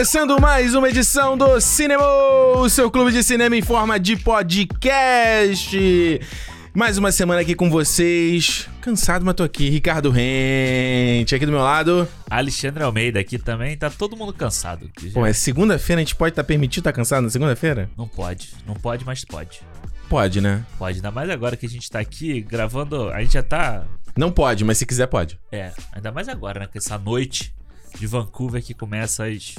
começando mais uma edição do Cinema, o seu clube de cinema em forma de podcast. Mais uma semana aqui com vocês. Cansado, mas tô aqui. Ricardo Rente, aqui do meu lado. Alexandre Almeida aqui também. Tá todo mundo cansado. aqui já. Pô, é segunda-feira, a gente pode estar permitido estar cansado na segunda-feira? Não pode. Não pode, mas pode. Pode, né? Pode. Ainda mais agora que a gente tá aqui gravando. A gente já tá. Não pode, mas se quiser pode. É, ainda mais agora, né? Com essa noite de Vancouver que começa às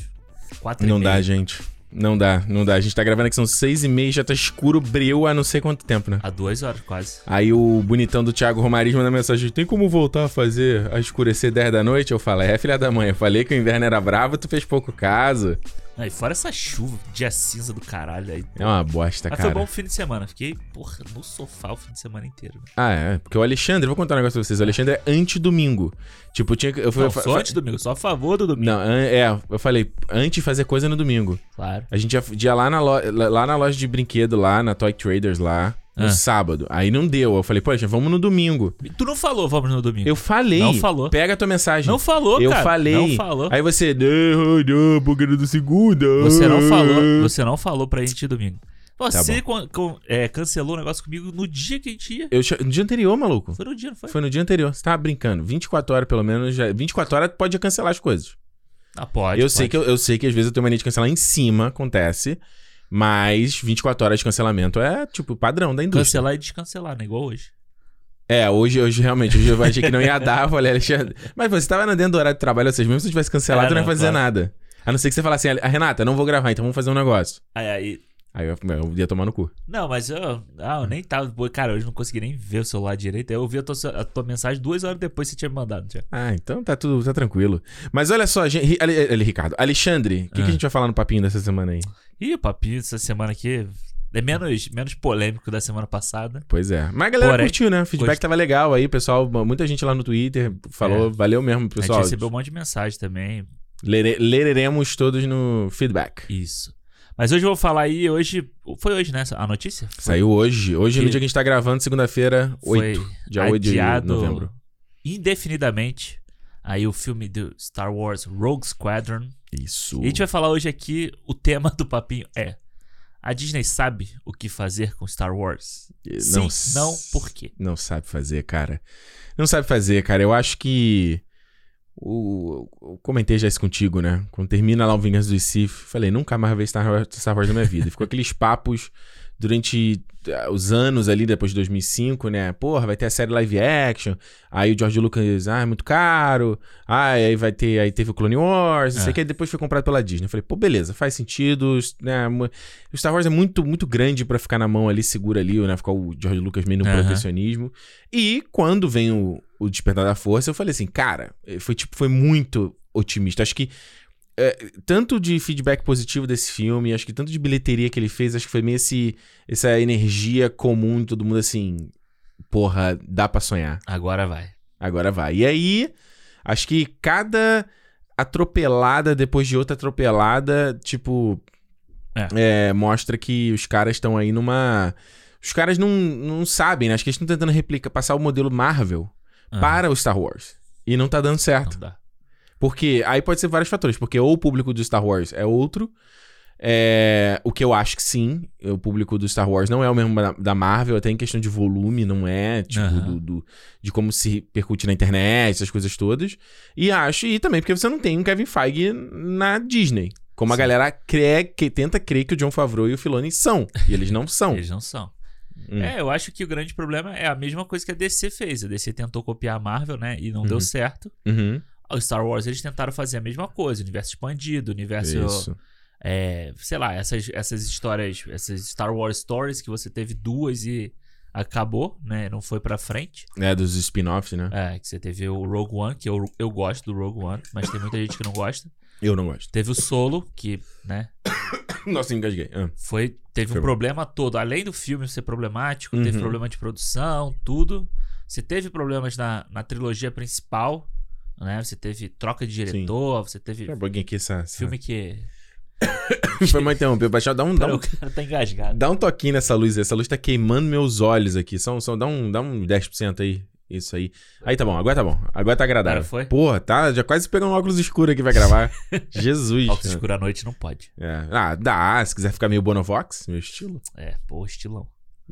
quatro Não dá, gente. Não dá, não dá. A gente tá gravando aqui, são seis e meia, já tá escuro, breu há não sei quanto tempo, né? Há duas horas quase. Aí o bonitão do Thiago Romariz manda mensagem: tem como voltar a fazer a escurecer 10 da noite? Eu falo: é, filha da mãe, eu falei que o inverno era bravo, tu fez pouco caso. Aí fora essa chuva, dia cinza do caralho aí. É uma bosta, Mas cara. foi bom o fim de semana. Fiquei, porra, no sofá o fim de semana inteiro. né? Ah, é. Porque o Alexandre, vou contar um negócio pra vocês: o Alexandre é anti-domingo. Tipo, tinha que. Eu, fui- Não, só fa- antes do domingo, só a favor do domingo. Não, é, eu falei, antes fazer coisa no domingo. Claro. A gente ia, ia lá, na lo- lá na loja de brinquedo, lá na Toy Traders, lá, no Ah. sábado. Aí não deu. Eu falei, Alexandre, vamos no domingo. Tu não falou, vamos no domingo. Eu falei. Não falou. Pega a tua mensagem. Não falou, Eu cara. falei. Não falou. Aí você. Não, não, porque do segunda. Você não falou, você não falou pra gente ir domingo. Tá Você con- é, cancelou o negócio comigo no dia que a gente ia. Eu, no dia anterior, maluco. Foi no dia, não foi? Foi no dia anterior. Você tava brincando. 24 horas, pelo menos. Já... 24 horas pode cancelar as coisas. Ah, pode. eu, sei pode. que, eu, eu sei que às vezes eu tenho mania de cancelar em cima, acontece. Mas 24 horas de cancelamento é, tipo, padrão da indústria. Cancelar e descancelar, né? Igual hoje. É, hoje, hoje realmente, hoje eu achei que não ia dar, eu falei, Alexandre. Mas você tava dentro do horário de trabalho, ou seja, mesmo se você tivesse cancelado, É, tu não ia não, fazer claro. nada. A não ser que você falasse assim, a Renata, não vou gravar, então vamos fazer um negócio. Aí, aí. Aí eu, eu ia tomar no cu. Não, mas eu, ah, eu nem tava. Cara, hoje não consegui nem ver o celular direito. Eu vi a tua, a tua mensagem duas horas depois que você tinha me mandado. Tia. Ah, então tá tudo, tá tranquilo. Mas olha só, gente, Ali, Ali- Ricardo, Alexandre, o que, que Ah. a gente vai falar no papinho dessa semana aí? Ih, o papinho dessa semana aqui é menos, menos polêmico da semana passada. Pois é. Mas a galera Porém, curtiu, né? O feedback gost- tava legal aí, pessoal. Muita gente lá no Twitter falou, É. valeu mesmo, a pessoal. gente recebeu um monte de mensagem também. Lere- lereremos todos no feedback. Isso. Mas hoje eu vou falar aí, hoje. Foi hoje, né? A notícia? Foi. Saiu hoje. Hoje, no Que- dia que a gente tá gravando, segunda-feira, 8. Foi Dia 8 de novembro. Indefinidamente. Aí o filme do Star Wars Rogue Squadron. Isso. E a gente vai falar hoje aqui, o tema do papinho é. A Disney sabe o que fazer com Star Wars? Não Sim, não, por quê? Não sabe fazer, cara. Não sabe fazer, cara. Eu acho que. O, eu comentei já isso contigo, né? Quando termina lá o Vingança do Sith, falei, nunca mais vou ver Star Wars, Star Wars na minha vida. Ficou aqueles papos durante ah, os anos ali, depois de 2005, né? Porra, vai ter a série live action. Aí o George Lucas, ah, é muito caro. Ah, aí vai ter, aí teve o Clone Wars, não sei É. o que, depois foi comprado pela Disney. Eu falei, pô, beleza, faz sentido, né? O Star Wars é muito, muito grande pra ficar na mão ali, segura ali, né? Ficar o George Lucas meio no Aham. protecionismo. E quando vem o, o Despertar da Força, eu falei assim, cara, eh, foi tipo, foi muito otimista. Acho que é, tanto de feedback positivo desse filme, acho que tanto de bilheteria que ele fez, acho que foi meio esse, essa energia comum de todo mundo assim, porra, dá pra sonhar. Agora vai. Agora vai. E aí, acho que cada atropelada depois de outra atropelada, tipo, é, mostra que os caras estão aí numa. Os caras não, não sabem, né? Acho que eles estão tentando replicar, passar o modelo Marvel Ah, para o Star Wars. E não tá dando certo. Não dá. Porque aí pode ser vários fatores, porque ou o público do Star Wars é outro, é, o que eu acho que sim, o público do Star Wars não é o mesmo da, da Marvel, até em questão de volume, não é, tipo, Aham. do, do- de como se percute na internet, essas coisas todas. E acho, e também porque você não tem um Kevin Feige na Disney. Como a Sim. galera crê, que tenta crer que o John Favreau e o Filoni são. E eles não são. Eles não são. Hum. É, eu acho que o grande problema é a mesma coisa que a DC fez. A DC tentou copiar a Marvel, né? E não deu Uhum. certo. Uhum. O Star Wars eles tentaram fazer a mesma coisa, universo expandido, universo. Isso. É, sei lá, essas, essas histórias, essas Star Wars Stories que você teve duas e acabou, né? Não foi pra frente. É, dos spin-offs, né? É, que você teve o Rogue One, que eu, eu gosto do Rogue One, mas tem muita gente que não gosta. Eu não gosto. Teve o Solo, que, né, Nossa, engasguei. Ah. foi. Teve Foi um bom. problema todo. Além do filme ser problemático, teve Uhum. problema de produção, tudo. Você teve problemas na, na trilogia principal, né? Você teve troca de diretor, você teve aqui essa. filme que. Foi mal interromper. Baixar, dá um, dá um, o cara tá engasgado. dá um toquinho nessa luz. Essa luz tá queimando meus olhos aqui. São, são, dá, um, dá um 10% aí. Isso aí. Aí tá bom, agora tá bom. Agora tá agradável. Agora foi? Porra, tá já quase pegando um óculos escuro aqui pra gravar. Jesus. Óculos escuro à noite não pode. É. Ah, dá. Se quiser ficar meio Bonovox, meu estilo. É, pô, estilão.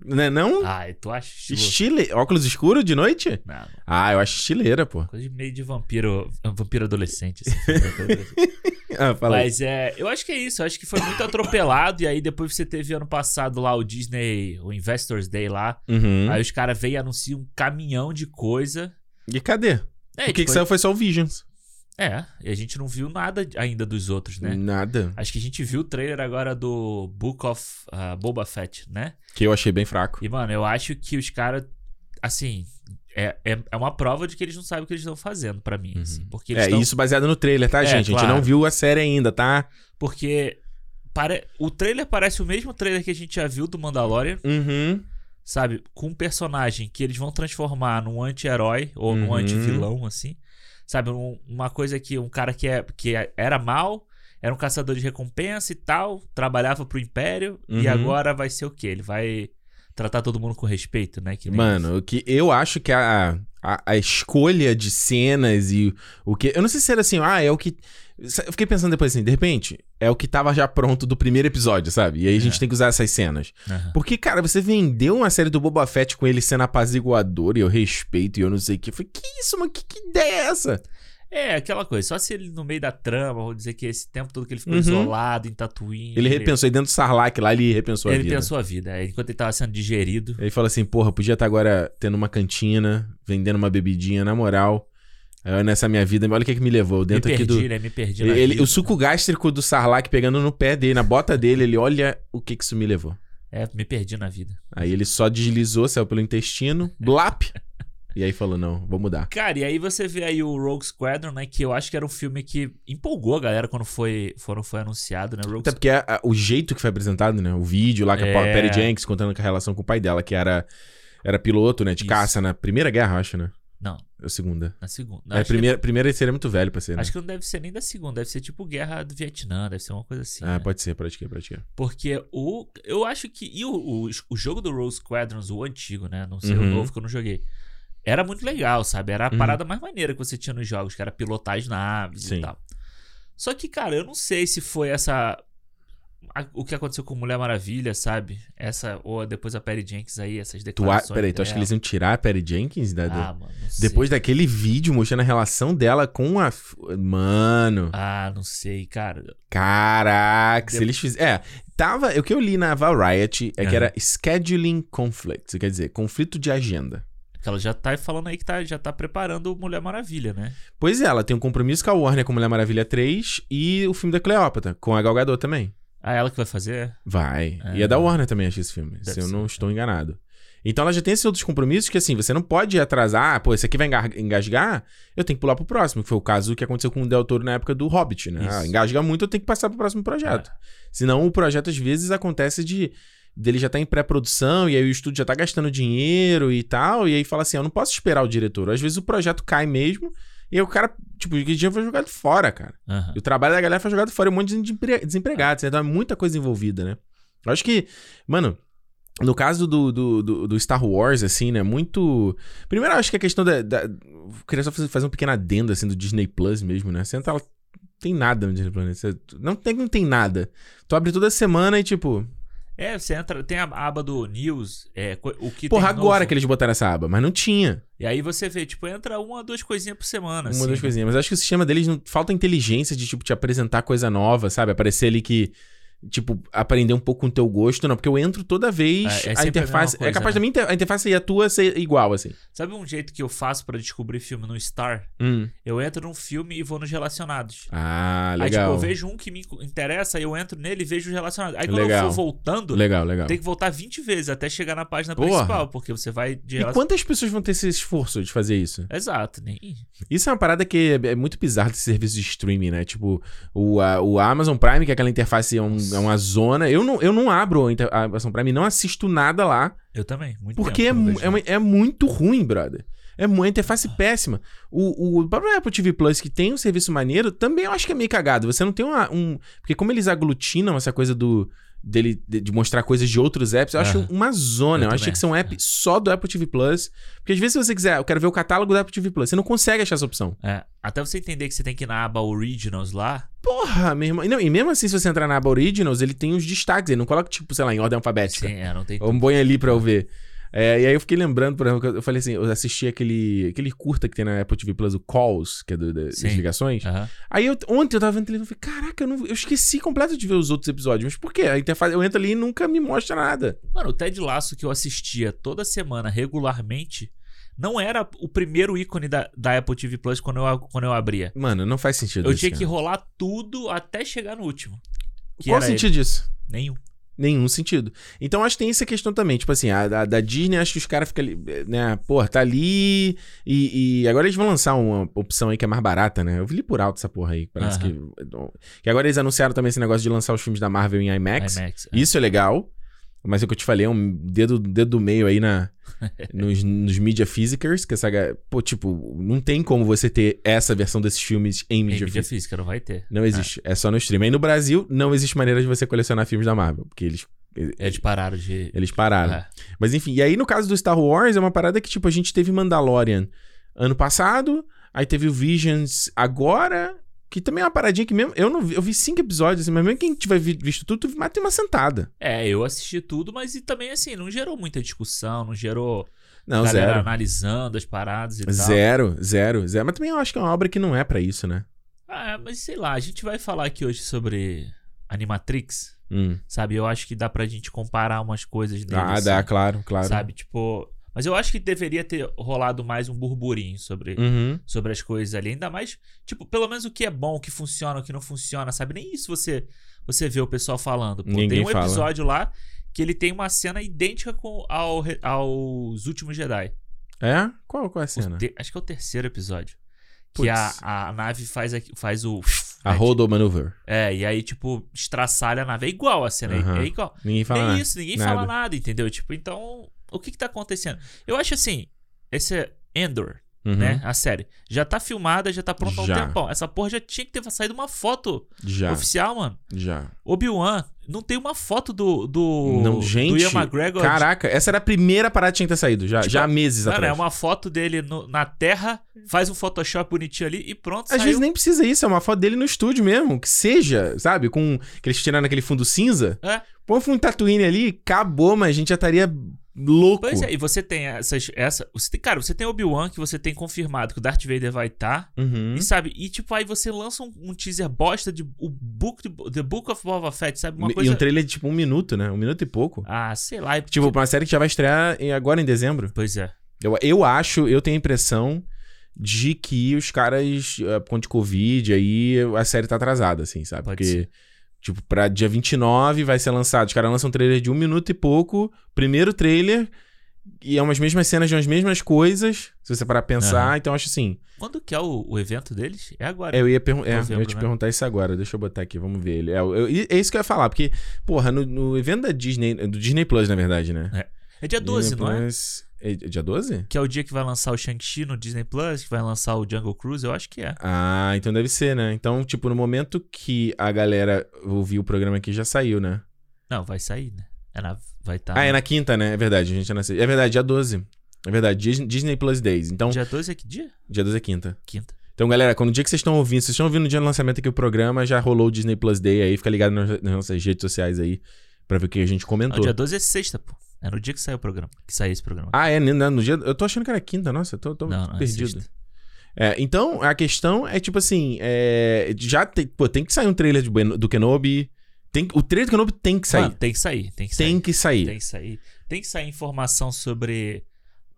Não é não? Ah, tu acha estilo? Estile... Óculos escuro de noite? Não. Ah, eu acho estileira, pô. Coisa de meio de vampiro, vampiro adolescente. Assim, Ah. Mas é, eu acho que é isso. Eu acho que foi muito atropelado. e aí depois você teve ano passado lá o Disney, o Investors Day lá. Uhum. Aí os caras veio e anunciam um caminhão de coisa. E cadê? É, o que, que tipo, saiu foi só o Visions. É, e a gente não viu nada ainda dos outros, né? Nada. Acho que a gente viu o trailer agora do Book of ah, Boba Fett, né? Que eu achei bem fraco. E, mano, eu acho que os caras, assim, é, é, é uma prova de que eles não sabem o que eles estão fazendo pra mim, assim. Porque eles É, tão- isso baseado no trailer, tá, É, gente? A gente claro. não viu a série ainda, tá? Porque pare... o trailer parece o mesmo trailer que a gente já viu do Mandalorian, Uhum. sabe? Com um personagem que eles vão transformar num anti-herói ou num Uhum. anti-vilão, assim. Sabe? Um- uma coisa que um cara que, é, que era mal, era um caçador de recompensa e tal, trabalhava pro Império, e Uhum. agora vai ser o quê? Ele vai tratar todo mundo com respeito, né? Mano, o que eu acho que a, a, a escolha de cenas e o que. Eu não sei se era assim, ah, é o que. Eu fiquei pensando depois assim, de repente, é o que tava já pronto do primeiro episódio, sabe? E aí a gente É. tem que usar essas cenas. Aham. Porque, cara, você vendeu uma série do Boba Fett com ele sendo apaziguador e eu respeito e eu não sei o que. Eu falei, que isso, mano? Que, que ideia é essa? É, aquela coisa. Só se ele no meio da trama, vou dizer que esse tempo todo que ele ficou Uhum. isolado em Tatooine. Ele repensou aí dentro do Sarlacc lá, ele repensou a Ele vida. pensou a vida. é, Enquanto ele tava sendo digerido. Ele falou assim, porra, podia estar agora tendo uma cantina, vendendo uma bebidinha, na moral. Aí, nessa minha vida, olha o que, que me levou. Me Dentro aqui perdi, do. né? Me perdi Ele, o suco gástrico do Sarlacc pegando no pé dele, na bota dele, ele olha o que que isso me levou. É, me perdi na vida. Aí ele só deslizou, saiu pelo intestino, blap. e aí falou, não, vou mudar. Cara, e aí você vê aí o Rogue Squadron, né? Que eu acho que era um filme que empolgou a galera quando foi, foram, foi anunciado, né? Rogue Até porque a- a- o jeito que foi apresentado, né? O vídeo lá com a É. Perry Jenks contando com a relação com o pai dela, que era, era piloto, né? De Isso. caça na Primeira Guerra, acho, né? Não, Ou segunda. na segunda. É, acho, primeira, primeira seria muito velho pra ser, que, né? acho que não deve ser nem da segunda, deve ser tipo Guerra do Vietnã, deve ser uma coisa assim. Ah, né? pode ser, pode ser, pode ser. Porque o. Eu acho que. E o, o, o jogo do Rogue Squadrons, o antigo, né? Não sei o Uhum. novo que eu não joguei. Era muito legal, sabe? Era a Uhum. parada mais maneira que você tinha nos jogos, que era pilotar as naves Sim. e tal. Só que, cara, eu não sei se foi essa. A- o que aconteceu com Mulher Maravilha, sabe? Essa. Ou depois a Perry Jenkins aí, essas Tu, a... declarações. Peraí, tu acha que eles iam tirar a Perry Jenkins? Da, Ah, mano. não sei. Depois daquele vídeo mostrando a relação dela com a. Mano. Ah, não sei, cara. Caraca, se eles fizerem. É, tava. O que eu li na Variety é que Aham. era scheduling conflict. Quer dizer, conflito de agenda. Porque ela já tá falando aí que tá, já tá preparando Mulher Maravilha, né? Pois é, ela tem um compromisso com a Warner com Mulher Maravilha 3 e o filme da Cleópatra, com a Gal Gadot também. Ah, ela que vai fazer? Vai. É. E é da Warner também, acho esse filme, se Deve eu ser, não é. estou enganado. Então ela já tem esses outros compromissos que, assim, você não pode atrasar, ah, pô, esse aqui vai engasgar, eu tenho que pular pro próximo, que foi o caso que aconteceu com o Del Toro na época do Hobbit, né? Ah, engasga muito, eu tenho que passar pro próximo projeto. Senão o projeto, às vezes, acontece de dele já tá em pré-produção e aí o estúdio já tá gastando dinheiro e tal, e aí fala assim, eu não posso esperar o diretor. Às vezes o projeto cai mesmo, e aí o cara, tipo, o dinheiro foi jogado fora, cara. Aham. E o trabalho da galera foi jogado fora, e um monte de empre- desempregados, então é muita coisa envolvida, né? Eu acho que, mano, no caso do, do, do, do Star Wars, assim, né, muito... Primeiro, eu acho que a questão da... da... eu Queria só fazer, fazer um pequeno adendo, assim, do Disney Plus mesmo, né? Você entra lá, tem nada no Disney Plus, né? Você- não tem não tem nada. Tu abre toda semana e, tipo... É, você entra, tem a aba do News, é, o que Porra, agora novo. que eles botaram essa aba, mas não tinha. E aí você vê, tipo, entra uma, duas coisinhas por semana, Uma assim, das né? coisinhas. Mas acho que o sistema deles não falta inteligência de, tipo, te apresentar coisa nova, sabe? Aparecer ali que. Tipo, aprender um pouco com o teu gosto, não. Porque eu entro toda vez, É, é a sempre a interface. mesma é capaz coisa, da minha inter- a interface e a tua ser igual, assim. Sabe um jeito que eu faço pra descobrir filme no Star? Hum. Eu entro num filme e vou nos relacionados. Ah, Aí, tipo, legal. eu vejo um que me interessa, eu entro nele e vejo os relacionados. Aí quando Legal. eu for voltando, Legal, legal. tem que voltar 20 vezes até chegar na página Porra. principal, porque você vai de E relação... quantas pessoas vão ter esse esforço de fazer isso? Exato, nem... Isso é uma parada que é, é muito bizarro desse serviço de streaming, né? Tipo, o, a- o Amazon Prime, que é aquela interface, é, um- é uma zona. Eu não, eu não abro a inter- a Amazon Prime não assisto nada lá. Eu também, muito Porque é, é, uma- é muito ruim, brother. É uma interface Ah. péssima. O, o próprio Apple TV Plus, que tem um serviço maneiro, também eu acho que é meio cagado. Você não tem uma, um. Porque como eles aglutinam essa coisa do. Dele de, mostrar coisas de outros apps. Eu acho Aham. uma zona. Eu, Eu achei que são apps só do Apple TV Plus. Porque às vezes, se você quiser, eu quero ver o catálogo do Apple TV Plus, você não consegue achar essa opção. É, até você entender que você tem que ir na aba Originals lá. Porra, meu irmão. E Não, e mesmo assim, se você entrar na aba Originals, ele tem os destaques. Ele não coloca, tipo, sei lá, em ordem alfabética. Sim, é, não tem Ou põe ali pra eu ver. É, e aí eu fiquei lembrando, por exemplo, que eu- falei assim, eu assisti aquele, aquele curta que tem na Apple TV Plus, o Calls, que é do, da- das ligações. Aham. Aí eu, ontem eu tava vendo televisão e falei, caraca, eu, não, eu esqueci completo de ver os outros episódios. Mas por quê? A interface, eu entro ali e nunca me mostra nada. Mano, o Ted Laço que eu assistia toda semana regularmente não era o primeiro ícone da, da Apple TV Plus quando eu, quando eu abria. Mano, não faz sentido Eu isso, tinha que cara. rolar tudo até chegar no último. Que Qual o sentido disso? ele. Nenhum. Nenhum sentido. Então acho que tem essa questão também. Tipo assim, a, a da Disney, acho que os caras ficam ali, né? Porra, tá ali. E, e agora eles vão lançar uma opção aí que é mais barata, né? Eu vi por alto essa porra aí. Parece que. Que agora eles anunciaram também esse negócio de lançar os filmes da Marvel em IMAX. IMAX. é. Isso é legal. Mas é o que eu te falei, é um dedo, dedo do meio aí na, nos, nos media physicers, que essa. Pô, tipo, não tem como você ter essa versão desses filmes em Em mídia mídia física. não vai ter. Não existe. É só no stream. Aí no Brasil, não existe maneira de você colecionar filmes da Marvel. Porque eles. Eles pararam de. Eles pararam. É. Mas enfim, e aí no caso do Star Wars, é uma parada que, tipo, a gente teve Mandalorian ano passado, aí teve o Visions agora, que também é uma paradinha que mesmo. Eu não vi, eu vi cinco episódios, assim, mas mesmo quem tiver vi- visto tudo, tu mata uma sentada. É, eu assisti tudo, mas e também assim, não gerou muita discussão, não gerou Não, galera zero. analisando as paradas e tal. Zero, zero, zero. Mas também eu acho que é uma obra que não é pra isso, né? Ah, mas sei lá, a gente vai falar aqui hoje sobre Animatrix, Hum. sabe? Eu acho que dá pra gente comparar umas coisas dele. Ah, assim, dá, claro, claro. Sabe? Tipo. Mas eu acho que deveria ter rolado mais um burburinho sobre, Uhum. sobre as coisas ali. Ainda mais, tipo, pelo menos o que é bom, o que funciona, o que não funciona, sabe? Nem isso você você vê o pessoal falando. Pô, Ninguém tem um fala. episódio lá que ele tem uma cena idêntica com ao, aos últimos Jedi. É? Qual, qual é a cena? te- acho que é o terceiro episódio. Que Putz. a, a nave faz, faz o. A Rodo Maneuver. É, e aí, tipo, estraçalha a nave. É igual a cena. é- Aham. É igual. Ninguém fala nada. isso, ninguém Nada. fala nada, entendeu? Tipo, então, o que que tá acontecendo? Eu acho assim, esse é Endor, Uhum. né? A série. Já tá filmada, já tá pronta há um tempão. Essa porra já tinha que ter saído uma foto Já, oficial, mano. já. Obi-Wan, não tem uma foto do. do Não, gente, do Ian McGregor. Caraca, essa era a primeira parada que tinha que ter saído, já, Tipo, já há meses Mano, atrás. é uma foto dele no- na Terra, faz um Photoshop bonitinho ali e pronto, Às saiu. vezes nem precisa isso, é uma foto dele no estúdio mesmo, que seja, sabe? Com que eles tiraram naquele fundo cinza. É. Põe um fundo Tatooine ali, acabou, mas a gente já estaria louco. Pois é, e você tem essas. Essa, você tem, cara, você tem Obi-Wan que você tem confirmado que o Darth Vader vai estar. Uhum. E sabe, e tipo, aí você lança um, um teaser bosta de o book, The Book of Boba Fett, sabe? Uma E coisa. um trailer de tipo um minuto, né? Um minuto e pouco. Ah, sei lá. e- Tipo, uma série que já vai estrear em- agora em dezembro. Pois é. Eu, eu acho, eu tenho a impressão de que os caras, eh, por conta de Covid, aí a série tá atrasada, assim, sabe? Pode Porque, tipo, pra dia 29 vai ser lançado. Os caras lançam um trailer de um minuto e pouco, primeiro trailer, e é umas mesmas cenas de umas mesmas coisas, se você parar pra pensar. Aham. Então, eu acho assim. Quando que é o, o evento deles? É agora. É, eu ia, pergun- é, eu ia te né? perguntar isso agora, deixa eu botar aqui, vamos ver ele. É, eu- é isso que eu ia falar, porque, porra, no, no evento da Disney, do Disney Plus, na verdade, né? É dia 12, Disney não é? Plus- É dia 12? Que é o dia que vai lançar o Shang-Chi no Disney Plus, que vai lançar o Jungle Cruise, eu acho que é. Ah, então deve ser, né? Então, tipo, no momento que a galera ouviu o programa aqui, já saiu, né? Não, vai sair, né? É na, vai estar. Ah, é na quinta, né? É verdade, a gente é na sexta. É verdade, dia 12. É verdade, Dis- Disney Plus Days. Então, dia, Dia 12 é que dia? 12 é quinta. Quinta. Então, galera, quando o dia que vocês estão ouvindo, vocês estão ouvindo no dia do lançamento aqui o programa, já rolou o Disney Plus Day aí, fica ligado nas, nossas redes sociais aí, pra ver o que a gente Não, comentou. dia 12 é sexta, pô. É no dia que sai o programa. Que sai esse programa. Ah, é, né, no dia. Eu tô achando que era quinta, nossa, eu tô, tô não, não, é perdido. É, então, a questão é tipo assim: é, já tem, pô, tem que sair um trailer de do Kenobi. Tem, o trailer do Kenobi tem que sair. Mano, tem que sair, tem que sair. tem que sair. Tem que sair. Tem que sair informação sobre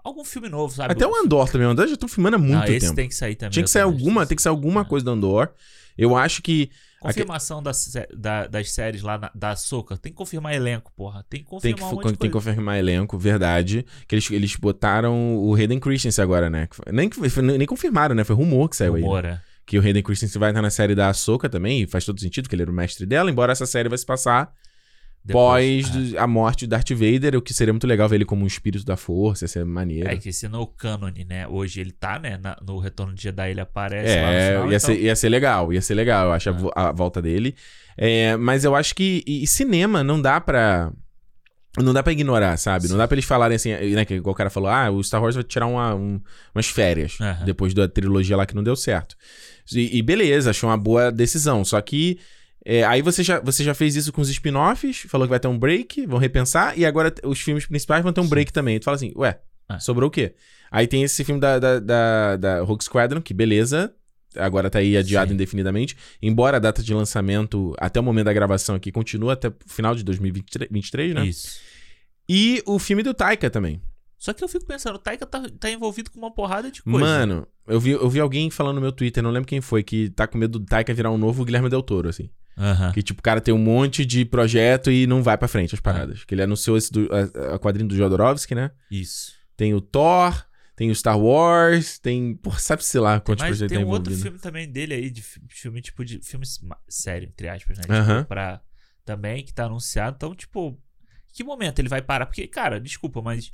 algum filme novo, sabe? Até o Andor também. O Andor já tô filmando há muito Não, esse tempo. tem que sair também. Tinha que sair alguma, tem que sair alguma É. coisa do Andor. Eu acho que Confirmação da, sé- da- das séries lá na- da Soca. Tem que confirmar elenco, porra. Tem que tem confirmar que, um tem que confirmar elenco, verdade. Que eles, eles botaram o Hayden Christensen agora, né? Nem, nem confirmaram, né? Foi rumor que saiu aí. né? Rumor, é. Que o Hayden Christensen vai estar na série da Ahsoka também, e faz todo sentido, que ele era o mestre dela, embora essa série vai se passar pós Depois, do- a morte do Darth Vader, o que seria muito legal ver ele como um espírito da força, ia ser maneiro. É que esse no cânone, né? Hoje ele tá, né? na- no Retorno de Jedi ele aparece lá no É, final. ia, então- ser, ia ser legal, ia ser legal, eu acho, a Ah. vo- a, volta dele. É, mas eu acho que e, e cinema não dá pra. Não dá pra ignorar, sabe? Não dá pra eles falarem assim, né? Que o cara falou, ah, o Star Wars vai tirar uma- um- umas férias Aham. depois da trilogia lá que não deu certo. E, e beleza, achou uma boa decisão. Só que é, aí você já, você já fez isso com os spin-offs, falou que vai ter um break, vão repensar, e agora os filmes principais vão ter um Sim. break também. Tu fala assim, ué, Ah. sobrou o quê? Aí tem esse filme da, da, da, da Rogue Squadron, que beleza, agora tá aí adiado Sim. indefinidamente, embora a data de lançamento, até o momento da gravação aqui, continua até o final de 2023, né? Isso. E o filme do Taika também. Só que eu fico pensando, o Taika tá, tá envolvido com uma porrada de coisa. Mano, eu vi, eu vi alguém falando no meu Twitter, não lembro quem foi, que tá com medo do Taika virar um novo Guilherme Del Toro, assim. Aham. Que, tipo, o cara tem um monte de projeto e não vai pra frente as paradas. Que ele anunciou esse do, a, a quadrinho do Jodorowsky, né? Isso. Tem o Thor, tem o Star Wars, tem. Porra, sabe-se lá quantos Mas projetos tem tem um outro envolvido. filme também dele aí, de fi- filme tipo de. Filme sério, entre aspas, né? Aham. Tipo, pra. Também, que tá anunciado. Então, tipo. Que momento ele vai parar? Porque, cara, desculpa, mas.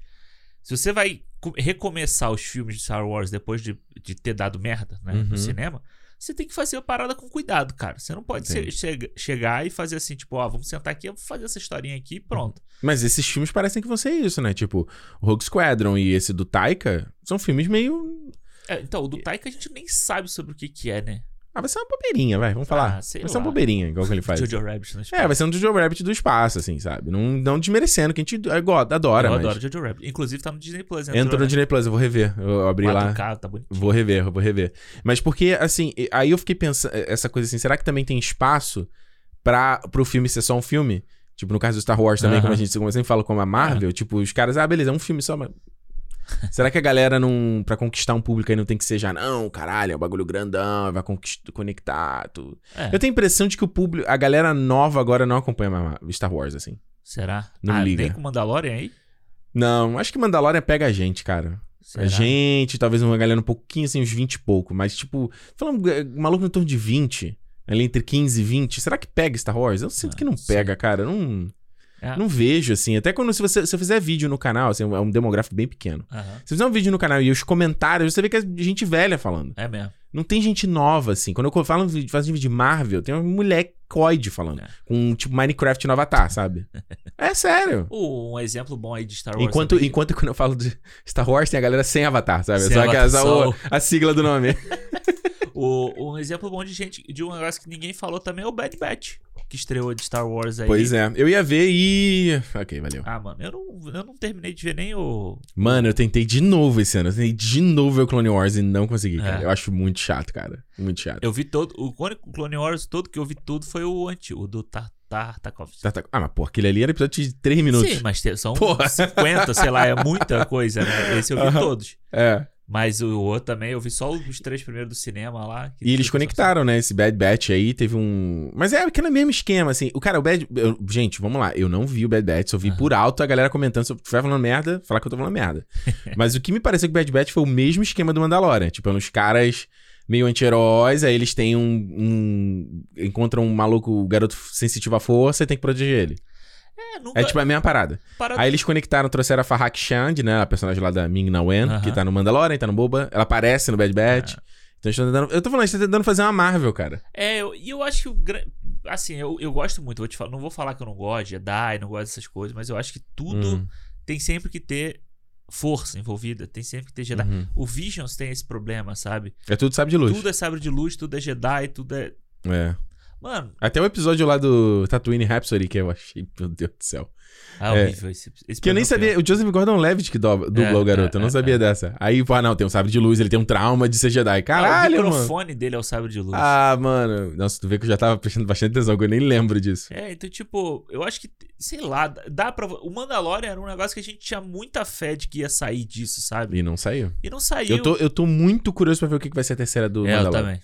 Se você vai co- recomeçar os filmes de Star Wars depois de, de ter dado merda, né? Uhum. No cinema, você tem que fazer a parada com cuidado, cara. Você não pode ser- chega- chegar e fazer assim, tipo, ó, vamos sentar aqui, eu vou fazer essa historinha aqui e pronto. Mas esses filmes parecem que vão ser isso, né? Tipo, Rogue Squadron e esse do Taika são filmes meio. É, então, o do Taika a gente nem sabe sobre o que que é, né? Ah, vai ser uma bobeirinha, vai, vamos falar. Ah, sei vai ser uma lá. bobeirinha, igual que ele faz. Jojo Rabbit no É, vai ser um Jojo Rabbit do espaço, assim, sabe? Não, não desmerecendo, que a gente é, go- adora, Eu mas. adoro Jojo Rabbit. Inclusive tá no Disney Plus. Entrou no né? Disney Plus, eu vou rever. Eu, abri lá. 4K, tá bonito. Vou rever, eu vou rever. Mas porque, assim, aí eu fiquei pensando, essa coisa assim, será que também tem espaço pra, pro filme ser só um filme? Tipo, no caso do Star Wars também, como a gente como eu sempre fala com a Marvel, tipo, os caras, ah, beleza, é um filme só, mas. Será que a galera não. Pra conquistar um público aí não tem que ser já, não, caralho, é um bagulho grandão, vai conectar, tudo. É, Eu tenho a impressão de que o público. A galera nova agora não acompanha mais Star Wars, assim. Será? Não ah, liga. nem com Mandalorian aí? Não, acho que Mandalorian pega a gente, cara. Será? A gente, talvez uma galera um pouquinho assim, uns 20 e pouco. Mas, tipo, falando é, maluco em torno de 20, ali entre 15 e 20, será que pega Star Wars? Eu sinto Ah, que não sim. pega, cara. Não, É. não vejo, assim. Até quando se você se eu fizer vídeo no canal, assim, é um demográfico bem pequeno. Aham. Se fizer um vídeo no canal e os comentários, você vê que é gente velha falando. É mesmo. Não tem gente nova, assim. Quando eu falo, faço vídeo de Marvel, tem uma mulher coide falando. É. Com, tipo, Minecraft no Avatar, sabe? é sério. Uh, um exemplo bom aí de Star Wars. Enquanto, também. enquanto quando eu falo de Star Wars, tem a galera sem avatar, sabe? Sem só avatar, só o- a sigla do nome. O, um exemplo bom de gente de um negócio que ninguém falou também é o Bad Batch, que estreou de Star Wars aí. pois é. Eu ia ver e. Ok, valeu. Ah, mano, eu não, eu não terminei de ver nem o. Mano, eu tentei de novo esse ano. Eu tentei de novo ver o Clone Wars e não consegui, É. cara. Eu acho muito chato, cara. Muito chato. Eu vi todo. O Clone Wars todo que eu vi tudo foi o antigo, o do Tar- Tartakovsky. Tá, tá- Ah, mas pô, aquele ali era episódio de 3 minutos. Sim, mas são Porra. 50, sei lá, é muita coisa, né? Esse eu vi todos. É. Mas o outro também, eu vi só os três primeiros do cinema lá. E eles conectaram, né? Esse Bad Batch aí teve um. Mas é aquele mesmo esquema, assim. O cara, o Bad. eu- Gente, vamos lá. Eu não vi o Bad Batch, só vi por alto a galera comentando. Se eu estiver falando merda, falar que eu tô falando merda. Mas o que me pareceu que o Bad Batch foi o mesmo esquema do Mandalorian. Tipo, é uns caras meio anti-heróis, aí eles têm um, um. Encontram um maluco, um garoto sensitivo à força e tem que proteger ele. É, nunca. É tipo a mesma parada. parada- Aí eles conectaram, trouxeram a Farhak Shand, né? A personagem lá da Ming Na Wen, Aham. que tá no Mandalorian, tá no Boba. Ela aparece no Bad Batch. É. Então eles tentando. Eu tô falando, eles estão tentando fazer uma Marvel, cara. É, eu- e eu acho que o grande. Assim, eu, eu gosto muito, vou te falar. Não vou falar que eu não gosto de Jedi, não gosto dessas coisas, mas eu acho que tudo Hum, tem sempre que ter força envolvida, tem sempre que ter Jedi. uhum. O Visions tem esse problema, sabe? É tudo sabe de luz. Tudo é sabre de luz, tudo é Jedi, tudo é. É. Mano, Até o episódio lá do Tatooine Rhapsody, que eu achei, meu Deus do céu. é É. horrível esse, esse Que eu nem programa. sabia, o Joseph Gordon-Levitt que dubla É, o garoto, eu é, não é, sabia é. dessa. Aí, pô, ah, não, tem um sabre de luz, ele tem um trauma de ser Jedi. Ah, Caralho, o mano. microfone dele é o sabre de luz. Ah, mano. Nossa, tu vê que eu já tava prestando bastante atenção, que eu nem lembro disso. É, então, tipo, eu acho que, sei lá, dá pra. O Mandalorian era um negócio que a gente tinha muita fé de que ia sair disso, sabe? E não saiu. E não saiu. Eu tô, eu tô muito curioso pra ver o que vai ser a terceira do é, eu Mandalorian. também.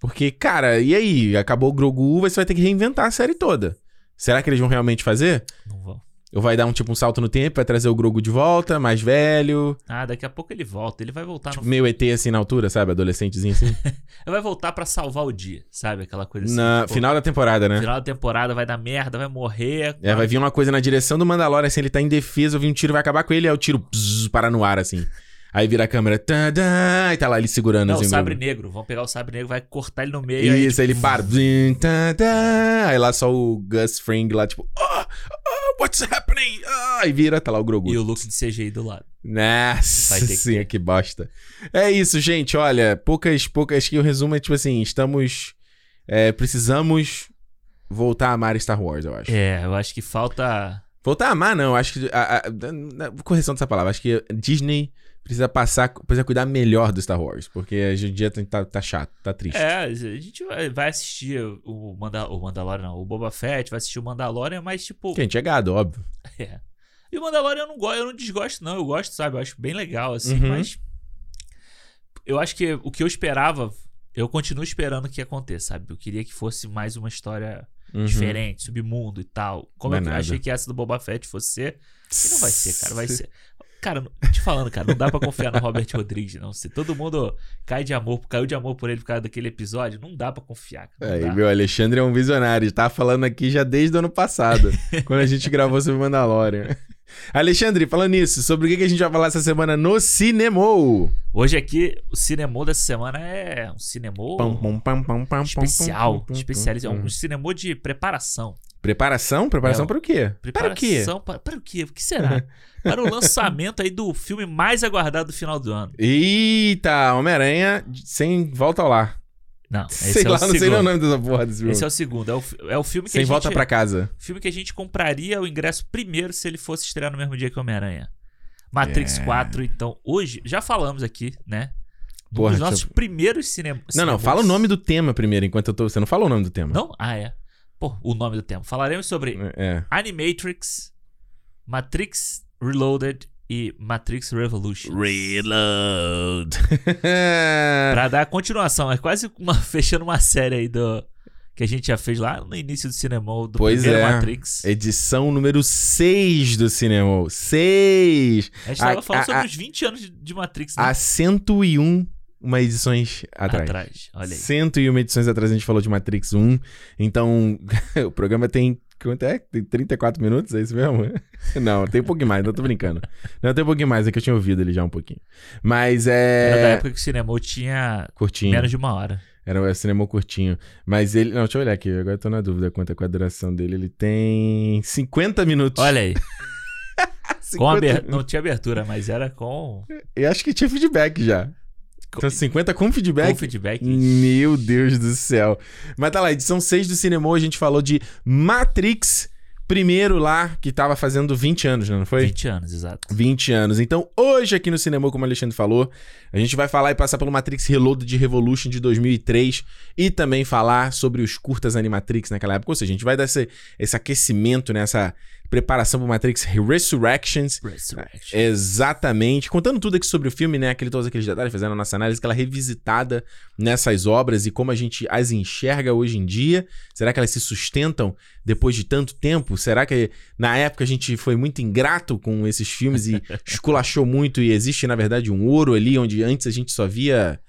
Porque, cara, e aí? Acabou o Grogu, você vai ter que reinventar a série toda. Será que eles vão realmente fazer? Não vão. Ou vai dar um tipo um salto no tempo, vai trazer o Grogu de volta, mais velho, Ah, daqui a pouco ele volta. Ele vai voltar tipo no... meio ET assim na altura, sabe? Adolescentezinho assim. Ele vai voltar pra salvar o dia, sabe? Aquela coisa assim. na tipo, final da temporada, né? final da temporada vai dar merda, vai morrer. É, vai vir uma coisa na direção do Mandalorian, assim, ele tá indefeso, vir um tiro, vai acabar com ele, aí o tiro bzz, para no ar, assim. Aí vira a câmera, tadã, e tá lá ele segurando, Não, assim. o sabre negro. Vão pegar o sabre negro, vai cortar ele no meio. aí, Isso, aí ele para. Tadã, aí lá só o Gus Fring lá, tipo, ah, ah, what's happening? Ah, aí vira, tá lá o Grogu. E o look de CGI do lado. Nossa ter que bosta. É isso, gente. Olha, poucas, poucas. Acho que o resumo é tipo assim: estamos. é, precisamos voltar a amar Star Wars, eu acho. É, eu acho que falta. Voltar a amar, não. Acho que. A, a- a- correção dessa palavra. Acho que Disney precisa passar. Precisa cuidar melhor do Star Wars. Porque hoje em dia tá, tá chato, tá triste. É, a gente vai, assistir o, Manda, o Mandalorian, não, o Boba Fett, vai assistir o Mandalorian, mas tipo. Que a gente é gado, óbvio. É. E o Mandalorian eu não gosto, eu não desgosto, não. Eu gosto, sabe? Eu acho bem legal, assim, Uhum. mas. Eu acho que o que eu esperava, eu continuo esperando que aconteça, sabe? Eu queria que fosse mais uma história Uhum. diferente, submundo e tal. Como Não é eu nada. achei que essa do Boba Fett fosse ser. E não vai ser, cara. Vai ser. Cara, te falando, cara, não dá pra confiar no Robert Rodrigues, não. Se todo mundo cai de amor, caiu de amor por ele por causa daquele episódio, não dá pra confiar. Cara, não É, meu Alexandre é um visionário. Tá falando aqui já desde o ano passado, quando a gente gravou sobre Mandalorian. Alexandre, falando nisso, sobre o que a gente vai falar essa semana no cinema? Hoje aqui, o cinemô dessa semana é um pam, especial. Especializado. pam, Um cinemô de preparação. Preparação? Preparação É, para o quê? Para o quê? Preparação para, para o quê? O que será? para o lançamento aí do filme mais aguardado do final do ano. Eita, Homem-Aranha sem volta ao lar. Não, esse Sei é lá, não sei nem o segundo. nome dessa porra desse filme. Esse é o segundo. É o, é o filme que Sem a gente... volta pra casa. filme que a gente compraria o ingresso primeiro se ele fosse estrear no mesmo dia que Homem-Aranha. Matrix É. 4, então, hoje, já falamos aqui, né? Porra, dos nossos deixa primeiros cinemas. Não, não, fala o nome do tema primeiro, enquanto eu tô. Você não falou o nome do tema. Não? Ah, é. Pô, o nome do tema. Falaremos sobre É. Animatrix, Matrix Reloaded e Matrix Revolution. Reload. Pra dar continuação, é quase uma, fechando uma série aí do que a gente já fez lá no início do cinema do Pois primeiro é. Matrix. Edição número 6 do cinema. 6! A gente tava A- falando a- sobre a- os 20 anos de, de Matrix né? Há 101 uma edições atrás. atrás. Olha aí. 101 edições atrás a gente falou de Matrix 1. Então, o programa tem. Quanto é? Tem 34 minutos? É isso mesmo? Não, tem um pouquinho mais, não tô brincando. Não, tem um pouquinho mais, é que eu tinha ouvido ele já um pouquinho. Mas Era da é. época que o cinema tinha Curtinho. menos de uma hora. Era um cinema curtinho. Mas ele. Não, deixa eu olhar aqui, agora eu tô na dúvida quanto é com a duração dele. Ele tem 50 minutos. Olha aí. 50 Com aber... Não tinha abertura, mas era com, Eu acho que tinha feedback já. Então, 50 com feedback. com feedback. Meu Deus do céu. Mas tá lá, edição 6 do cinema, a gente falou de Matrix, primeiro lá, que tava fazendo 20 anos, não foi? 20 anos, exato. 20 anos. Então, hoje aqui no cinema, como o Alexandre falou, a gente vai falar e passar pelo Matrix Reloaded de Revolution de 2003 e também falar sobre os curtas Animatrix naquela época. Ou seja, a gente vai dar esse, esse aquecimento, né, essa preparação pro Matrix Resurrections. Resurrection. Exatamente. Contando tudo aqui sobre o filme, né? Aquele, todos aqueles detalhes, fazendo a nossa análise, aquela revisitada nessas obras e como a gente as enxerga hoje em dia. Será que elas se sustentam depois de tanto tempo? Será que na época a gente foi muito ingrato com esses filmes e esculachou muito e existe, na verdade, um ouro ali onde antes a gente só via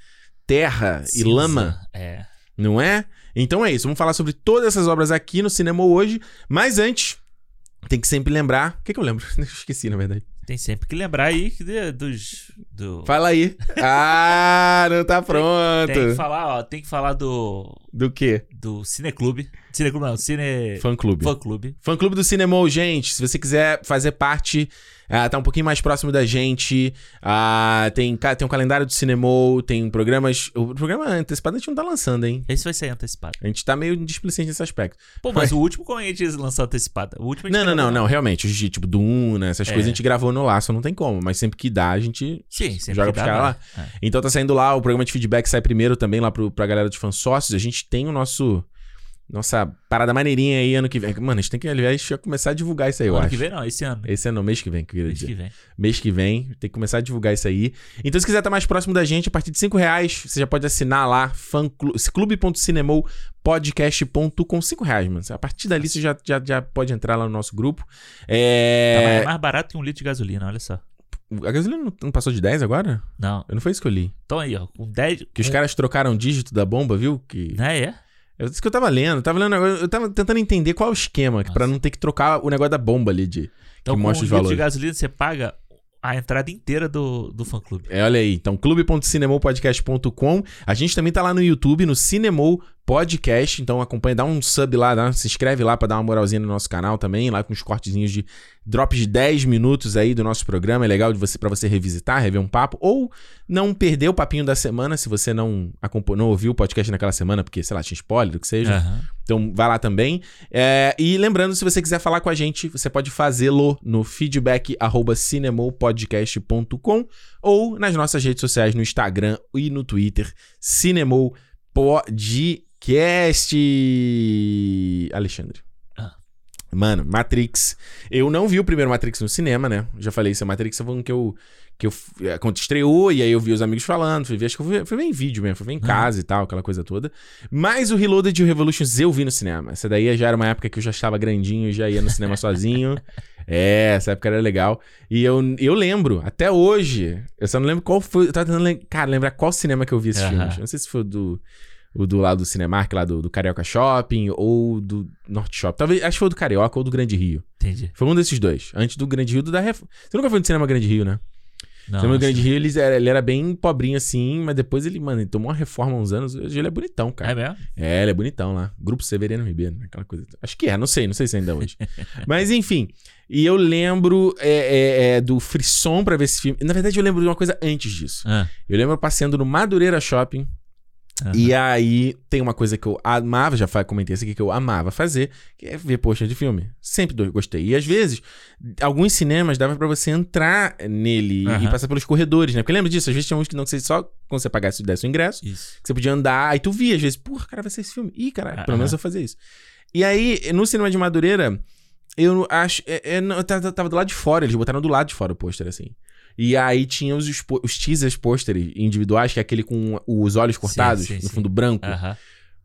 terra e Cinza. lama? É. não é? Então é isso, vamos falar sobre todas essas obras aqui no cinema hoje, mas antes, tem que sempre lembrar. O que, que eu lembro? Esqueci, na verdade. Tem sempre que lembrar aí de- dos. Do... Fala aí. Ah, não tá pronto. Tem que falar, ó, tem que falar do. Do quê? Do Cineclube. Cineclube não, Cine. Fã Clube. Fã Clube. Fã Clube do Cinema, gente. Se você quiser fazer parte, ah, tá um pouquinho mais próximo da gente. ah, tem, tem um calendário do Cinema, tem programas. O programa antecipado a gente não tá lançando, hein? Esse vai ser antecipado. A gente tá meio displicente nesse aspecto. Pô, mas o último como a gente lançou antecipado? O último gente Não, não, não, não, realmente. Os de tipo Duna, essas É. coisas a gente gravou no laço, não tem como. Mas sempre que dá, a gente Sim, joga pros caras lá. É. Então tá saindo lá, o programa de feedback sai primeiro também lá pro, pra galera dos fãs sócios. A gente tem o nosso Nossa parada maneirinha aí ano que vem. Mano, a gente tem que, aliás, começar a divulgar isso aí, eu ano acho. que vem não, esse ano. Esse ano, mês que vem, que Mês que vem. Mês que vem, tem que começar a divulgar isso aí. Então, se quiser estar mais próximo da gente, a partir de 5 reais, você já pode assinar lá, clube.cinemopodcast.com. 5 reais, mano. A partir dali você já, já, já pode entrar lá no nosso grupo. Tá É... mais, mais barato que um litro de gasolina, olha só. A gasolina não, passou de 10 agora? Não. Eu não foi isso que eu li. Então aí, ó, com 10. Que os caras trocaram o dígito da bomba, viu? Que... Né, é? É isso que eu tava lendo. Eu tava lendo, eu eu tava tentando entender qual é o esquema, Nossa. não ter que trocar o negócio da bomba ali de Então, que com um mostra os de valores. gasolina, você paga a entrada inteira do, do fã clube. É, olha aí. Então, clube.cinemopodcast.com. A gente também tá lá no YouTube, no Cinemou Podcast. Então, acompanha, dá um sub lá, dá- se inscreve lá pra dar uma moralzinha no nosso canal também, lá com os cortezinhos de drops de 10 minutos aí do nosso programa. É legal de você para você revisitar, rever um papo. Ou não perder o papinho da semana, se você não, acompanhou, não ouviu o podcast naquela semana, porque, sei lá, tinha spoiler, o que seja. Aham. Então vai lá também. É, e lembrando, se você quiser falar com a gente, você pode fazê-lo no feedback arroba cinemopodcast.com ou nas nossas redes sociais, no Instagram e no Twitter, Cinemou Podcast. Alexandre. Ah. Mano, Matrix. Eu não vi o primeiro Matrix no cinema, né? Já falei isso, Matrix foi um que eu. Que eu é, quando estreou, e aí eu vi os amigos falando, fui ver, acho que eu fui, fui ver em vídeo mesmo, fui ver em casa e tal, aquela coisa toda. Mas o Reloaded Revolutions eu vi no cinema. Essa daí já era uma época que eu já estava grandinho, já ia no cinema sozinho. É, essa época era legal. E eu, eu lembro, até hoje, eu só não lembro qual foi. Eu tava tentando, cara, lembrar qual cinema que eu vi esses Aham. filmes. Eu Não sei se foi do. O do lado do Cinemark, lá do, do Carioca Shopping, ou do Norte Shopping. Talvez, acho que foi o do Carioca ou do Grande Rio. Entendi. Foi um desses dois. Antes do Grande Rio, do da Ref... Você nunca foi no cinema Grande Rio, né? Não, o cinema Grande Rio, ele era, ele era bem pobrinho assim, mas depois ele, mano, ele tomou uma reforma há uns anos. Hoje ele é bonitão, cara. É mesmo? É, ele é bonitão lá. Grupo Severiano Ribeiro, né? aquela coisa. Acho que é, não sei, não sei se ainda é hoje. Mas enfim. E eu lembro é, é, é, do frisson pra ver esse filme. Na verdade, eu lembro de uma coisa antes disso. Ah, Eu lembro passeando no Madureira Shopping. Aham. E aí tem uma coisa que eu amava, já comentei isso aqui, que eu amava fazer, que é ver pôster de filme. Sempre gostei. E às vezes, alguns cinemas dava pra você entrar nele e Aham. passar pelos corredores, né? Porque lembra disso? Às vezes tinha uns que não sei, só quando você pagasse desse o ingresso, Isso. que você podia andar, aí tu via, às vezes, porra, cara, vai ser esse filme. Ih, caralho, pelo Aham. menos eu fazia isso. E aí, no cinema de Madureira, eu acho. é- é, eu tava, tava do lado de fora, eles botaram do lado de fora o pôster, assim. E aí tinha os, expo- os teasers pôsteres individuais, que é aquele com os olhos cortados, sim, no sim. fundo branco. Aham.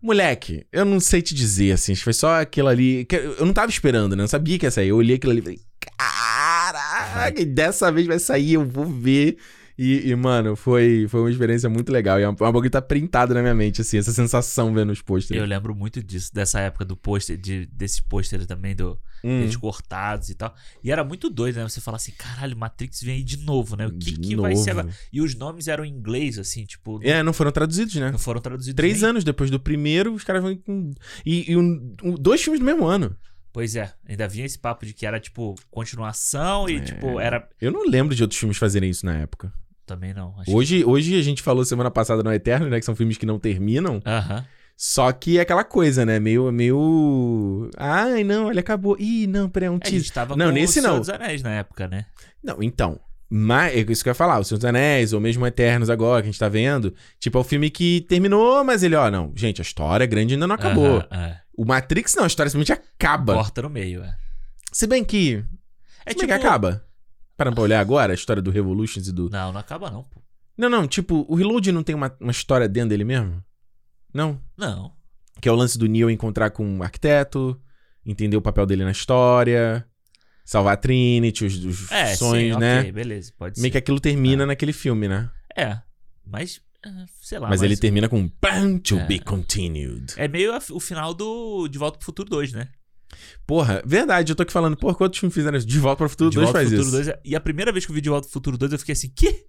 Moleque, eu não sei te dizer, assim, foi só aquilo ali. Eu não tava esperando, né? Eu não sabia que ia sair. Eu olhei aquilo ali e falei, caraca, dessa vez vai sair, eu vou ver. E, e, mano, foi, foi uma experiência muito legal. E é uma, bagulho tá printado na minha mente, assim, essa sensação vendo os pôsteres. Eu lembro muito disso, dessa época do pôster, de, desse pôster também, do, Hum. eles cortados e tal. E era muito doido, né? Você fala assim, caralho, Matrix vem aí de novo, né? O que, De que vai ser novo. agora? E os nomes eram em inglês, assim, tipo, É, não foram traduzidos, né? não foram traduzidos. Três nem- anos depois do primeiro, os caras vão com. E, e um- um- dois filmes do mesmo ano. Pois é, ainda vinha esse papo de que era, tipo, continuação e, tipo, era. Eu não lembro de outros filmes fazerem isso na época. Também não. Acho Hoje, hoje a gente falou semana passada no Eterno, né? Que são filmes que não terminam. que... Aham. Só que é aquela coisa, né? Meio. meio... Ai, não, ele acabou. Ih, não, peraí, é um É, a gente teaser. tava Não, com nesse o Senhor não. dos Anéis na época, né? Não, então. Mas, é isso que eu ia falar, O Senhor dos Anéis, ou mesmo Eternos agora, que a gente tá vendo. Tipo, é o filme que terminou, mas ele, ó, não. Gente, a história grande ainda não acabou. Aham, é. O Matrix, não, a história simplesmente acaba. Corta no meio, é. Se bem que. É é tipo. que acaba? Parando pra olhar agora a história do Revolutions e do. Não, não acaba não, pô. Não, não, tipo, o Reload não tem uma, uma história dentro dele mesmo? Não. Não. Que é o lance do Neo encontrar com um arquiteto, entender o papel dele na história, salvar a Trinity, os, os É, sonhos, sim, né? ok, beleza, pode Meio que ser. aquilo termina naquele filme, né? É, mas, sei lá. mas ele termina com Plan to É. be continued. É meio a- o final do De Volta pro Futuro 2, né? Porra, verdade, eu tô aqui falando, porra, quantos filmes fizeram isso? De Volta para o Futuro De 2 Volta faz pro Futuro isso. 2. é- E a primeira vez que eu vi De Volta pro Futuro 2, eu fiquei assim, quê?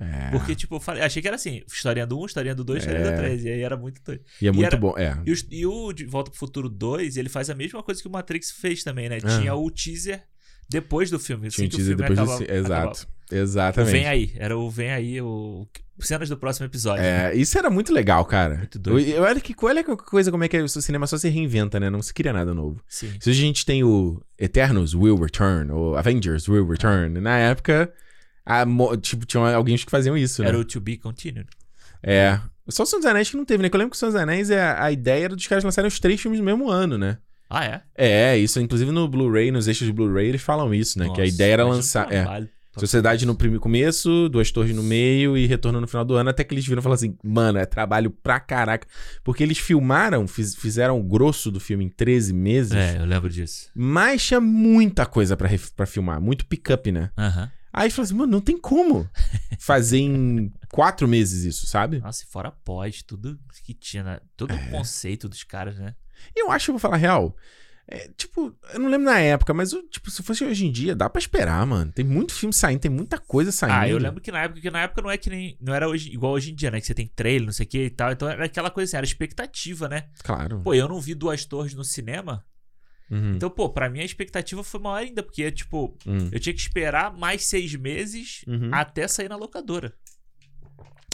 É. Porque, tipo, eu falei, achei que era assim, historinha do 1, historinha do 2, historinha É. do 3. E aí era muito doido. E é muito era- bom, é. E, os- e o De Volta pro Futuro 2, ele faz a mesma coisa que o Matrix fez também, né? Ah. Tinha o teaser depois do filme. Tinha assim que o teaser filme depois acabava- do... Exato. acabava. O Exatamente. Vem aí. Era o Vem aí, o... Cenas do próximo episódio. É, isso era muito legal, cara. Muito doido. Olha que, olha que coisa, como é que é, o cinema só se reinventa, né? Não se cria nada novo. Sim. Se hoje a gente tem o Eternos Will Return, ou Avengers Will Return, na época, a tipo, tinha alguns que faziam isso, né? Era o To Be Continued. É, Só o Senhor dos Anéis que não teve, né? Que eu lembro que o Senhor dos Anéis, é, a ideia era dos caras lançarem os três filmes no mesmo ano, né? Ah, é? É, isso, inclusive no Blu-ray, nos eixos de Blu-ray, eles falam isso, né? que a Nossa, ideia era o lançar. É, Sociedade no primeiro começo, Duas Torres no meio e Retorno no final do ano, até que eles viram e falaram assim: mano, é trabalho pra caraca. Porque eles filmaram, fiz- fizeram o grosso do filme em 13 meses, É, eu lembro disso. mas tinha muita coisa pra, pra filmar, muito pick-up, né? Aham. Aí falou assim, mano, não tem como fazer em quatro meses isso, sabe? Nossa, e fora pós, tudo que tinha, né? todo É. o conceito dos caras, né? E eu acho vou falar real. É, tipo, eu não lembro na época, mas tipo, se fosse hoje em dia, dá pra esperar, mano. Tem muito filme saindo, tem muita coisa saindo. Ah, eu lembro que na época, que na época não é que nem. Não era hoje, igual hoje em dia, né? Que você tem trailer, não sei o que e tal. Então era aquela coisa assim, era expectativa, né? Claro. Pô, eu não vi duas torres no cinema. Uhum. Então, pô, pra mim a expectativa foi maior ainda, porque, tipo, Hum. eu tinha que esperar mais seis meses Uhum. até sair na locadora.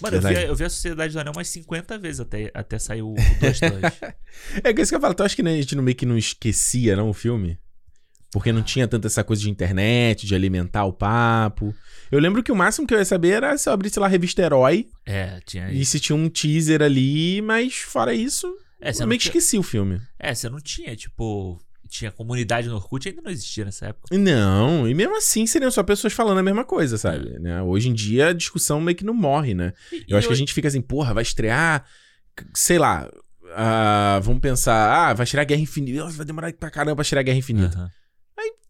Mano, eu vi, eu vi a Sociedade do Anel umas 50 vezes até, até sair o, o Duas Torres. É que isso que eu falo, tu acha que né, a gente não meio que não esquecia, não, o filme? Porque não tinha tanta essa coisa de internet, de alimentar o papo. Eu lembro que o máximo que eu ia saber era se eu abrisse lá a revista Herói É, tinha e se tinha um teaser ali, mas fora isso, É, eu meio que tinha- esqueci o filme. É, você não tinha, tipo. Tinha comunidade no Orkut, ainda não existia nessa época. Não, e mesmo assim seriam só pessoas falando a mesma coisa, É. sabe? Né? Hoje em dia a discussão meio que não morre, né? E- Eu e acho que a gente fica assim, porra, vai estrear, sei lá, ah, vamos pensar, ah, vai estrear Guerra Infinita, vai demorar pra caramba pra estrear Guerra Infinita. Aham.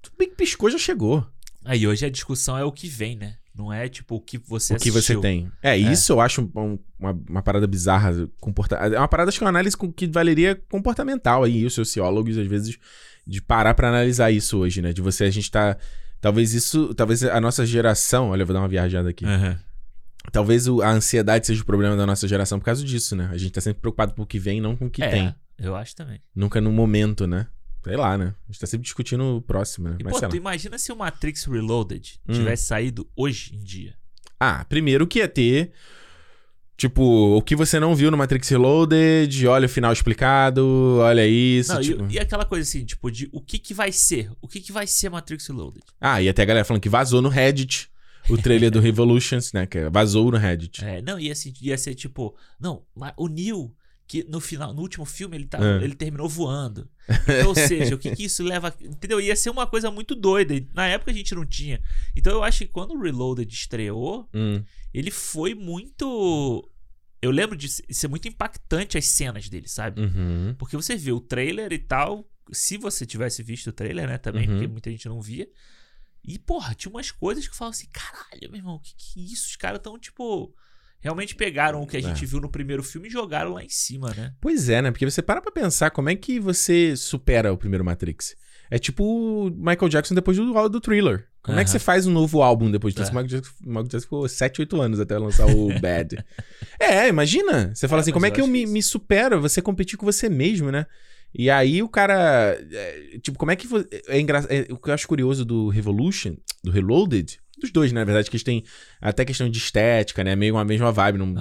Tudo bem que piscou, já chegou. Aí hoje a discussão é o que vem, né? Não é tipo o que você o que você assistiu. tem. É, isso eu acho um- uma, uma parada bizarra. Comporta... É uma parada, acho que é uma análise com- que valeria comportamental aí, os sociólogos, às vezes, de parar pra analisar isso hoje, né? De você, a gente tá. Talvez isso. Talvez a nossa geração. Olha, eu vou dar uma viajada aqui. Aham. Talvez o- a ansiedade seja o problema da nossa geração por causa disso, né? A gente tá sempre preocupado com o que vem, não com o que é, tem. eu acho também. Nunca no momento, né? Sei lá, né? A gente tá sempre discutindo o próximo, né? E, Mas pô, tu imagina se o Matrix Reloaded Hum. tivesse saído hoje em dia. Ah, primeiro que ia ter. Tipo, o que você não viu no Matrix Reloaded, olha o final explicado, olha isso. Não, e- tipo... e, aquela coisa assim, tipo, de o que que vai ser? O que que vai ser Matrix Reloaded? Ah, e até a galera falando que vazou no Reddit o trailer do Revolutions, né? Que vazou no Reddit. É, não, ia ser, ia ser tipo, não, o Neo, que no final, no último filme, ele, tá, É. ele terminou voando. Então, ou seja, o que, que isso leva. Entendeu? Ia ser uma coisa muito doida. Na época a gente não tinha. Então eu acho que quando o Reloaded estreou, Hum. ele foi muito. Eu lembro de ser muito impactante as cenas dele, sabe? Uhum. Porque você vê o trailer e tal. Se você tivesse visto o trailer, né, também, Uhum. porque muita gente não via. E, porra, tinha umas coisas que eu falo assim: caralho, meu irmão, que que é isso? Os caras tão, tipo. Realmente pegaram o que a É. gente viu no primeiro filme e jogaram lá em cima, né? Pois é, né? Porque você para pra pensar como é que você supera o primeiro Matrix. É tipo o Michael Jackson depois do, do Thriller. Como é que você faz um novo álbum depois disso? É. O Michael Jackson, Michael Jackson ficou 7, 8 anos até lançar o Bad. é, imagina. Você fala É, assim, como é que eu me, isso- me supero? Você competir com você mesmo, né? E aí o cara. é, tipo, como é que. É engra... é, o que eu acho curioso do Revolution, do Reloaded, dos dois, né, na verdade, que eles têm até questão de estética, né? Meio uma mesma vibe. Não.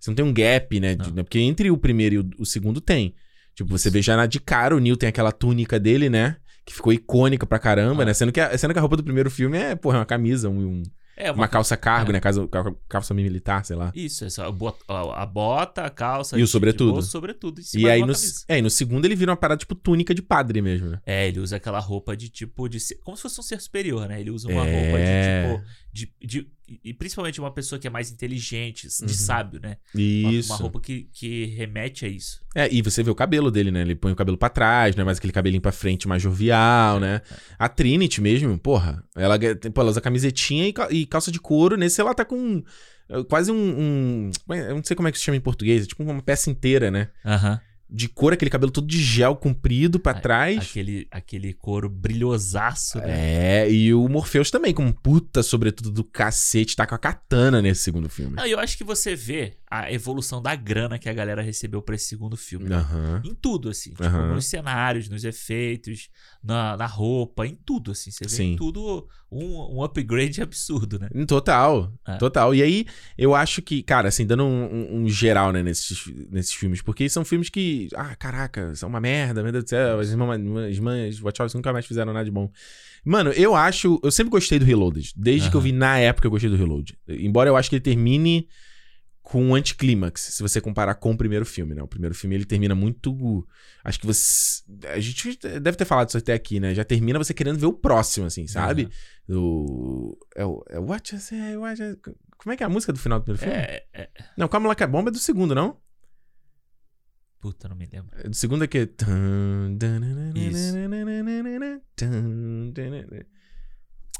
Você não tem um gap, né? de- né, Porque entre o primeiro e o, o segundo tem. Tipo, você vê já na- de cara o Neil tem aquela túnica dele, né? Que ficou icônica pra caramba, Ah. né? Sendo que, a, sendo que a roupa do primeiro filme é, porra, uma camisa, um- um- É, uma calça cargo, é. né? Calça, cal- calça militar, sei lá. Isso, é só a bota, a calça. E o sobretudo. bolso, sobretudo. em cima E aí uma no, é, e no segundo ele vira uma parada tipo túnica de padre mesmo, né? É, ele usa aquela roupa de tipo. de Como se fosse um ser superior, né? Ele usa uma É. roupa de tipo. De, de- e principalmente uma pessoa que é mais inteligente, de Uhum. sábio, né? Uma- Isso. Uma, roupa que, que remete a isso. É, e você vê o cabelo dele, né? Ele põe o cabelo pra trás, né? Mais aquele cabelinho pra frente mais jovial, né? A Trinity mesmo, porra, ela, pô, ela usa camisetinha e, ca- calça de couro. Nesse ela tá com eh, quase um, um- Eu não sei como é que se chama em português, é tipo uma peça inteira, né? Aham. De couro, aquele cabelo todo de gel comprido pra A- trás. Aquele, aquele couro brilhosaço, né? É, e o Morpheus também, com um puta sobretudo do cacete, tá com a katana nesse segundo filme. Não, eu acho que você vê a evolução da grana que a galera recebeu pra esse segundo filme. né? Aham. Em tudo, assim. Tipo, Aham. nos cenários, nos efeitos, na, na roupa, em tudo, assim. Você vê Sim. em tudo um, um upgrade absurdo, né? Total, É. total. E aí, eu acho que, cara, assim, dando um, um- um geral, né, nesses, nesses filmes, porque são filmes que, ah, caraca, são uma merda, meu Deus do céu, as irmãs, as irmãs Wachowski nunca mais fizeram nada de bom. Mano, eu acho, eu sempre gostei do Reloaded, desde que eu vi na época eu gostei do Reload. Embora eu acho que ele termine com um anticlímax, se você comparar com o primeiro filme, né? O primeiro filme ele termina muito. Acho que você. A gente deve ter falado isso até aqui, né? Já termina você querendo ver o próximo, assim, sabe? O. É o. É What You Say, What You... Como é que é a música do final do primeiro filme? É, é. Não, Calma Lá que é Bomba é do segundo, não? Puta, não me lembro. É Do segundo é que.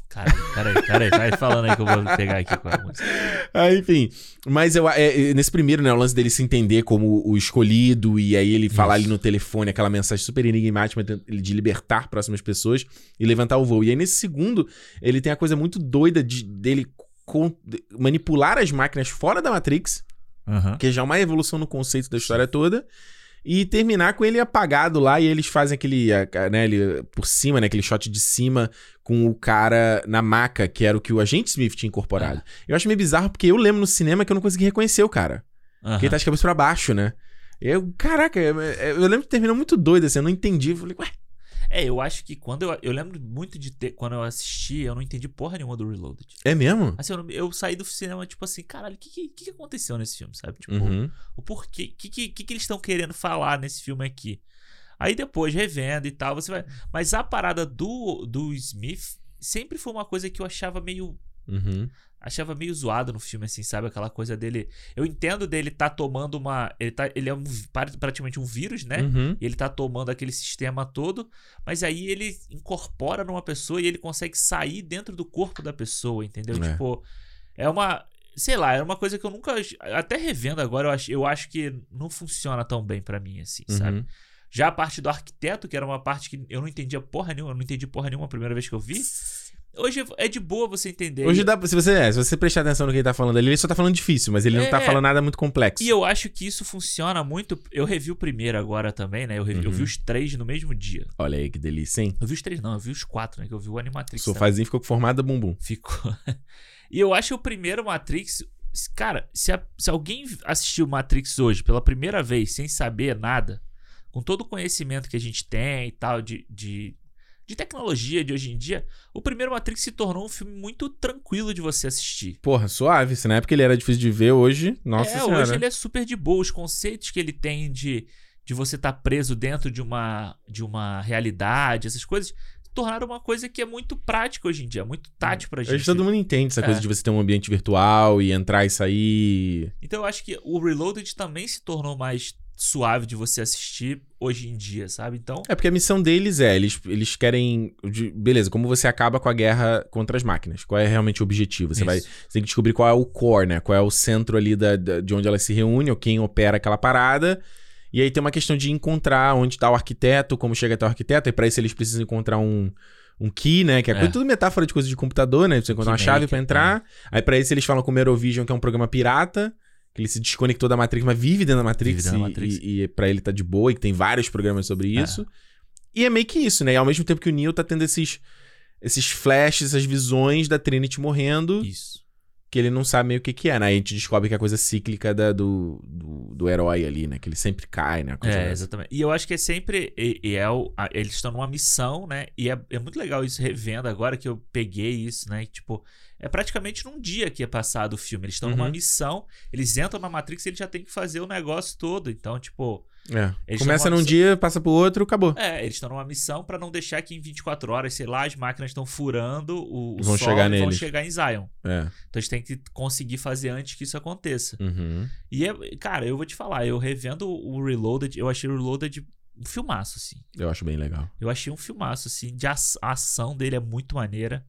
Cara, peraí, peraí, vai falando aí que eu vou pegar aqui com a música. Ah, enfim. Mas eu, é, é, nesse primeiro, né, o lance dele se entender como o escolhido, e aí ele falar Isso. ali no telefone aquela mensagem super enigmática de libertar próximas pessoas e levantar o voo. E aí nesse segundo, ele tem a coisa muito doida de, dele con- de- manipular as máquinas fora da Matrix, Aham. que já é uma evolução no conceito da história toda. E terminar com ele apagado lá e eles fazem aquele, né, ele, por cima, né, aquele shot de cima com o cara na maca, que era o que o agente Smith tinha incorporado. Eu acho meio bizarro porque eu lembro no cinema que eu não consegui reconhecer o cara. aham. Porque ele tá de cabeça pra baixo, né? Eu, caraca, eu, eu lembro que terminou muito doido assim, eu não entendi. Eu falei, ué, É, eu acho que quando eu. Eu lembro muito de ter. Quando eu assisti, eu não entendi porra nenhuma do Reloaded. é mesmo? Assim, eu, eu saí do cinema, tipo assim, caralho, o que, que, que aconteceu nesse filme, sabe? Tipo, Uhum. o porquê, o que, que, que, que eles estão querendo falar nesse filme aqui? Aí depois, revendo e tal, você vai. Mas a parada do, do Smith sempre foi uma coisa que eu achava meio. Uhum. Achava meio zoado no filme, assim, sabe? Aquela coisa dele. Eu entendo dele tá tomando uma. Ele, tá, ele é um, praticamente um vírus, né? Uhum. E ele tá tomando aquele sistema todo, mas aí ele incorpora numa pessoa e ele consegue sair dentro do corpo da pessoa, entendeu? É. Tipo, é uma. Sei lá, é uma coisa que eu nunca. Até revendo agora, eu acho, eu acho que não funciona tão bem pra mim, assim, sabe? Uhum. Já a parte do arquiteto, que era uma parte que eu não entendia porra nenhuma, eu não entendi porra nenhuma a primeira vez que eu vi. Hoje é de boa você entender. Hoje dá, pra- se você, é, se você prestar atenção no que ele tá falando ali, ele só tá falando difícil, mas ele não tá É. falando nada muito complexo. E eu acho que isso funciona muito. Eu revi o primeiro agora também, né? Eu, revi, eu vi Uhum. os três no mesmo dia. Olha aí que delícia, hein? Eu vi os três, não, eu vi os quatro, né? Que eu vi o Animatrix. Sofazinho ficou formado bumbum. Ficou. e eu acho que o primeiro Matrix. Cara, se, a- se alguém assistiu Matrix hoje pela primeira vez, sem saber nada, com todo o conhecimento que a gente tem e tal, de, de, de tecnologia de hoje em dia, o primeiro Matrix se tornou um filme muito tranquilo de você assistir. Porra, suave. Se na época ele era difícil de ver, hoje, nossa é, senhora. hoje ele é super de boa. Os conceitos que ele tem de, de você estar preso dentro de uma, de uma realidade, essas coisas, tornaram uma coisa que é muito prática hoje em dia, muito tátil pra gente. Hoje todo mundo entende essa É. coisa de você ter um ambiente virtual e entrar e sair. Então eu acho que o Reloaded também se tornou mais suave de você assistir hoje em dia, sabe? Então, É porque a missão deles é, eles, eles querem. beleza, como você acaba com a guerra contra as máquinas? Qual é realmente o objetivo? Você, vai, isso. você tem que descobrir qual é o core, né? Qual é o centro ali da, da- de onde elas se reúnem, ou quem opera aquela parada. E aí tem uma questão de encontrar onde tá o arquiteto, como chega até o arquiteto, e pra isso eles precisam encontrar um. Um key, né? Que é, É. tudo metáfora de coisa de computador, né? Você encontrar uma chave pra entrar. Aí pra isso eles falam com o Merovision, que é um programa pirata. Que ele se desconectou da Matrix, mas vive dentro da Matrix. Vive dentro da e- Matrix. E, e pra ele tá de boa, e tem vários programas sobre É. isso. E é meio que isso, né? E ao mesmo tempo que o Neo tá tendo esses, esses flashes, essas visões da Trinity morrendo, isso. Que ele não sabe meio o que que é, né? Aí a gente descobre que é a coisa cíclica da- do, do, do herói ali, né? Que ele sempre cai, né? É, dessa. exatamente. E eu acho que é sempre. E, e é o, a- eles estão numa missão, né? E é, é muito legal isso revendo agora que eu peguei isso, né? Tipo, é praticamente num dia que é passado o filme. Eles estão numa Uhum. missão, eles entram na Matrix e eles já têm que fazer o negócio todo. Então, tipo. É. Eles Começa num a- dia, passa pro outro, acabou. É, eles estão numa missão pra não deixar que em 24 horas, sei lá, as máquinas estão furando o, o Vão sol chegar e vão chegar em Zion. É. Então eles têm que conseguir fazer antes que isso aconteça. Uhum. E, é, cara, eu vou te falar, eu revendo o Reloaded, eu achei o Reloaded um filmaço, assim. Eu acho bem legal. Eu achei um filmaço, assim, de aç- a ação dele é muito maneira.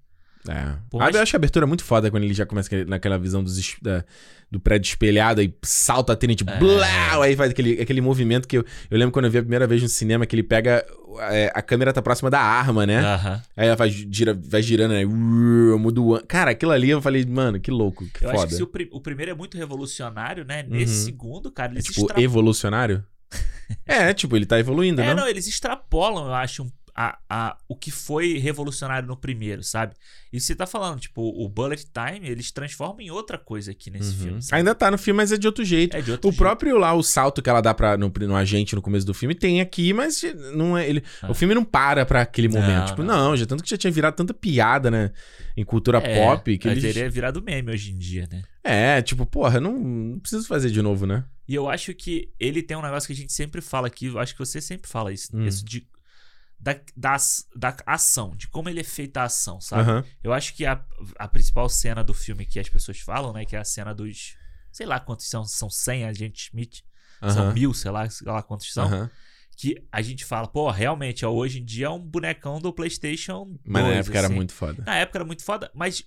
É. Pô, Ah, mas- Eu acho que a abertura é muito foda quando ele já começa naquela visão dos, da- do prédio espelhado, aí salta a Trinity, É. blau, aí faz aquele, aquele movimento que eu, eu lembro quando eu vi a primeira vez no cinema, que ele pega. é, a câmera tá próxima da arma, né? Aham. Aí ela vai, gira, vai girando, aí uau, muda o Cara, aquilo ali eu falei, mano, que louco, que Eu foda. acho que se o, pri- o primeiro é muito revolucionário, né? Nesse Uhum. segundo, cara, É eles tipo, extra- evolucionário? é, tipo, ele tá evoluindo, É, não? não, eles extrapolam, eu acho, um- a, a, o que foi revolucionário no primeiro, sabe? E você tá falando, tipo, o Bullet Time, eles transformam em outra coisa aqui nesse Uhum. filme. sabe? Ainda tá no filme, mas é de outro jeito. É de outro O jeito. próprio lá, o salto que ela dá pra, no, no agente no começo do filme, tem aqui, mas não é. Ele, Ah. O filme não para pra aquele momento. Não, tipo, não. não, já tanto que já tinha virado tanta piada, né? Em cultura É, pop. Que eles... teria virado meme hoje em dia, né? É, tipo, porra, não, não preciso fazer de novo, né? E eu acho que ele tem um negócio que a gente sempre fala aqui, eu acho que você sempre fala isso, Hum. isso de da, das- da ação, de como ele é feita a ação, sabe? Aham. Eu acho que a, a principal cena do filme que as pessoas falam, né, que é a cena dos sei lá quantos são, são 100 agentes Smith, são Aham. mil, sei lá, sei lá quantos são, Aham. que a gente fala, pô, realmente, hoje em dia é um bonecão do PlayStation 2, Mas na época era assim. muito foda. Na época era muito foda, mas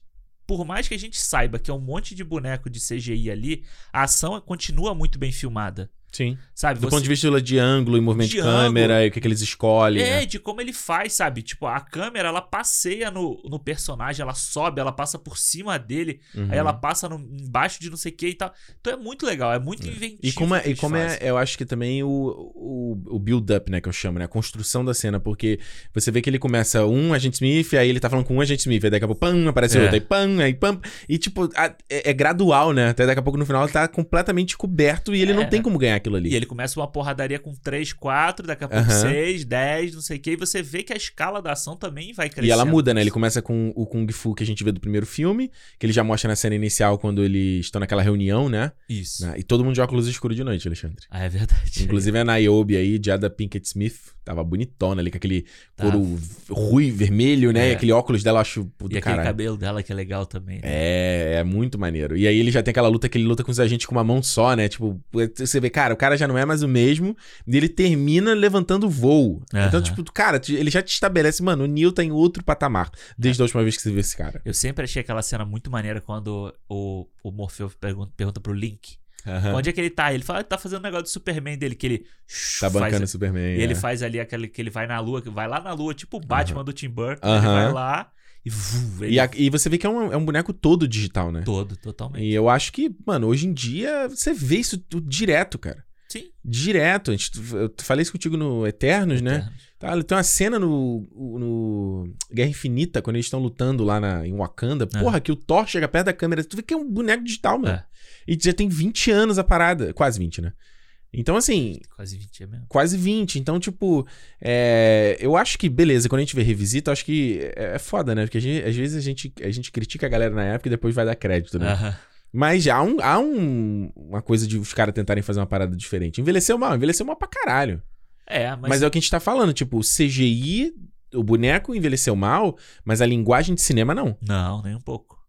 por mais que a gente saiba que é um monte de boneco de CGI ali, a ação continua muito bem filmada. Sim. Sabe? Do ponto de vista de ângulo e movimento de, De câmera ângulo. e o que, que eles escolhem. É, né? de como ele faz, sabe? Tipo, a câmera, ela passeia no, no personagem, ela sobe, ela passa por cima dele, Uhum. aí ela passa no- embaixo de não sei o que e tal. Então é muito legal, é muito inventivo. E como, é, e como é, eu acho que também o, o, o build-up, né, que eu chamo, né? A construção da cena, porque você vê que ele começa um agente Smith, aí ele tá falando com um agente Smith, aí daqui a pouco, pam, aparece É. outro, aí pam, aí pam. E tipo, a- é, é gradual, né? Até daqui a pouco no final ele tá completamente coberto e ele não É. tem como ganhar aquilo ali. E ele começa uma porradaria com 3, 4, daqui a pouco Aham. 6, 10, não sei o que, e você vê que a escala da ação também vai crescendo. E ela muda, né? Ele começa com o Kung Fu que a gente vê do primeiro filme, que ele já mostra na cena inicial quando eles estão naquela reunião, né? Isso. Né? E todo mundo de óculos escuro de noite, Alexandre. Ah, é verdade. Inclusive a Niobe aí, Jada Pinkett Smith, tava bonitona ali, com aquele couro ruim, vermelho, né? É. Aquele óculos dela eu acho do E aquele caralho. cabelo dela que é legal também. né? É, é muito maneiro. E aí ele já tem aquela luta que ele luta com os agentes com uma mão só, né? Tipo, você vê, cara, o cara já não é mais o mesmo, e ele termina levantando voo. Então, Aham. tipo, cara, ele já te estabelece, mano, o Neil tá em outro patamar, desde a última vez que você viu esse cara. Eu sempre achei aquela cena muito maneira quando o, o Morfeu pergunta, pergunta pro Link Aham. onde é que ele tá. Ele fala que tá fazendo um negócio do Superman dele, que ele Tá bancando faz, o Superman. E ele é. faz ali aquele que ele vai na lua, que vai lá na lua, tipo o Batman do Tim Burton. Ele Aham. vai lá e ele E, a- e você vê que é um, é um boneco todo digital, né? todo, totalmente. E eu acho que, mano, hoje em dia você vê isso tudo direto, cara. Sim. Direto. A gente, eu falei isso contigo no Eternos, né? Tá, tem uma cena no, no Guerra Infinita, quando eles estão lutando lá na, em Wakanda. É. Porra, que o Thor chega perto da câmera. Tu vê que é um boneco digital, mano. É. E já tem 20 anos a parada. Quase 20, né? Então, assim, Quase 20 é mesmo. quase 20. Então, tipo, é, eu acho que, beleza, quando a gente vê revisita, eu acho que é, é foda, né? Porque gente- às vezes a gente, a gente critica a galera na época e depois vai dar crédito, né? Aham. Mas há, um, há um, uma coisa de os caras tentarem fazer uma parada diferente. Envelheceu mal, envelheceu mal pra caralho. É, mas, Mas, é o que a gente tá falando, tipo, o CGI, o boneco envelheceu mal, mas a linguagem de cinema não. Não, nem um pouco.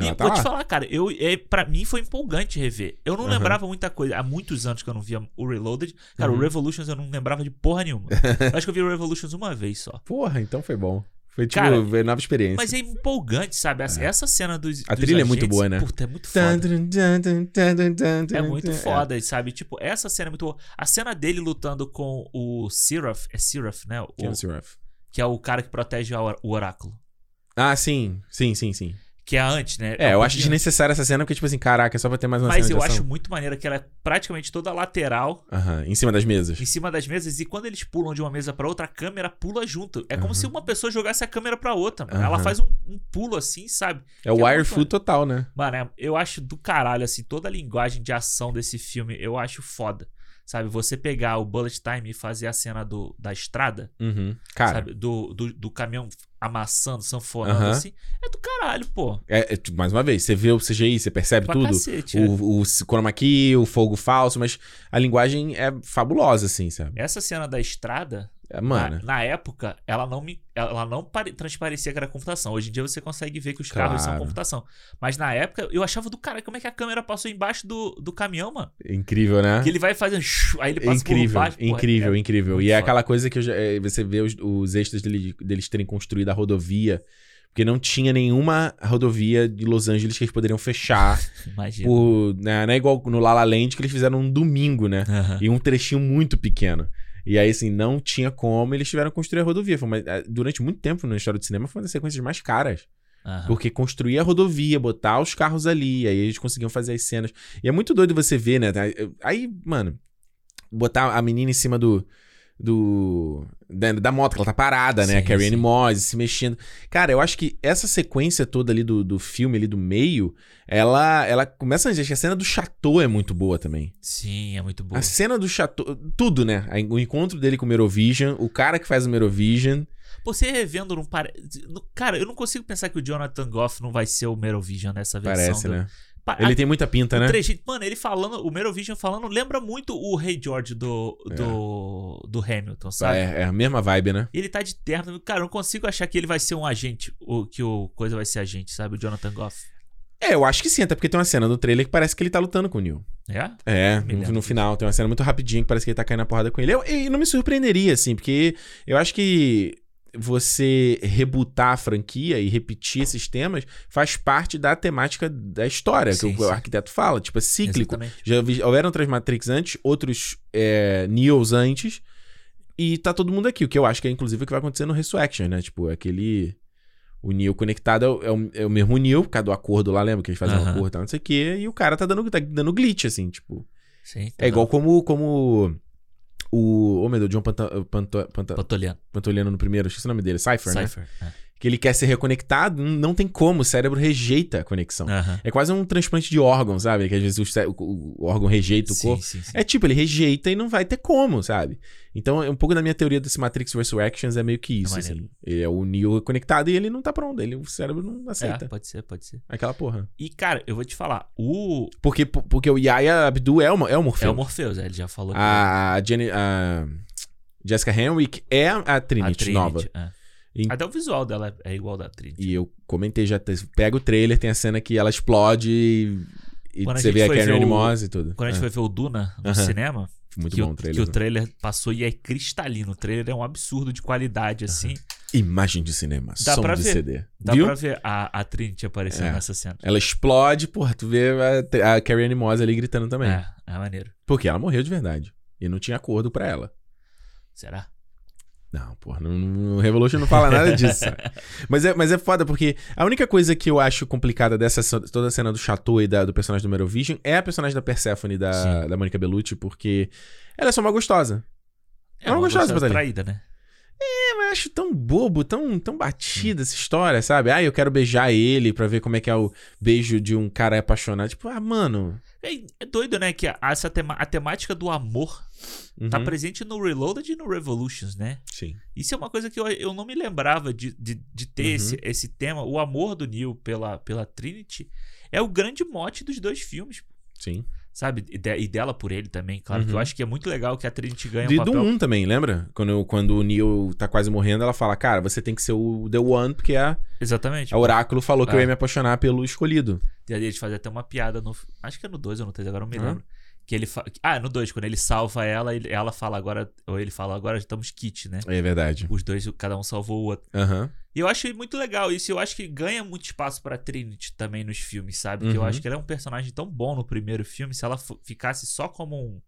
E Ela tá vou te falar, cara, eu, é, pra mim foi empolgante rever. Eu não Aham. lembrava muita coisa. Há muitos anos que eu não via o Reloaded. Cara, Uhum. o Revolutions eu não lembrava de porra nenhuma. eu acho que eu vi o Revolutions uma vez só. Porra, então foi bom. Foi tipo, Cara, nova experiência. Mas é empolgante, sabe? Essa, essa cena dos. A dos trilha é muito boa, né? Puta, é muito foda. É muito tan. foda, sabe? Tipo, essa cena é muito boa. A cena dele lutando com o Seraph, é Seraph, né? O- Quem é o Seraph? que é o cara que protege o oráculo. Ah, sim. Sim, sim, sim. Que é a antes, né? É, um eu acho pouquinho- desnecessária essa cena porque, tipo assim, caraca, é só pra ter mais uma Mas cena eu de ação. acho muito maneiro que ela é praticamente toda lateral, Aham, em cima das mesas. em cima das mesas, e quando eles pulam de uma mesa pra outra, a câmera pula junto. É como se uma pessoa jogasse a câmera pra outra. mano. Ela faz um, um pulo assim, sabe? É o é wire muito food total, né? Mano, é- eu acho do caralho, assim, toda a linguagem de ação desse filme, eu acho foda. Sabe, você pegar o bullet time e fazer a cena do, da estrada, Uhum. Cara, sabe, do, do, do caminhão amassando, sanfonando, Aham. assim, é do caralho, pô. é, é, mais uma vez, você vê o CGI, você percebe Pra tudo. cacete, é. O, o chroma key, o fogo falso, mas a linguagem é fabulosa, assim, sabe? Essa cena da estrada, É, mano. na, na época, ela não me, ela não pare- transparecia que era computação. Hoje em dia você consegue ver que os carros são Claro. computação. Mas na época, eu achava do cara, como é que a câmera passou embaixo do, do caminhão, mano? Incrível, né? Que ele vai fazendo, aí ele É passa incrível, por baixo. porra, incrível, é- incrível. muito E é foda. aquela coisa que já- é, você vê os, os extras dele- deles terem construído a rodovia, porque não tinha nenhuma rodovia de Los Angeles que eles poderiam fechar. Imagina. por, né, não é igual no La La Land que eles fizeram um domingo, né? E um trechinho muito pequeno. E aí, assim, não tinha como, eles tiveram que construir a rodovia. Foi uma- eh, durante muito tempo na história do cinema, foi uma das sequências mais caras. Aham. Porque construir a rodovia, botar os carros ali, aí eles conseguiam fazer as cenas. E é muito doido você ver, né? Aí, mano, botar a menina em cima do, do da, da moto, que ela tá parada, né? Sim, a Carrie sim. Moss se mexendo. Cara, eu acho que essa sequência toda ali do, do filme, ali do meio, ela, ela começa a que a cena do chateau é muito boa também. Sim, é muito boa. A cena do chateau, tudo, né? O encontro dele com o Merovision, o cara que faz o Merovision. Você revendo não parece. Cara, eu não consigo pensar que o Jonathan Goff não vai ser o Merovision nessa versão. Parece, do- né? Ele a- tem muita pinta, né? trejeito- Mano, ele falando, o Merovision falando, lembra muito o Rei George do, É. do, do Hamilton, sabe? É, é a mesma vibe, né? Ele tá de terno. Cara, eu não consigo achar que ele vai ser um agente, o, que o coisa vai ser agente, sabe? O Jonathan Goff. É, eu acho que sim, até porque tem uma cena do trailer que parece que ele tá lutando com o Neil. É? É, no, no final tem uma cena muito rapidinha que parece que ele tá caindo na porrada com ele. Eu, e não me surpreenderia, assim, porque eu acho que você rebutar a franquia e repetir esses temas faz parte da temática da história, Sim, que o sim. arquiteto fala. Tipo, é cíclico. Exatamente. Já vi, houveram outras Matrix antes, outros é, Neos antes, e tá todo mundo aqui. O que eu acho que é, inclusive, o que vai acontecer no Resurrection, né? Tipo, aquele... O Neo conectado é o, é o, é o mesmo Neo, por causa do acordo lá, lembra? Que eles fazem um Aham. acordo e tal, não sei o quê, e o cara tá dando, tá dando glitch, assim, tipo... Sim. É igual como, como o... Oh, meu Deus, John Panta, Panta, Panta, Patoliano. Pantoliano no primeiro, esqueci o nome dele, Cypher, né? Cypher. É. Que ele quer ser reconectado, não tem como, o cérebro rejeita a conexão. Aham. É quase um transplante de órgão, sabe? Que às vezes o, cé- o- órgão rejeita o Sim, corpo. sim, sim. É tipo, ele rejeita e não vai ter como, sabe? Então, é um pouco da minha teoria desse Matrix Resurrections é meio que isso, maneiro. assim. Ele é o Neo conectado e ele não tá pronto, ele, o cérebro não aceita. É, pode ser, pode ser. Aquela porra. E, cara, eu vou te falar, o. Porque, porque o Yaya Abdul é o, é o É Morpheus. o Morpheus, é, ele já falou que A, a, Jenny, a Jessica Henwick é a a Trinity, Trinity, nova. é. Em- Até o visual dela é igual da Trinity. E eu comentei já, pega o trailer, tem a cena que ela explode e, e a você gente vê a Karen Moss e tudo. Quando a gente É, foi ver o Duna no Aham. cinema, Muito que, bom o, trailer. que o né? trailer passou e é cristalino. O trailer é um absurdo de qualidade, assim. Imagem de cinema, Dá som pra de ver. CD. Dá Viu? pra ver a, a Trinity aparecendo É. nessa cena. Ela explode, porra, tu vê a, a Carrie Anne Moss ali gritando também. É, é maneiro. Porque ela morreu de verdade. E não tinha acordo pra ela. Será? Não, porra, no Revolution não fala nada disso. sabe? mas, é, mas é foda, porque a única coisa que eu acho complicada dessa toda a cena do Chateau e da- do personagem do Merovision é a personagem da Persephone, da, Sim. da Monica Bellucci, porque ela é só uma gostosa. É uma uma gostosa gostosa tá traída, né? É, mas acho tão bobo, tão, tão batida essa história, sabe? Ah, eu quero beijar ele pra ver como é que é o beijo de um cara apaixonado. Tipo, ah, mano. É, é doido, né? Que a, essa tema- a temática do amor tá Uhum. presente no Reloaded e no Revolutions, né? Sim. Isso é uma coisa que eu, eu não me lembrava de, de, de ter Uhum. esse, esse tema. O amor do Neil pela, pela Trinity é o grande mote dos dois filmes, Sim. Sabe? E, de- e dela por ele também, claro. que Uhum. eu acho que é muito legal que a Trinity ganha De, um do papel. 1 também, lembra? Quando, quando o Neo tá quase morrendo, ela fala, cara, você tem que ser o The One, porque a, Exatamente. a Oráculo falou que eu É. ia me apaixonar pelo escolhido. E aí eles fazem até uma piada no. Acho que é no 2 ou no 3, agora eu não me lembro. Que ele fa... Ah, no 2, quando ele salva ela, ele- ela fala agora. Ou ele fala, agora estamos kit, né? É verdade. Os dois, cada um salvou o outro. Aham. E eu acho muito legal isso. Eu acho que ganha muito espaço pra Trinity também nos filmes, sabe? Que eu Uhum. acho que ela é um personagem tão bom no primeiro filme. Se ela ficasse só como um,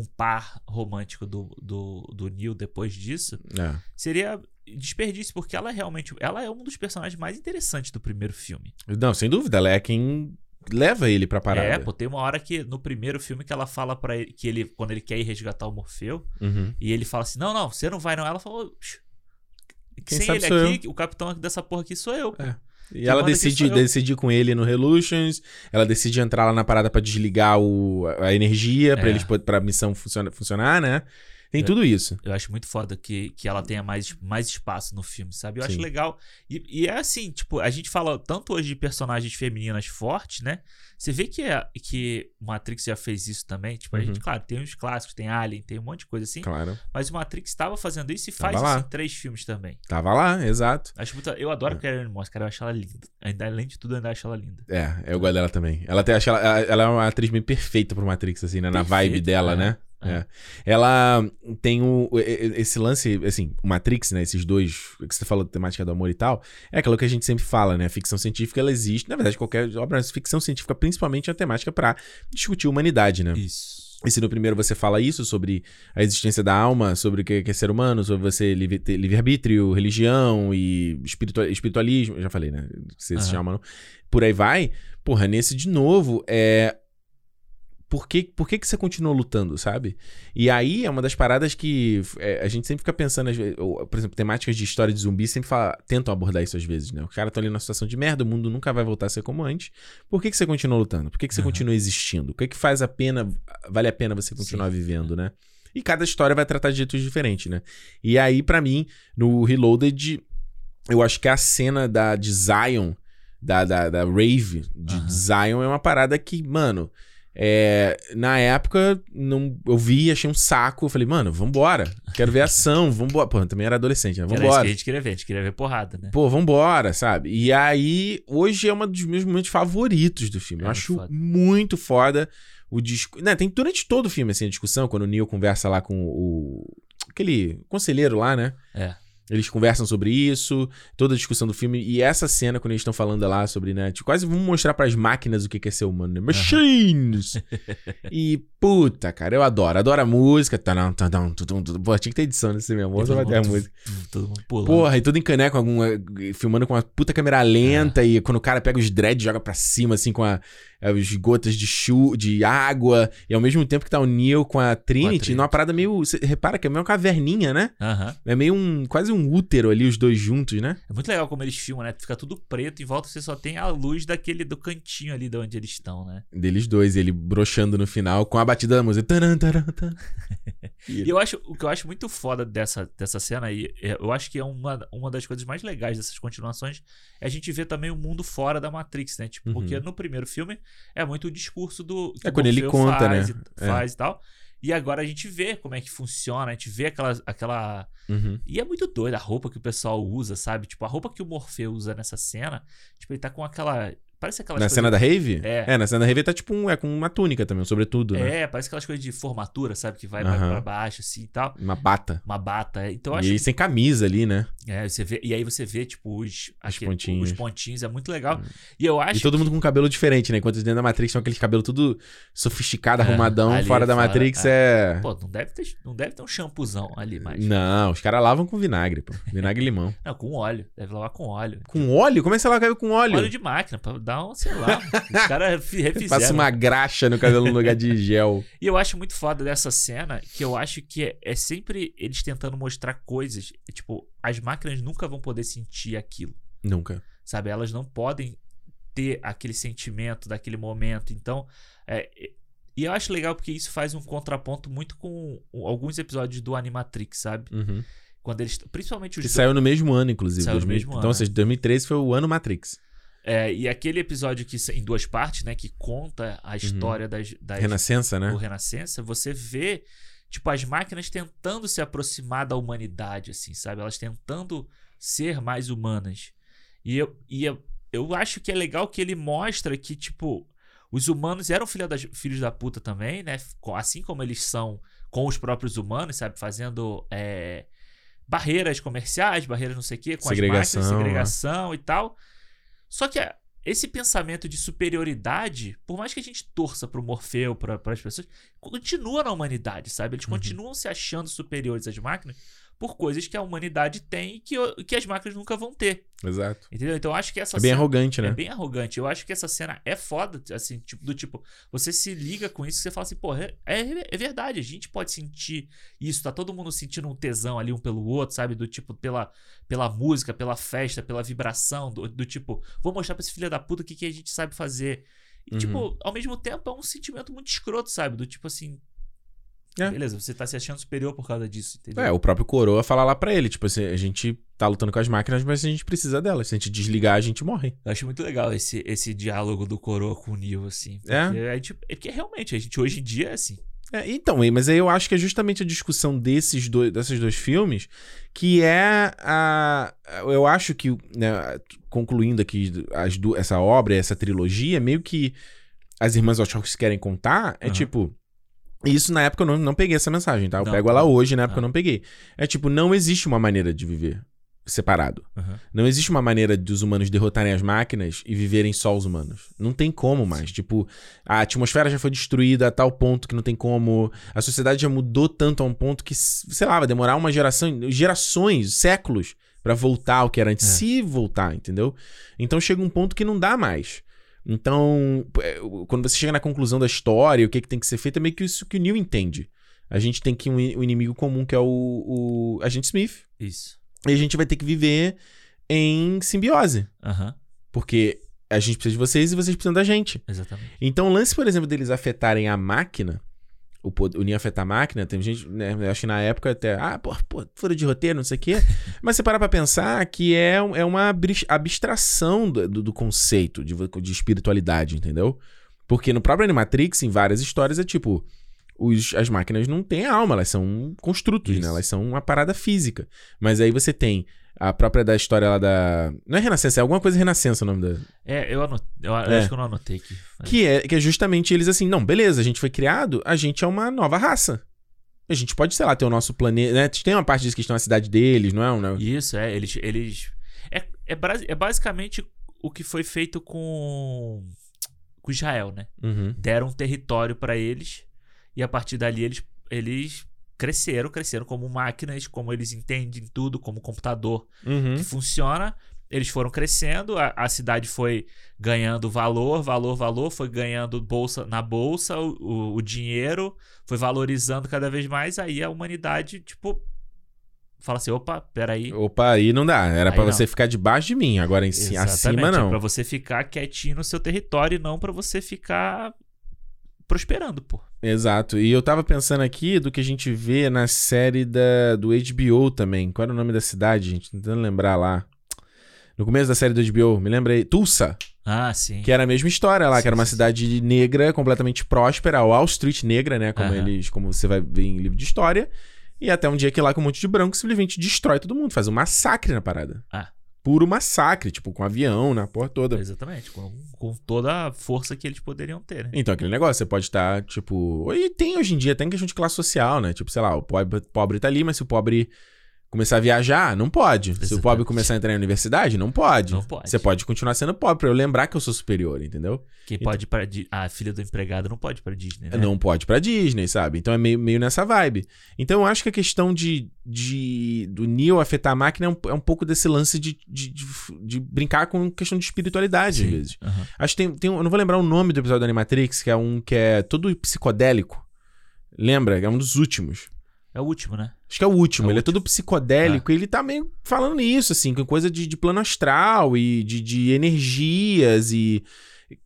um par romântico do, do, do Neil depois disso, É. seria desperdício, porque ela é realmente. Ela é um dos personagens mais interessantes do primeiro filme. Não, sem dúvida, ela é quem leva ele pra parada. É, pô, tem uma hora que no primeiro filme que ela fala para ele que ele quando ele quer ir resgatar o Morfeu, Uhum. e ele fala assim: "Não, não, você não vai não". Ela falou: "Shh, Quem sem sabe ele aqui, o capitão dessa porra aqui sou eu, pô. É. E Quem ela decide, eu. decide com ele no Relutions, ela decide entrar lá na parada pra desligar o, a energia, pra É. eles pra missão funciona, funcionar, né? Tem É. tudo isso. Eu acho muito foda que, que ela tenha mais, mais espaço no filme, sabe? Eu acho Sim. legal. E, e é assim, tipo, a gente fala tanto hoje de personagens femininas fortes, né? Você vê que, a- que Matrix já fez isso também. Tipo, a Uhum. gente, claro, tem os clássicos, tem Alien, tem um monte de coisa assim. Claro. Mas o Matrix estava fazendo isso e Tava faz lá. isso em três filmes também. Tava lá, exato. Acho muito, eu adoro É. a Karen Moss, cara. Eu acho ela linda. Ainda, além de tudo, eu ainda acho ela linda. É, eu gosto dela também. Ela tem, acho ela, ela é uma atriz bem perfeita pro Matrix, assim, né? Na Perfeita, vibe dela, é, né? É. É. Ela tem o, esse lance, assim, o Matrix, né? Esses dois que você falou da temática do amor e tal, é aquilo que a gente sempre fala, né? A ficção científica, ela existe. Na verdade, qualquer obra, mas ficção científica, principalmente, é a temática pra discutir humanidade, né? Isso. E se no primeiro você fala isso sobre a existência da alma, sobre o que é ser humano, sobre você livre- ter livre-arbítrio, religião e espiritua- espiritualismo, já falei, né? Se se Aham. chama, não. Por aí vai. Porra, nesse de novo, é. Por que, por que, que você continuou lutando, sabe? E aí é uma das paradas que é, a gente sempre fica pensando, às vezes, ou, por exemplo, temáticas de história de zumbi sempre fala, tentam abordar isso às vezes, né? Os caras estão ali numa situação de merda, o mundo nunca vai voltar a ser como antes. Por que, que você continua lutando? Por que, que você Aham. continua existindo? O que, que faz a pena, vale a pena você continuar Sim. vivendo, né? E cada história vai tratar de jeitos diferentes, né? E aí, pra mim, no Reloaded, eu acho que a cena da, de Zion, da, da, da Rave de Aham. Zion, é uma parada que, mano, é, na época não, eu vi, achei um saco. Eu falei, mano, vambora. Quero ver ação, vambora. Pô, também era adolescente, né? Era isso que Vambora. a gente queria ver, a gente queria ver porrada, né? Pô, vambora, sabe? E aí, hoje é um dos meus momentos favoritos do filme. É eu acho foda. muito foda o disco. Né, tem durante todo o filme, assim, a discussão, quando o Neil conversa lá com o. aquele conselheiro lá, né? É. Eles conversam sobre isso, toda a discussão do filme. E essa cena, quando eles estão falando lá sobre, né? Tipo, quase vamos mostrar pras máquinas o que é ser humano, né? Machines! e, puta, cara, eu adoro. Adoro a música. Tadam, tadam, tudum, tudum. Pô, tinha que ter edição nesse mesmo. Vamos todo vai ter a música. Porra, e tudo em caneco, algum, eh, filmando com uma puta câmera lenta. E quando o cara pega os dreads, joga pra cima, assim, com a, as gotas de chu, de água. E ao mesmo tempo que tá o Neil com a Trinity, Trinity. numa parada meio. Você repara que é meio uma caverninha, né? É meio um. quase um útero ali, os dois juntos, né? É muito legal como eles filmam, né? Fica tudo preto, em volta você só tem a luz daquele do cantinho ali de onde eles estão, né? Deles dois, ele broxando no final com a batida da música. Taran, taran, taran. E eu acho, o que eu acho muito foda dessa, dessa cena aí, é- eu acho que é uma, uma das coisas mais legais dessas continuações, é a gente ver também o mundo fora da Matrix, né? Tipo, Uhum. porque no primeiro filme é muito o discurso do. que É quando ele conta, faz né? E, É. Faz e tal. E agora a gente vê como é que funciona, a gente vê aquela, aquela. Uhum. E é muito doido a roupa que o pessoal usa, sabe? Tipo, a roupa que o Morfeu usa nessa cena, tipo, ele tá com aquela. Parece aquelas Na cena da Rave? É. na cena da Rave tá tipo um, é com uma túnica também, um sobretudo, né? É, parece aquelas coisas de formatura, sabe? Que vai, vai pra baixo, assim e tal. Uma bata. Uma bata. é. Então e acho ele sem camisa ali, né? É, você vê, e aí você vê, tipo, os, aquele- pontinhos. os pontinhos, é muito legal. E eu acho. E todo mundo com cabelo diferente, né? Enquanto dentro da Matrix são aqueles cabelos tudo sofisticado, É, arrumadão. ali Fora da fora, Matrix é. Pô, não deve ter, não deve ter um shampoozão ali, mas. Não, os caras lavam com vinagre, pô. Vinagre e limão. Não, com óleo. Deve lavar com óleo. Com óleo? Como é que você lava cabelo com óleo? Óleo de máquina, pra dar um, sei lá. os caras fi- refizeram. Passa uma graxa no cabelo no lugar de gel. E eu acho muito foda dessa cena que eu acho que é, é sempre eles tentando mostrar coisas. Tipo, as máquinas nunca vão poder sentir aquilo. Nunca. sabe? Elas não podem ter aquele sentimento daquele momento. Então, é, é- e eu acho legal porque isso faz um contraponto muito com alguns episódios do Animatrix, sabe? Uhum. Quando eles, principalmente os Que do- saiu no mesmo ano, inclusive. Saiu no 2000. mesmo então, ano, ou seja, 2013 foi o ano Matrix. É, e aquele episódio que em duas partes, né, que conta a história das, das Renascença, né? do Renascença, você vê tipo as máquinas tentando se aproximar da humanidade, assim, sabe? Elas tentando ser mais humanas. E eu, e eu, eu acho que é legal que ele mostra que, tipo, os humanos eram filha das, filhos da puta também, né? Assim como eles são com os próprios humanos, sabe? Fazendo é, barreiras comerciais, barreiras não sei o quê, com Segregação, as né? máquinas, segregação e tal. Só que a- esse pensamento de superioridade, por mais que a gente torça pro Morfeu, para as pessoas, continua na humanidade, sabe? Eles Uhum. continuam se achando superiores às máquinas por coisas que a humanidade tem e que, que as máquinas nunca vão ter. Exato. Entendeu? Então eu acho que essa É bem cena arrogante, né? é bem arrogante. Eu acho que essa cena é foda, assim, tipo, do tipo, você se liga com isso e você fala assim, pô, é, é, é verdade, a gente pode sentir isso, tá todo mundo sentindo um tesão ali um pelo outro, sabe? Do tipo, pela, pela música, pela festa, pela vibração, do, do tipo, vou mostrar pra esse filho da puta o que, que a gente sabe fazer. E, Uhum. tipo, ao mesmo tempo é um sentimento muito escroto, sabe? Do tipo assim. É. Beleza, você tá se achando superior por causa disso, entendeu? É, o próprio Coroa fala lá pra ele, tipo assim, a gente tá lutando com as máquinas, mas a gente precisa delas. Se a gente desligar, a gente morre. Eu acho muito legal esse, esse diálogo do Coroa com o Neo, assim. É? Gente, é porque realmente, a gente hoje em dia é assim. É, então, mas aí eu acho que é justamente a discussão desses dois, desses dois filmes que é a. Eu acho que, né, concluindo aqui as essa obra, essa trilogia, meio que as irmãs Wachowski querem contar é Aham. tipo. Isso na época eu não, não peguei essa mensagem, tá? Eu Não, pego tá. ela hoje, na época Ah. eu não peguei. É tipo, não existe uma maneira de viver separado. Uhum. Não existe uma maneira dos humanos derrotarem as máquinas e viverem só os humanos. Não tem como mais. Tipo, a atmosfera já foi destruída a tal ponto que não tem como. A sociedade já mudou tanto a um ponto que, sei lá, vai demorar uma geração, gerações, séculos pra voltar ao que era antes. É. Se voltar, entendeu? Então chega um ponto que não dá mais. Então, é, quando você chega na conclusão da história, o que, que tem que ser feito, é meio que isso que o Neil entende. A gente tem que um, um inimigo comum, que é o, o Agente Smith. Isso. E a gente vai ter que viver em simbiose. Aham. Porque a gente precisa de vocês e vocês precisam da gente. Exatamente. Então, o lance, por exemplo, deles afetarem a máquina, o, pod- o Neo afetar a máquina, tem gente, né, eu acho que na época até, ah, pô, pô, fora de roteiro, não sei o quê. Mas você parar pra pensar que é, é uma abstração do, do, conceito de, de espiritualidade, entendeu? Porque no próprio Animatrix, em várias histórias, é tipo, os, as máquinas não têm alma, elas são construtos, né? Elas são uma parada física. Mas aí você tem a própria da história lá da. Não é Renascença, é alguma coisa Renascença o nome da. É, eu, anotei, eu É. acho que eu não anotei aqui. Que é, que é justamente eles assim, não, beleza, a gente foi criado, a gente é uma nova raça. A gente pode, sei lá, ter o nosso planeta. Né? Tem uma parte disso que estão na cidade deles, não é? Um, né? Isso, é. Eles. eles é, é, é basicamente o que foi feito com. com Israel, né? Uhum. Deram um território pra eles e a partir dali eles, eles cresceram, cresceram como máquinas, como eles entendem tudo, como computador Uhum. que funciona. Eles foram crescendo, a, a cidade foi ganhando valor, valor, valor, foi ganhando bolsa na bolsa, o, o, o dinheiro foi valorizando cada vez mais. Aí a humanidade, tipo, fala assim: opa, peraí. Opa, aí não dá. Era não. você ficar debaixo de mim. Agora em ci- acima, Exatamente, é não. Pra você ficar quietinho no seu território e não pra você ficar prosperando, pô. Exato. E eu tava pensando aqui do que a gente vê na série da, do HBO também. Qual era o nome da cidade, gente? Tentando lembrar lá. No começo da série do HBO, me lembrei. Tulsa. Ah, sim. Que era a mesma história lá, Sim, que era uma sim, cidade negra, completamente próspera, a Wall Street negra, né? Como Aham. eles, como você vai ver em livro de história. E até um dia que lá com um monte de branco simplesmente destrói todo mundo, faz um massacre na parada. Ah. Puro massacre, tipo, com avião na porra toda. Exatamente, com, com toda a força que eles poderiam ter, né? Então, aquele negócio, você pode estar, tipo. E tem hoje em dia, tem questão de classe social, né? Tipo, sei lá, o pobre, pobre tá ali, mas se o pobre começar a viajar, não pode. Se o pobre começar a entrar na universidade, não pode. Não pode. Você pode continuar sendo pobre, pra eu lembrar que eu sou superior, entendeu? Quem pode ir pra Di- A filha do empregado não pode pra Disney, né? Não pode pra Disney, sabe? Então é meio, meio nessa vibe. Então eu acho que a questão de, de do Neo afetar a máquina é um, é um pouco desse lance de, de, de, de brincar com questão de espiritualidade, às Sim. vezes. Aham. Acho que tem, tem um, eu não vou lembrar o nome do episódio da Animatrix, que é um que é todo psicodélico. Lembra? É um dos últimos. É o último, né? Acho que é o último. É o ele é último. todo psicodélico e ele tá meio falando nisso, assim, com coisa de, de plano astral e de, de energias e.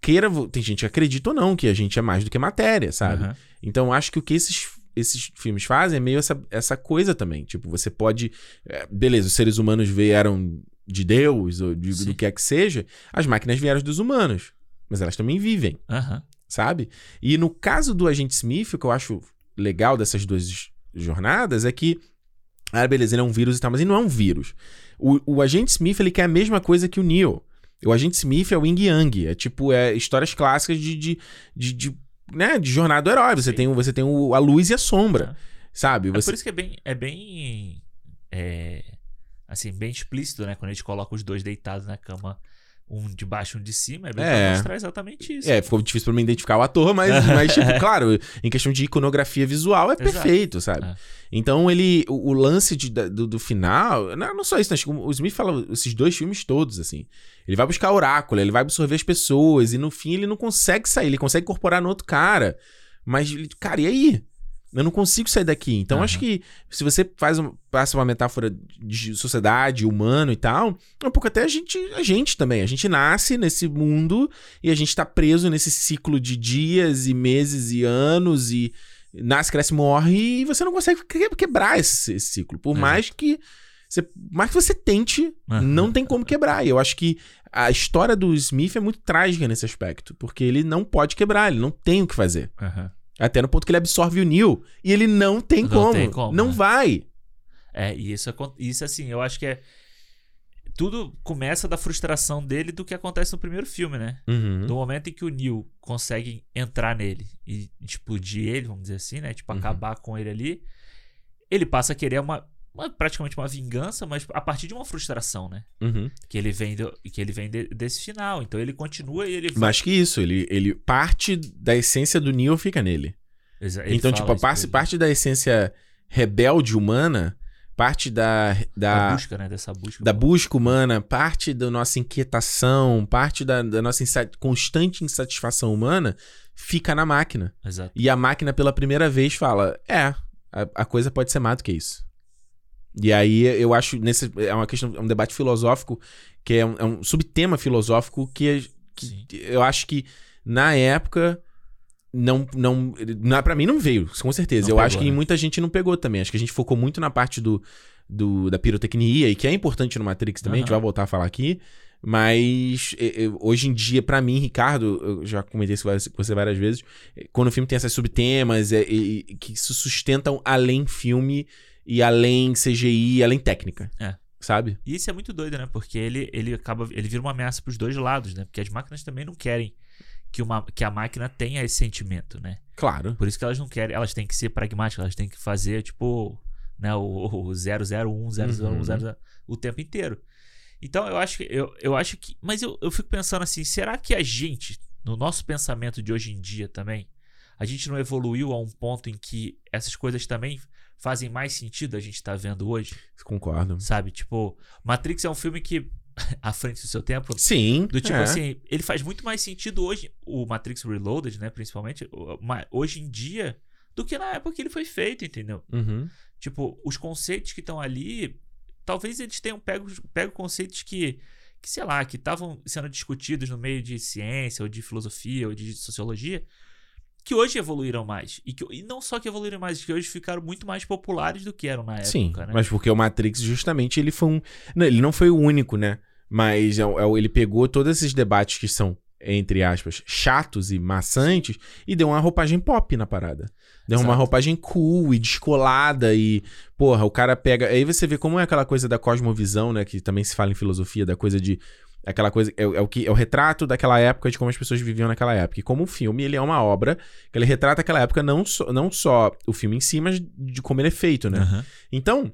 Queira. Tem gente que acredita ou não que a gente é mais do que matéria, sabe? Aham. Então, acho que o que esses, esses filmes fazem é meio essa, essa coisa também. Tipo, você pode. é, beleza, os seres humanos vieram de Deus ou de, do que é que seja. As máquinas vieram dos humanos. Mas elas também vivem, Aham. sabe? E no caso do Agente Smith, o que eu acho legal dessas duas jornadas é que. Ah, beleza, ele é um vírus e tal, mas ele não é um vírus. O, o Agente Smith, ele quer a mesma coisa que o Neo. O Agente Smith é o Yin Yang. É tipo, é histórias clássicas de, de, de, de, né, de jornada do herói. Você Sim. tem, você tem o- a luz e a sombra, Ah. sabe? É Você, por isso que é bem. É bem. É, assim, bem explícito, né? Quando a gente coloca os dois deitados na cama, um de baixo e um de cima, é bem É. pra mostrar exatamente isso. É, ficou difícil pra mim identificar o ator, mas, mas tipo, claro, em questão de iconografia visual é Exato. perfeito, sabe? É. Então ele, o, o lance de- do, do final, não, não só isso, né? O Smith fala esses dois filmes todos, assim. Ele vai buscar oráculo, ele vai absorver as pessoas, e no fim ele não consegue sair, ele consegue incorporar no outro cara. Mas, cara, e aí? Eu não consigo sair daqui. Então, Aham. acho que se você faz um, passa uma metáfora de sociedade, humano e tal, é um pouco até a gente, a gente também. A gente nasce nesse mundo e a gente tá preso nesse ciclo de dias e meses e anos e nasce, cresce, morre e você não consegue que- quebrar esse, esse ciclo. Por Exato. mais que você, mais que você tente, Aham. não tem como quebrar. E eu acho que a história do Smith é muito trágica nesse aspecto, porque ele não pode quebrar, ele não tem o que fazer. Aham. Até no ponto que ele absorve o Neil e ele não tem Não como. tem como, não né? vai. É, e isso, isso assim, eu acho que é. Tudo começa da frustração dele do que acontece no primeiro filme, né? Uhum. Do momento em que o Neil consegue entrar nele e explodir ele, vamos dizer assim, né? Tipo, Uhum. acabar com ele ali, ele passa a querer uma, uma- praticamente uma vingança, mas a partir de uma frustração, né? Uhum. Que ele vem, do- que ele vem de- desse final. Então ele continua e ele. Mais que isso, ele, ele parte da essência do Neil fica nele. Exa- ele então, tipo, parte, parte da essência rebelde humana parte da, Da da, busca, né? Dessa busca. da busca humana, parte da nossa inquietação, parte da, da nossa insa- constante insatisfação humana fica na máquina. Exato. E a máquina, pela primeira vez, fala: é, a, a coisa pode ser mais do que isso. E aí eu acho. Nesse, é uma questão, é um debate filosófico, que é um, é um subtema filosófico que, que eu acho que na época. Não, não, na, pra mim não veio, com certeza. Não eu pegou, acho que né? muita gente não pegou também. Acho que a gente focou muito na parte do, do da pirotecnia, e que é importante no Matrix também, a gente vai voltar a falar aqui. Mas hoje em dia, pra mim, Ricardo, eu já comentei isso com você várias vezes, quando o filme tem esses subtemas é, e- que se sustentam além filme e além CGI, além técnica. É. Sabe? E isso é muito doido, né? Porque ele, ele acaba. Ele vira uma ameaça pros dois lados, né? Porque as máquinas também não querem que, uma, que a máquina tenha esse sentimento, né? Claro. Por isso que elas não querem. Elas têm que ser pragmáticas, elas têm que fazer, tipo, né, o, o 001, 001, Uhum. 00, o tempo inteiro. Então eu acho que. Eu, eu acho que. Mas eu, eu fico pensando assim, será que a gente, no nosso pensamento de hoje em dia também, a gente não evoluiu a um ponto em que essas coisas também fazem mais sentido a gente tá vendo hoje? Concordo. Sabe? Tipo, Matrix é um filme que, à frente do seu tempo, Sim. do tipo é. assim, ele faz muito mais sentido hoje, o Matrix Reloaded, né, principalmente, hoje em dia, do que na época que ele foi feito, entendeu? Uhum. Tipo, os conceitos que estão ali, talvez eles tenham pego, pego conceitos que, que, sei lá, que estavam sendo discutidos no meio de ciência, ou de filosofia, ou de sociologia, que hoje evoluíram mais. E, que, e não só que evoluíram mais, que hoje ficaram muito mais populares do que eram na época, Sim, né? mas porque o Matrix, justamente, ele foi um. Não, ele não foi o único, né? Mas é o- é ele pegou todos esses debates que são, entre aspas, chatos e maçantes e deu uma roupagem pop na parada. Deu uma Exato. roupagem cool e descolada e, porra, o cara pega. Aí você vê como é aquela coisa da cosmovisão, né? Que também se fala em filosofia, da coisa de. Aquela coisa. É, o- é o que, é o retrato daquela época, de como as pessoas viviam naquela época. E como o filme, ele é uma obra que ele retrata aquela época, não só, não só o filme em si, mas de como ele é feito, né? Aham. Então,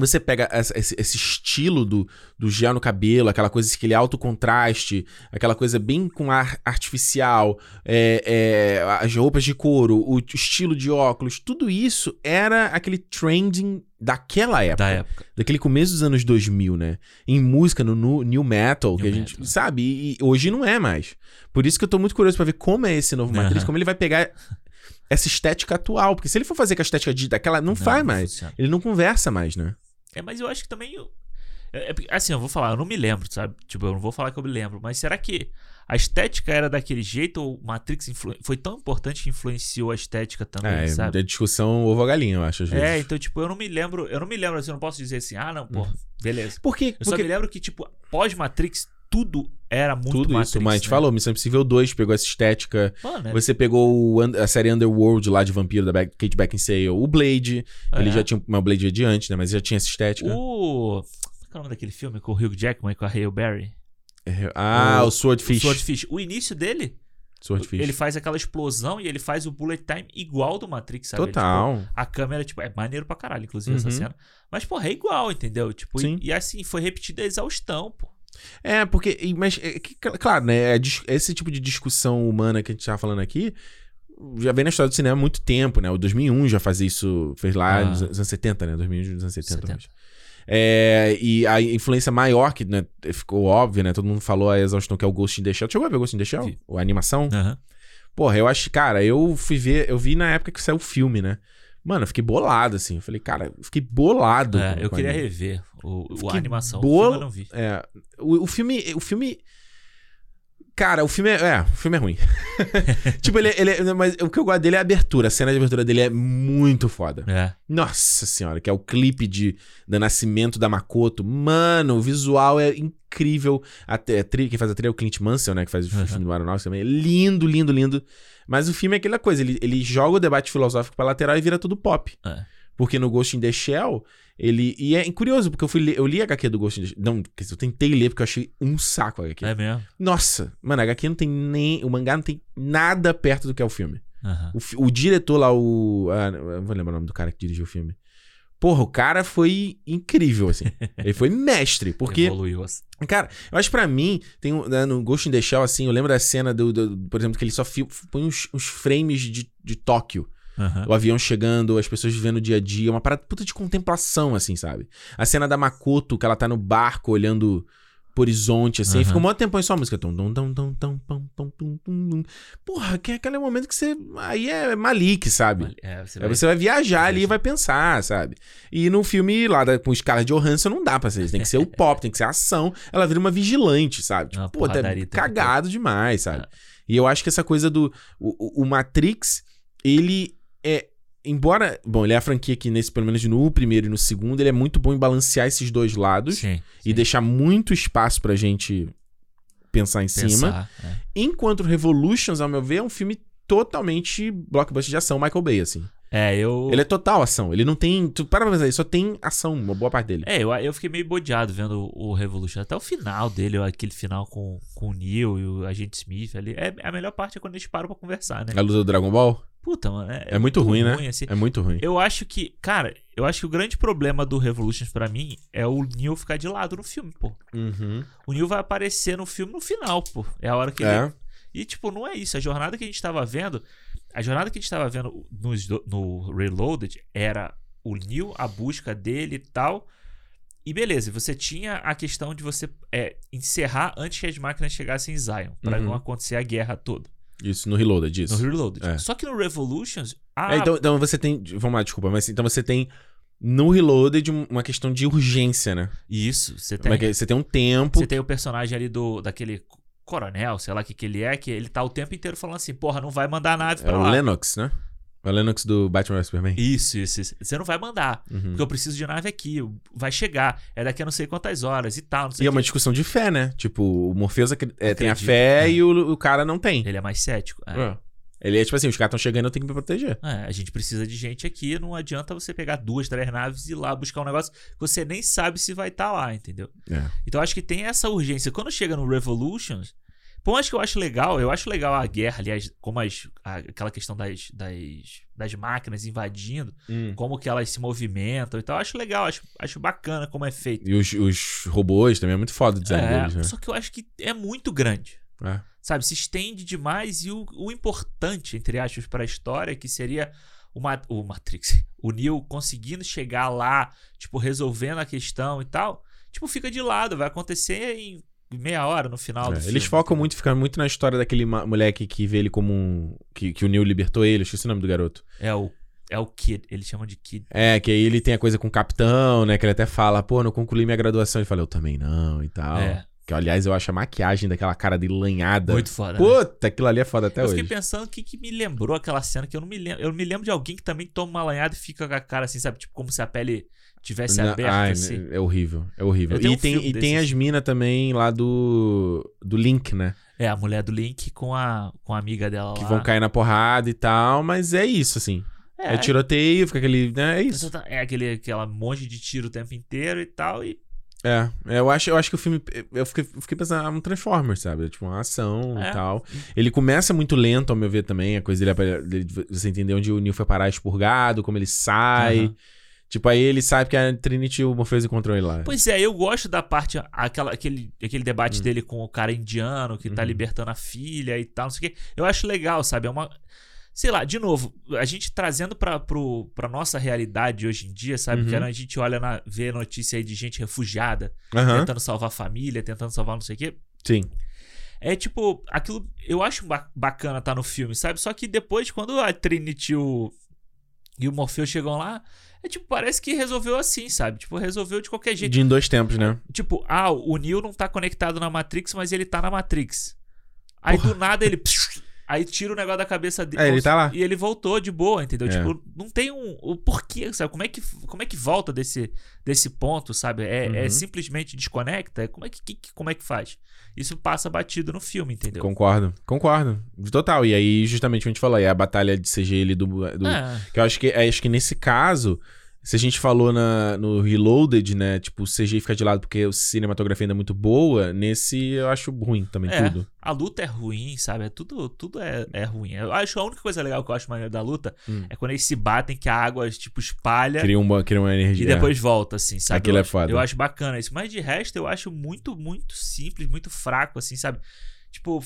você pega esse, esse estilo do, do gel no cabelo, aquela coisa que ele é alto contraste, aquela coisa bem com ar artificial, é, é, as roupas de couro, o estilo de óculos, tudo isso era aquele trending daquela época. Da época. Daquele começo dos anos 2000, né? Em música, no, nu- new metal, que New a gente metal. sabe, e, e hoje não é mais. Por isso que eu tô muito curioso pra ver como é esse novo Matrix, Aham. como ele vai pegar essa estética atual, porque se ele for fazer com a estética de, daquela, não, faz mais. funciona. Ele não conversa mais, né? É, mas eu acho que também. eu- é- é assim, eu vou falar, eu não me lembro, sabe? Tipo, eu não vou falar que eu me lembro, mas será que a estética era daquele jeito ou Matrix foi tão importante que influenciou a estética também, É, sabe? é discussão ovo-galinha, eu acho, às vezes. É, então, tipo, eu não me lembro, eu não me lembro, assim, eu não posso dizer assim, ah, não, pô, beleza. Porque, Eu só porque me lembro que, tipo, pós-Matrix, tudo era muito tudo Matrix. isso, mas a gente né? falou, Missão Impossível 2 pegou essa estética, Mano, é, você pegou o un- a série Underworld lá de vampiro da Back- Kate Beckinsale, o Blade, ele é. já tinha, mas o Blade é de antes, né, mas já tinha essa estética. O. Qual é o nome daquele filme com o Hugh Jackman e com a Hale Berry? É, Ah, o- o, Swordfish. O Swordfish. O início dele, Swordfish. ele faz aquela explosão e ele faz o bullet time igual do Matrix, sabe? Ele, tipo, Total. A câmera, tipo, é maneiro pra caralho, inclusive, essa Uhum. cena. Mas, porra, é igual, entendeu? Tipo, Sim. e, e assim, foi repetida a exaustão, pô. É, porque. Mas, é que, claro, né? é Esse tipo de discussão humana que a gente tava falando aqui já vem na história do cinema há muito tempo, né? O 2001 já fazia isso, fez lá Ah. nos anos 70, né? 2001, nos anos 70. 70. mas. É, e a influência maior, que né, ficou óbvia, né? Todo mundo falou a exaustão que é o Ghost in the Shell. Chegou a ver Ghost in the Shell? A animação? Aham. Porra, eu acho, cara, eu fui ver, eu vi na época que saiu o filme, né? Mano, eu fiquei bolado, assim. Eu falei, cara, eu fiquei bolado. É, eu queria anime. rever o, o- a animação. bolo- O filme eu não vi. É, o, o filme. O filme. Cara, o filme é. É, o filme é ruim. tipo, ele, é- ele é- Mas o que eu gosto dele é a abertura. A cena de abertura dele é muito foda. É. Nossa senhora, que é o clipe de, do nascimento da Makoto. Mano, o visual é incrível. A, a trilha, quem faz a trilha é o Clint Mansell, né? Que faz o Uhum. filme do Aeronautica também. É lindo, lindo, lindo. Mas o filme é aquela coisa, ele, ele joga o debate filosófico pra lateral e vira tudo pop. É. Porque no Ghost in the Shell, ele. E é curioso, porque eu fui ler, eu li a HQ do Ghost in the Shell. Não, quer dizer, eu tentei ler porque eu achei um saco a HQ. É mesmo? Nossa, mano, a HQ não tem nem. O mangá não tem nada perto do que é o filme. Aham. O, o diretor lá, o. Ah, não vou lembrar o nome do cara que dirigiu o filme. Porra, o cara foi incrível, assim. Ele foi mestre. Porque, Evoluiu. assim. cara, eu acho que pra mim, tem um, né, no Ghost in the Shell, assim, eu lembro da cena do, do- por exemplo, que ele só fi- põe uns, uns frames de, de Tóquio. Aham. O avião chegando, as pessoas vivendo o dia a dia, uma parada puta de contemplação, assim, sabe? A cena da Makoto, que ela tá no barco olhando pro horizonte, assim, Aham. fica um monte de tempo em só a música. Tum, tum, tum, tum, tum, tum, tum, tum, tum, tum. Porra, que é aquele momento que você. Aí é Malik, sabe? É, você Aí vai... você vai viajar ali e vai pensar, sabe? E no filme lá da, com Scarlett Johansson não dá pra ser isso. Tem que ser o pop, tem que ser a ação. Ela vira uma vigilante, sabe? Tipo, Uma pô, tá cagado demais, sabe? É. E eu acho que essa coisa do... O- o Matrix, ele é... Embora... Bom, ele é a franquia que, nesse, pelo menos no primeiro e no segundo, ele é muito bom em balancear esses dois lados. Sim, E sim. deixar muito espaço pra gente pensar em cima. Pensar, é. Enquanto Revolutions, ao meu ver, é um filme totalmente blockbuster de ação, Michael Bay, assim. É, eu. Ele é total ação. Ele não tem. Tu para pra pensar, ele só tem ação, uma boa parte dele. É, eu, eu fiquei meio bodeado vendo o, o Revolution. Até o final dele, aquele final com, com o Neo e o Agente Smith ali. É, a melhor parte é quando eles param pra conversar, né? A luta do Dragon Ball Puta, mano. É, é, muito ruim, né? assim. É muito ruim. Eu acho que, cara, eu acho que o grande problema do Revolutions pra mim é o Neo ficar de lado no filme, pô. Uhum. O Neo vai aparecer no filme no final, pô. É a hora que ele. É. E, tipo, não é isso. A jornada que a gente tava vendo. A jornada que a gente tava vendo do- no, Reloaded era o Neo, a busca dele e tal. E beleza, você tinha a questão de você é, encerrar antes que as máquinas chegassem em Zion, pra Uhum. não acontecer a guerra toda. Isso, no Reloaded, isso. No Reloaded. É. Só que no Revolutions. A... É, então, então você tem. Vamos lá, desculpa, mas então você tem. No Reloaded, um- uma questão de urgência, né? Isso, você é tem. é? Você tem um tempo. Você tem o personagem ali do daquele coronel, sei lá o que, que ele é, que ele tá o tempo inteiro falando assim, porra, não vai mandar a nave É pra o lá. Lennox, né? É o Lennox do Batman Superman. Isso, isso, isso. Você não vai mandar. Uhum. Porque eu preciso de nave aqui. Vai chegar. É daqui a não sei quantas horas e tal. E é uma discussão de fé, né? Tipo, o Morpheus acre- é, tem a fé é. e o, o cara não tem. Ele é mais cético. É. É. Ele é tipo assim, os caras estão chegando, eu tenho que me proteger. É, a gente precisa de gente aqui. Não adianta você pegar duas, três naves e ir lá buscar um negócio que você nem sabe se vai estar lá, entendeu? É. Então eu acho que tem essa urgência. Quando chega no Revolutions, por mais que eu acho legal, eu acho legal a guerra, aliás, como as, a- aquela questão das, das, das máquinas invadindo, como que elas se movimentam e tal. Eu acho legal, acho, acho bacana como é feito. E os, os robôs também é muito foda o design É, deles, né? Só que eu acho que é muito grande. É. Sabe, se estende demais e o, o importante, entre aspas, para a história, que seria o, Ma- o Matrix, o Neo conseguindo chegar lá, tipo, resolvendo a questão e tal, tipo, fica de lado, vai acontecer em meia hora no final É, do filme. Eles focam muito, ficam muito na história daquele moleque que vê ele como um. Que, que o Neil libertou ele, esqueci o nome do garoto. É o, é o Kid, eles chamam de Kid. É, que aí ele tem a coisa com o capitão, né? Que ele até fala, pô, não concluí minha graduação. Ele fala, eu também não e tal. É. Que, aliás, eu acho a maquiagem daquela cara dele lanhada. Muito foda. né? Puta, aquilo ali é foda até eu hoje. fiquei pensando o que, que me lembrou aquela cena que eu não me lembro. Eu me lembro de alguém que também toma uma lanhada e fica com a cara assim, sabe? Tipo, como se a pele tivesse aberta, ai, assim. É horrível, é horrível. E um tem, e tem as minas também lá do. Do Link, né? É, a mulher do Link com a, com a amiga dela Que lá. vão cair na porrada e tal, mas é isso, assim. É, tiroteio, fica aquele. Né, é isso. Exata- É aquele, aquela monte de tiro o tempo inteiro e tal. E É, é, eu acho, eu acho que o filme. Eu fiquei, fiquei pensando, ah, um Transformers, sabe? Tipo, uma ação É. e tal. Ele começa muito lento, ao meu ver, também. A coisa dele, você entender onde o Neo foi parar expurgado, como ele sai. Aham. Tipo, aí ele sabe que a Trinity e o Morpheus encontrou ele lá. Pois é, eu gosto da parte, aquela, aquele, aquele debate Hum. dele com o cara indiano que tá Uhum. libertando a filha e tal, não sei o quê. Eu acho legal, sabe? É uma. Sei lá, de novo, a gente trazendo pra, pro, pra nossa realidade hoje em dia, sabe? Uhum. Que a gente olha, na, vê notícia aí de gente refugiada, Aham, tentando salvar a família, tentando salvar não sei o quê. sim. É tipo, aquilo eu acho ba- bacana tá no filme, sabe? Só que depois, quando a Trinity e o, e o Morpheus chegam lá, é tipo, parece que resolveu assim, sabe? Tipo, resolveu de qualquer jeito. De em dois tempos, né? Tipo, ah, o Neo não tá conectado na Matrix, mas ele tá na Matrix. Aí Porra. do nada ele. Aí tira o negócio da cabeça dele. É, ele tá lá. E ele voltou de boa, entendeu? É. Tipo, não tem um. O porquê, sabe? Como é que, como é que volta desse, desse ponto, sabe? É, é Uhum. simplesmente desconecta? Como é que, que- como é que faz? Isso passa batido no filme, entendeu? Concordo, concordo. Total. E aí, justamente o que a gente falou, aí a batalha de CG ali do. do É. Que eu acho que, acho que nesse caso, se a gente falou na, no Reloaded, né? Tipo, o CG fica de lado porque a cinematografia ainda é muito boa. Nesse eu acho ruim também, É, tudo. a luta é ruim, sabe? É tudo, tudo é, é ruim. Eu acho a única coisa legal que eu acho maneiro da luta Hum. é quando eles se batem, que a água, tipo, espalha. Cria uma, cria uma energia. E depois volta, assim, sabe? Aquilo eu é acho- foda. Eu acho bacana isso. Mas de resto, eu acho muito, muito simples, muito fraco, assim, sabe? Tipo,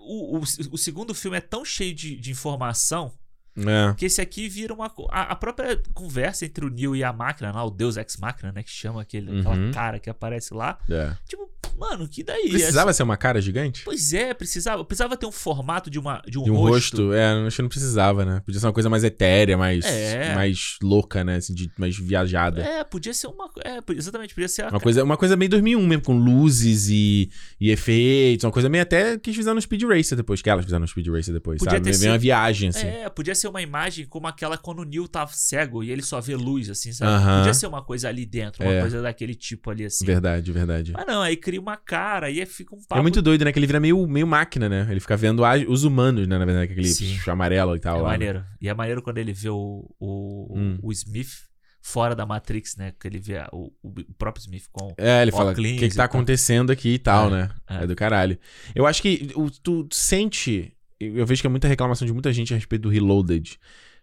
o, o, o segundo filme é tão cheio de, de informação É. Porque esse aqui vira uma. A, a própria conversa entre o Neo e a máquina, lá, o Deus Ex Máquina, né? Que chama aquele, Uhum. aquela cara que aparece lá. é. Tipo, mano, que daí? Precisava ser uma cara gigante? Pois é, precisava. Precisava ter um formato de, uma, de um, De um rosto. rosto. É, acho que não precisava, né? Podia ser uma coisa mais etérea, mais, É. mais louca, né? Assim, de, mais viajada. É, podia ser uma. É, exatamente, podia ser. Uma coisa, uma coisa meio 2001 mesmo, com luzes e, e efeitos. Uma coisa meio até que eles fizeram no Speed Racer depois. Que elas fizeram no Speed Racer depois, Podia sabe? ter Meio sido- uma viagem, assim. É, podia ser uma imagem como aquela quando o Neil tá cego e ele só vê luz, assim, sabe? Aham. Podia ser uma coisa ali dentro, uma É. coisa daquele tipo ali, assim. Verdade, verdade. Mas não, aí cria uma cara, aí fica um papo. É muito doido, né? Que ele vira meio, meio máquina, né? Ele fica vendo a- os humanos, né? Na verdade, aquele Sim. amarelo e tal. É lá, né? maneiro. E é maneiro quando ele vê o, o, Hum. o Smith fora da Matrix, né? Que ele vê o, o próprio Smith com. É, ele fala, o que, que e tá acontecendo aqui e tal, É, né? é. É. do caralho. Eu acho que o- tu sente... Eu vejo que é muita reclamação de muita gente a respeito do Reloaded.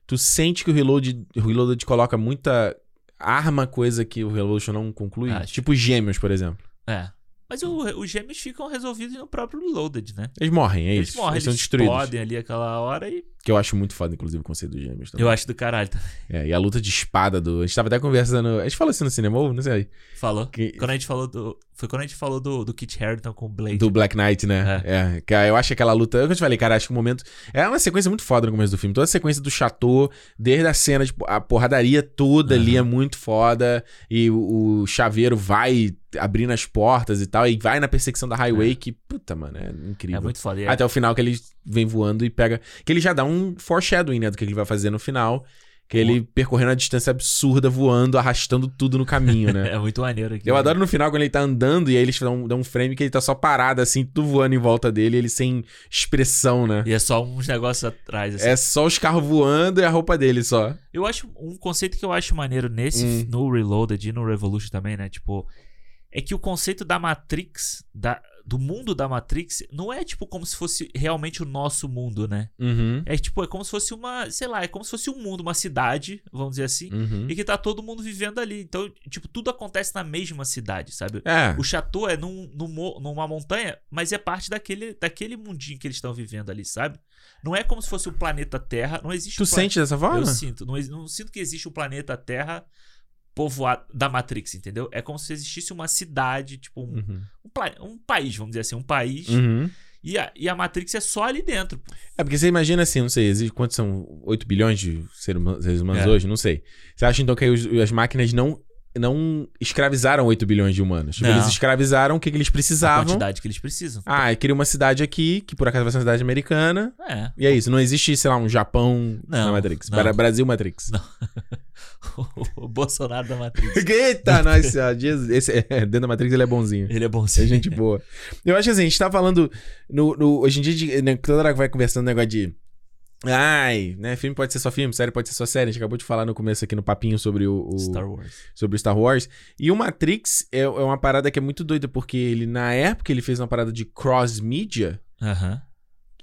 Tu sente que o Reloaded, o Reloaded coloca muita arma, coisa que o Revolution não conclui? Acho. Tipo gêmeos, por exemplo. É. Mas o- os gêmeos ficam resolvidos no próprio Reloaded, né? Eles morrem, é Eles isso. morrem, eles eles, são destruídos. explodem ali aquela hora e. Que eu acho muito foda, inclusive, o conceito dos gêmeos também. Eu acho do caralho. tá? É, e a luta de espada do... A gente tava até conversando... A gente falou isso no cinema, ou não sei. Falou. Que- Quando a gente falou do. Foi quando a gente falou do, do Kit Harington com o Blade. Do Black Knight, né? É. que eu acho que aquela luta. É eu te falei, cara. Acho que o momento. É uma sequência muito foda no começo do filme. Toda a sequência do chateau, desde a cena, tipo, a porradaria toda ali é muito foda. E o, o chaveiro vai abrindo as portas e tal. E vai na perseguição da highway, que, puta, mano, é incrível. É muito foda. É- Até o final que ele vem voando e pega. Que ele já dá um foreshadowing, né? Do que ele vai fazer no final. Que ele percorrendo a distância absurda, voando, arrastando tudo no caminho, né? É muito maneiro aqui. Eu adoro no final quando ele tá andando e aí eles dão, dão um frame que ele tá só parado, assim, tudo voando em volta dele, ele sem expressão, né? E é só uns negócios atrás, assim. É só os carros voando e a roupa dele só. Eu acho um conceito que eu acho maneiro nesse, Hum. no Reloaded e no Revolution também, né? Tipo, é que o conceito da Matrix, da, do mundo da Matrix, não é tipo como se fosse realmente o nosso mundo, né? Uhum. É tipo, é como se fosse uma, sei lá, é como se fosse um mundo, uma cidade, vamos dizer assim, Uhum. e que tá todo mundo vivendo ali. Então, tipo, tudo acontece na mesma cidade, sabe? É. O chateau é num, num numa montanha, mas é parte daquele, daquele mundinho que eles estão vivendo ali, sabe? Não é como se fosse o planeta Terra. Não existe Tu um sente dessa forma? Eu sinto. Não, não sinto que existe um planeta Terra povoado da Matrix, entendeu? É como se existisse uma cidade, tipo, um, Uhum. um, um país, vamos dizer assim, um país. Uhum. E, a, e a Matrix é só ali dentro. pô. É porque você imagina assim, não sei, existe quantos são 8 bilhões de seres humanos É. hoje? Não sei. Você acha então que os- as máquinas não, não escravizaram 8 bilhões de humanos? Tipo, Não. eles escravizaram o que, que eles A precisavam. quantidade que eles precisam. Ah, cria uma cidade aqui, que por acaso vai ser uma cidade americana. É. E é isso, não existe, sei lá, um Japão Não, na Matrix. não. Bra- Brasil Matrix. o Bolsonaro da Matrix. Eita, nós, esse, é, dentro da Matrix ele é bonzinho. Ele é bom É gente boa. Eu acho que assim, a gente tá falando. No, no- hoje em dia, de- né, toda hora que vai conversando negócio de. Ai, né? Filme pode ser só filme, série pode ser só série. A gente acabou de falar no começo aqui no papinho sobre o. o- Star Wars. sobre o Star Wars. E o Matrix é, é uma parada que é muito doida, porque ele, na época, ele fez uma parada de cross-media Aham.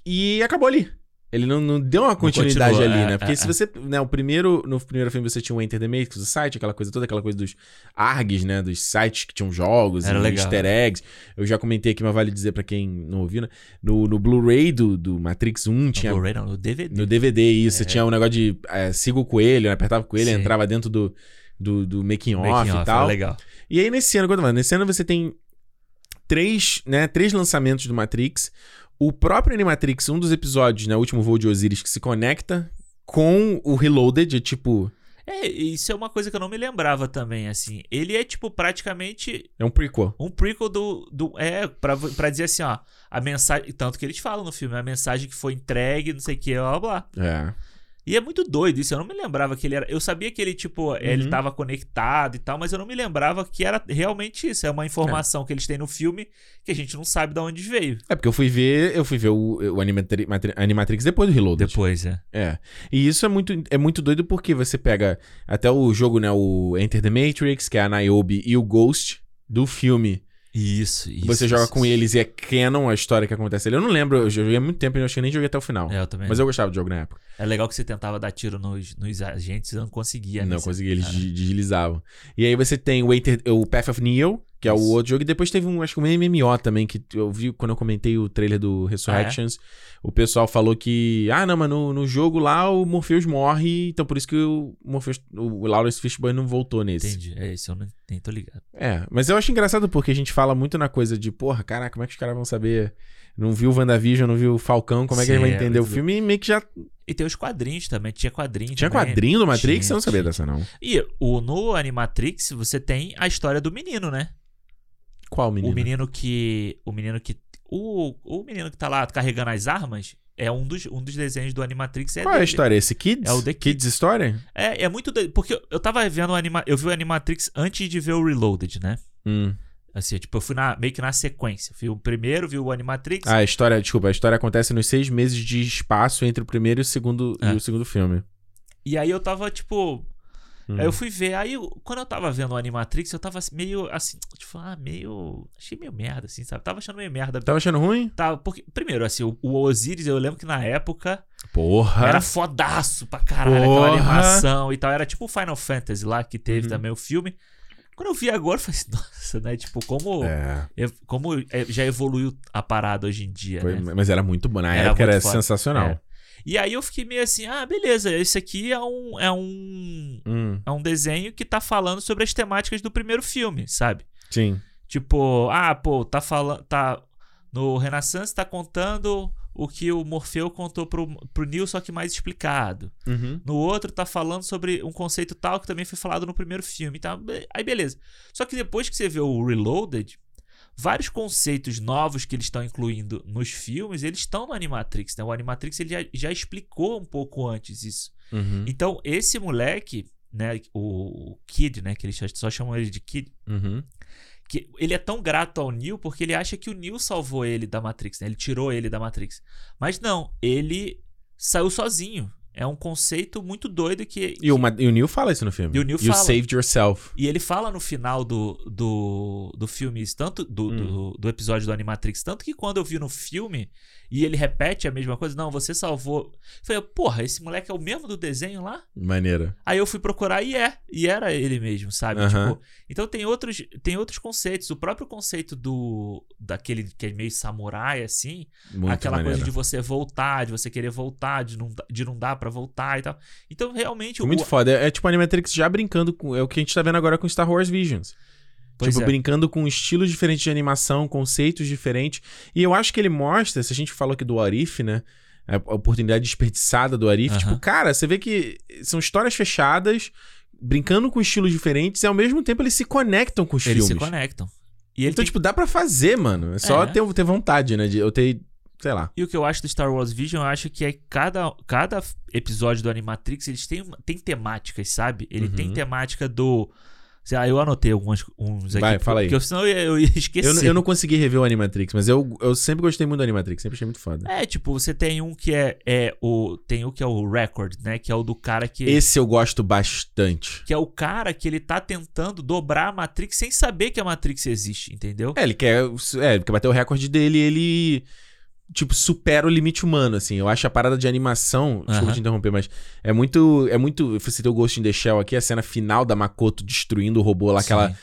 e acabou ali. Ele não, não deu uma continuidade ali, é, né? Porque é, se é. você. Né, o primeiro, no primeiro filme você tinha o Enter the Matrix, o site, aquela coisa toda, aquela coisa dos ARGs, né? Dos sites que tinham jogos Era e legal. easter eggs. Eu já comentei aqui, mas vale dizer pra quem não ouviu, né? No, no Blu-ray do, do Matrix 1 tinha. No Blu-ray não, no DVD. No DVD, isso. Você tinha um negócio de é, siga o coelho, né? apertava o coelho, Sim. entrava dentro do, do, do making off Making e off, tal. era legal. E aí, nesse ano, quando nesse ano você tem três, né, três lançamentos do Matrix. O próprio Animatrix, um dos episódios, né, o último voo de Osiris, que se conecta com o Reloaded, é tipo. É, isso é uma coisa que eu não me lembrava também, assim. Ele é, tipo, praticamente É um prequel. um prequel do. do é, pra, pra dizer assim, ó. A mensagem. Tanto que eles falam no filme, a mensagem que foi entregue, não sei o que, blá blá. blá. É. E é muito doido isso. Eu não me lembrava que ele era. Eu sabia que ele, tipo, ele Uhum. tava conectado e tal, mas eu não me lembrava que era realmente isso. É uma informação que eles têm no filme que a gente não sabe de onde veio. É porque eu fui ver, eu fui ver o, o Animatri- Matri- Animatrix depois do Reloaded. Depois, é. É. E isso é muito, é muito doido porque você pega até o jogo, né, o Enter the Matrix, que é a Niobe e o Ghost do filme. Isso, isso. você joga isso, com isso. eles e é canon a história que acontece ali. Eu não lembro, eu joguei há muito tempo e eu acho que nem joguei até o final. É, eu também. Mas eu gostava do jogo na época. É legal que você tentava dar tiro nos, nos agentes e não conseguia. né? não conseguia, eles de- deslizavam. E aí você tem o, Enter, o Path of Neo, Que é o outro jogo. E depois teve um, acho que um MMO também, que eu vi quando eu comentei o trailer do Resurrections. O pessoal falou que, ah, não, mas no, no jogo lá o Morpheus morre, então por isso que o Morpheus, o Lawrence Fishburne não voltou nesse. Entendi. É isso, eu não, nem tô ligado. É, mas eu acho engraçado porque a gente fala muito na coisa de, porra, caraca, como é que os caras vão saber? Não viu o WandaVision, não viu o Falcão, como é que Sim, ele vai é entender o muito filme? E meio que já E tem os quadrinhos também. Tinha quadrinho tinha também. quadrinho do Matrix, Tinha, eu não sabia tinha. dessa não. E o, no Animatrix, você tem a história do menino, né? Qual menino? O menino que. O menino que. O, o menino que tá lá carregando as armas é um dos, um dos desenhos do Animatrix. É Qual é a história? Esse Kids? É o The Kids Story? É, é muito. doido, Porque eu- eu tava vendo o Anima, Eu vi o Animatrix antes de ver o Reloaded, né? Hum. Assim, tipo, eu fui na, meio que na sequência. Vi o primeiro, vi o Animatrix. Ah, a história, desculpa, a história acontece nos seis meses de espaço entre o primeiro e o segundo, É. e o segundo filme. E aí eu tava, tipo. Hum. Aí eu fui ver. Aí, eu- quando eu tava vendo o Animatrix, eu tava meio assim. Tipo, ah, meio. Achei meio merda, assim, sabe? Tava achando meio merda. Tava achando ruim? Tava, porque, primeiro, assim, o, o Osiris, eu lembro que na época Porra. era fodaço pra caralho, Porra. aquela animação e tal. Era tipo o Final Fantasy lá, que teve Uhum. também o filme. Quando eu vi agora, eu falei assim, nossa, né? Tipo, como, É, como é, já evoluiu a parada hoje em dia, foi- né? mas era muito bom. Na Era época era foda. sensacional. É. E aí eu fiquei meio assim, ah, beleza, esse aqui é um, é um, Hum, é um desenho que tá falando sobre as temáticas do primeiro filme, sabe? sim. Tipo, ah, pô, tá falando. Tá, no Renaissance tá contando o que o Morfeu contou pro, pro Neo, só que mais explicado. Uhum. No outro tá falando sobre um conceito tal que também foi falado no primeiro filme. Tá? Aí beleza. Só que depois que você vê o Reloaded, vários conceitos novos que eles estão incluindo nos filmes, eles estão no Animatrix. Né? O Animatrix ele já, já explicou um pouco antes isso. Uhum. Então, esse moleque, né, o, o Kid, né, que eles só chamam ele de Kid, Uhum. que ele é tão grato ao Neo porque ele acha que o Neo salvou ele da Matrix, né? Ele tirou ele da Matrix. Mas não, ele saiu sozinho. É um conceito muito doido que. E, o, Ma- e o Neil fala isso no filme. E o Neil You fala. saved yourself. E ele fala no final do, do, do filme, tanto do, Hum. do, do episódio do Animatrix, tanto que quando eu vi no filme e ele repete a mesma coisa, não, você salvou. Eu falei, porra, esse moleque é o mesmo do desenho lá? Maneira. Aí eu fui procurar e é, e era ele mesmo, sabe? Aham. Tipo, então tem outros, tem outros conceitos. O próprio conceito do daquele que é meio samurai assim, Muito aquela maneira. coisa de você voltar, de você querer voltar, de não, de não dar pra voltar e tal. Então realmente Foi muito o, foda. É, é tipo Animatrix já brincando com. É o que a gente tá vendo agora com Star Wars Visions. Pois tipo, é. brincando com estilos diferentes de animação, conceitos diferentes. E eu acho que ele mostra, se a gente falou aqui do Arif, né? A oportunidade desperdiçada do Arif. Aham. Tipo, cara, você vê que são histórias fechadas, brincando com estilos diferentes, e ao mesmo tempo eles se conectam com os eles se filmes. conectam. E Então, tem- tipo, dá pra fazer, mano. É só É. ter, ter vontade, né? De eu ter. Sei lá. E o que eu acho do Star Wars Vision, eu acho que é cada, cada episódio do Animatrix, eles têm, tem temáticas, sabe? Ele Uhum. tem temática do. Sei lá, eu anotei alguns uns aqui. Vai, fala aí. Porque eu- senão eu ia, eu ia esquecer. Eu, não- eu não consegui rever o Animatrix, mas eu, eu sempre gostei muito do Animatrix, sempre achei muito foda. É, tipo, você tem um que é, é o. Tem o que é o Record, né? Que é o do cara que. Esse eu gosto bastante. Que é o cara que ele tá tentando dobrar a Matrix sem saber que a Matrix existe, entendeu? É, ele quer, é, ele quer bater o recorde dele e ele, tipo, supera o limite humano, assim. Eu acho a parada de animação, desculpa Aham. te interromper, mas é muito, é muito, você tem o Ghost in the Shell aqui, a cena final da Makoto destruindo o robô lá, que ela,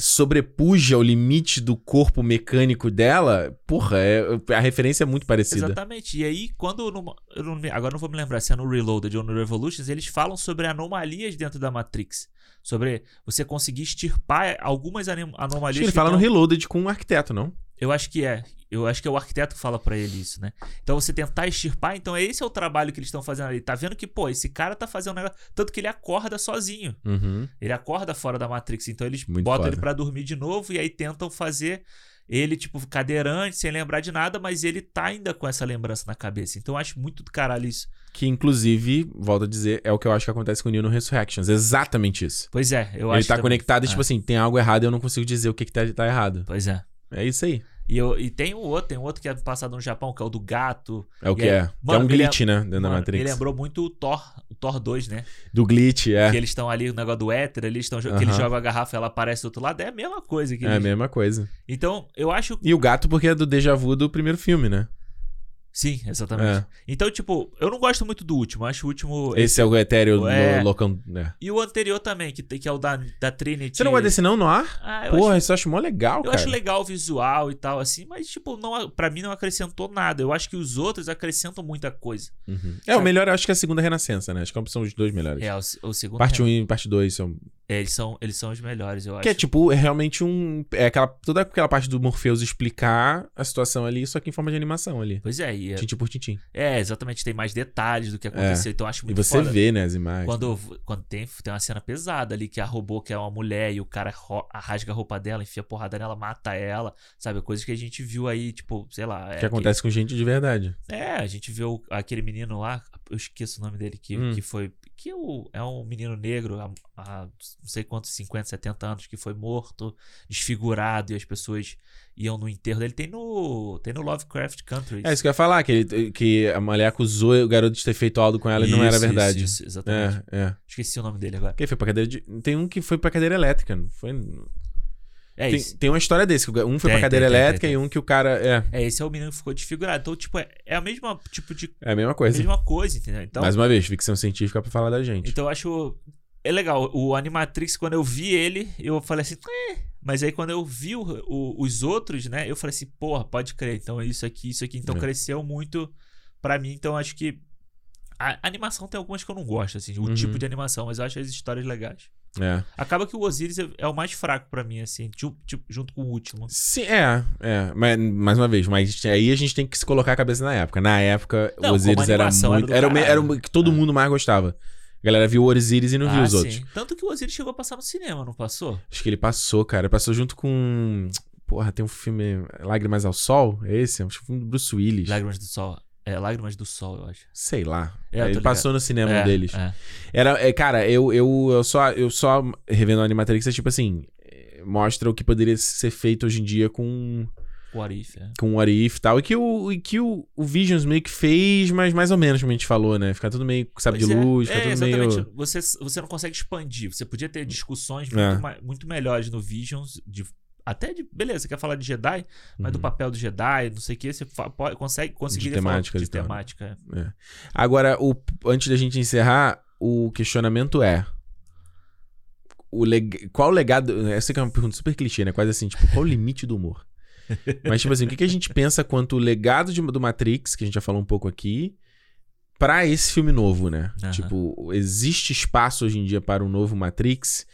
sobrepuja o limite do corpo mecânico dela. Porra, é- a referência é muito parecida. Exatamente. E aí, quando. no- não agora não vou me lembrar se é no Reloaded ou no Revolutions, eles falam sobre anomalias dentro da Matrix. Sobre você conseguir extirpar algumas anomalias. Acho que ele que fala tão- no Reloaded com um arquiteto, não? Eu acho que é. Eu acho que é o arquiteto que fala pra ele isso, né? Então você tentar extirpar, então esse é o trabalho que eles estão fazendo ali. Tá vendo que, pô, esse cara tá fazendo um negócio. Tanto que ele acorda sozinho. Uhum. Ele acorda fora da Matrix. Então eles Muito botam foda. ele pra dormir de novo e aí tentam fazer ele, tipo, cadeirante, sem lembrar de nada, mas ele tá ainda com essa lembrança na cabeça. Então eu acho muito do caralho isso. Que, inclusive, volto a dizer, é o que eu acho que acontece com o Neo no Resurrections. Exatamente isso. Pois é, eu ele acho tá também. conectado e, É, tipo assim, tem algo errado e eu não consigo dizer o que, que tá, tá errado. Pois é. É isso aí. E, eu, e tem um outro, tem um outro que é passado no Japão, que é o do gato. É o que é. Que Mano, é um me glitch, né? Dentro da Mano, Matrix. Me lembrou muito o Thor, o Thor 2, né? Do glitch, é. Que eles estão ali, o negócio do éter, eles estão, que Aham. eles jogam a garrafa ela aparece do outro lado. É a mesma coisa. Que É a eles- mesma coisa. Então, eu acho. E o gato, porque é do déjà vu do primeiro filme, né? Sim, exatamente. É. Então, tipo, eu não gosto muito do último. Acho o último. Esse é o etéreo É. lo- loucão. né? E o anterior também, que, que é o da, da Trinity. Você não gosta desse não, no ar? Ah, eu Porra, acho, isso eu acho mó legal, eu cara. acho legal o visual e tal, assim, mas, tipo, não, pra mim não acrescentou nada. Eu acho que os outros acrescentam muita coisa. Uhum. É, o melhor eu acho que é a segunda renascença, né? Acho que são os dois melhores. É, o, o segundo. Parte 1 e parte 2 são. É, eles, são, eles são os melhores, eu acho. Que é tipo, é realmente um. É aquela. Toda aquela parte do Morpheus explicar a situação ali, só que em forma de animação ali. Pois é, e é, Tintim por tintim. é, exatamente, tem mais detalhes do que aconteceu, então eu acho E muito você foda. vê, né, as imagens. Quando, quando tem, tem uma cena pesada ali, que a robô que é uma mulher e o cara rasga a roupa dela, enfia a porrada nela, mata ela, sabe? Coisas que a gente viu aí, tipo, sei lá. Que acontece com gente de verdade. É, a gente viu aquele menino lá, eu esqueço o nome dele, que, Hum. que foi. Que é, o- é um menino negro há, há não sei quantos, 50, 70 anos, que foi morto, desfigurado, e as pessoas iam no enterro dele. Tem no. Tem no Lovecraft Country. É isso que eu ia falar, que, ele, que a mulher acusou o garoto de ter feito algo com ela e não era verdade. Isso, isso, exatamente. É, é. Esqueci o nome dele agora. Quem foi pra cadeira de. Tem um que foi pra cadeira elétrica, não foi? É tem, isso. tem uma história desse, que um foi Tem, pra cadeira tem, elétrica e um que o cara. É, É, esse é o menino que ficou desfigurado. Então, tipo, é, é a mesma tipo de é a mesma coisa. mesma coisa, entendeu? Então, Mais uma vez, ficção científica pra falar da gente. então eu acho. É legal. O Animatrix, quando eu vi ele, eu falei assim. "Eh". Mas aí quando eu vi o- o- os outros, né? Eu falei assim, porra, pode crer. Então é isso aqui, isso aqui. Então É. cresceu muito pra mim. Então acho que. A animação tem algumas que eu não gosto, assim, o Uhum. tipo de animação, mas eu acho as histórias legais. É. Acaba que o Osiris é, é o mais fraco pra mim, assim, ju- tipo, junto com o último. Sim, é, é. Mas, mais uma vez, mas aí a gente tem que se colocar a cabeça na época. Na época, Não, o Osiris era muito. Era, era o que todo É. mundo mais gostava. A galera viu o Osiris e não viu Ah, os outros. sim. Tanto que o Osiris chegou a passar no cinema, não passou? Acho que ele passou, cara. Passou junto com. Porra, tem um filme Lágrimas ao Sol? É esse? Acho que foi um do Bruce Willis. Lágrimas do Sol. É, Lágrimas do Sol, eu acho. Sei lá. É, tô ele passou no cinema é, deles. É. Era, é, cara, eu, eu, eu, só, eu só revendo a Animatrix, é tipo assim. é, Mostra o que poderia ser feito hoje em dia com, What If, é. com o What If e tal. E que, o, e que o, o Visions meio que fez, mas mais ou menos, como a gente falou, né? Ficar tudo meio, sabe, de Pois é. luz, é, ficar tudo exatamente. meio. Você, você não consegue expandir. Você podia ter discussões É. muito, muito melhores no Visions, de, até de. Beleza, você quer falar de Jedi, mas do Uhum. papel do Jedi, não sei o que, você pode, consegue conseguir de e tal, né? temática. Agora, o, antes da gente encerrar, o questionamento é. O leg... Qual o legado. Essa aqui é uma pergunta super clichê, né? Quase assim, tipo, qual o limite do humor? Mas, tipo assim, o que, que a gente pensa quanto o legado de- do Matrix, que a gente já falou um pouco aqui, pra esse filme novo, né? Aham. Tipo, existe espaço hoje em dia para um novo Matrix?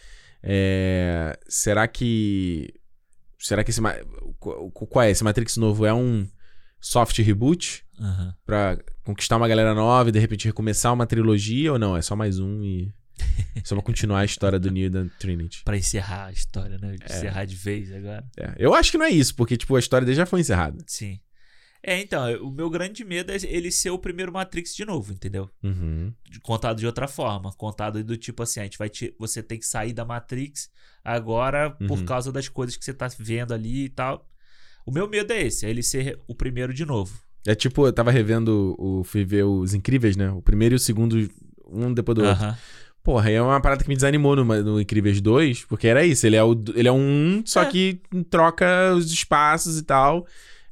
É, Será que. Será que esse. Qual é? Esse Matrix novo é um soft reboot? Aham. Pra conquistar uma galera nova e de repente recomeçar uma trilogia ou não? É só mais um e. Só pra continuar a história do Neo e da Trinity. Pra encerrar a história, né? Encerrar de vez agora. É, Eu acho que não é isso, porque, tipo, a história dele já foi encerrada. Sim. É, então, o meu grande medo é ele ser o primeiro Matrix de novo, entendeu? Uhum. Contado de outra forma. Contado do tipo assim, a gente vai te, você tem que sair da Matrix agora por Uhum. causa das coisas que você tá vendo ali e tal. O meu medo é esse, é ele ser o primeiro de novo. É tipo, eu tava revendo o. Fui ver os Incríveis, né? O primeiro e o segundo, um depois do outro. Aham. Porra, aí é uma parada que me desanimou no, no Incríveis 2, porque era isso. Ele é, o, ele é um, só É. que troca os espaços e tal.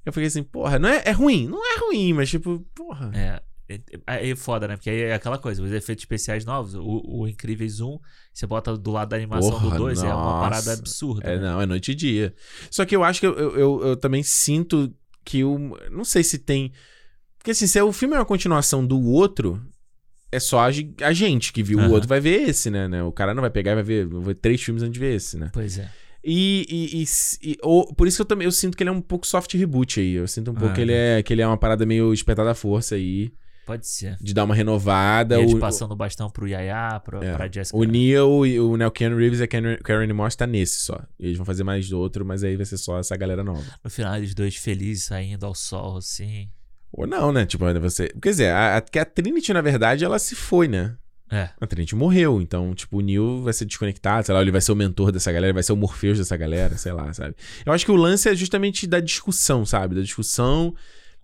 Eu fiquei assim, porra, não é, é ruim? Não é ruim, mas tipo, porra. É. É, é, é foda, né? Porque aí é aquela coisa, os efeitos especiais novos, o, o Incríveis 1, você bota do lado da animação Porra, do 2, é uma nossa. parada absurda. É, né? não, é noite e dia. Só que eu acho que eu, eu, eu- eu também sinto que o. Não sei se tem. Porque assim, se o filme é uma continuação do outro, é só a, a gente que viu o Aham. outro vai ver esse, né, né? O cara não vai pegar e vai ver, vai ver três filmes antes de ver esse, né? Pois é. E, e, e e- ou- por isso que eu também eu sinto que ele é um pouco soft reboot aí. Eu sinto um pouco Ah, que, ele é, que ele é uma parada meio espetada à força aí, Pode ser. de dar uma renovada. Eles O- passando o bastão pro Yaya, pro, É. pra Jessica. O Neo e o Neo Keanu Reeves e a Karen Karen Moss tá nesse só. Eles vão fazer mais outro, mas aí vai ser só essa galera nova. No final, eles dois felizes saindo ao sol, assim. Ou não, né? Tipo, você. Quer dizer, a, a, que a Trinity, na verdade, ela se foi, né? É. A Trinity morreu. Então, tipo, o Neo vai ser desconectado, sei lá, ele vai ser o mentor dessa galera, vai ser o Morpheus dessa galera, sei lá, sabe? Eu acho que o lance é justamente da discussão, sabe? Da discussão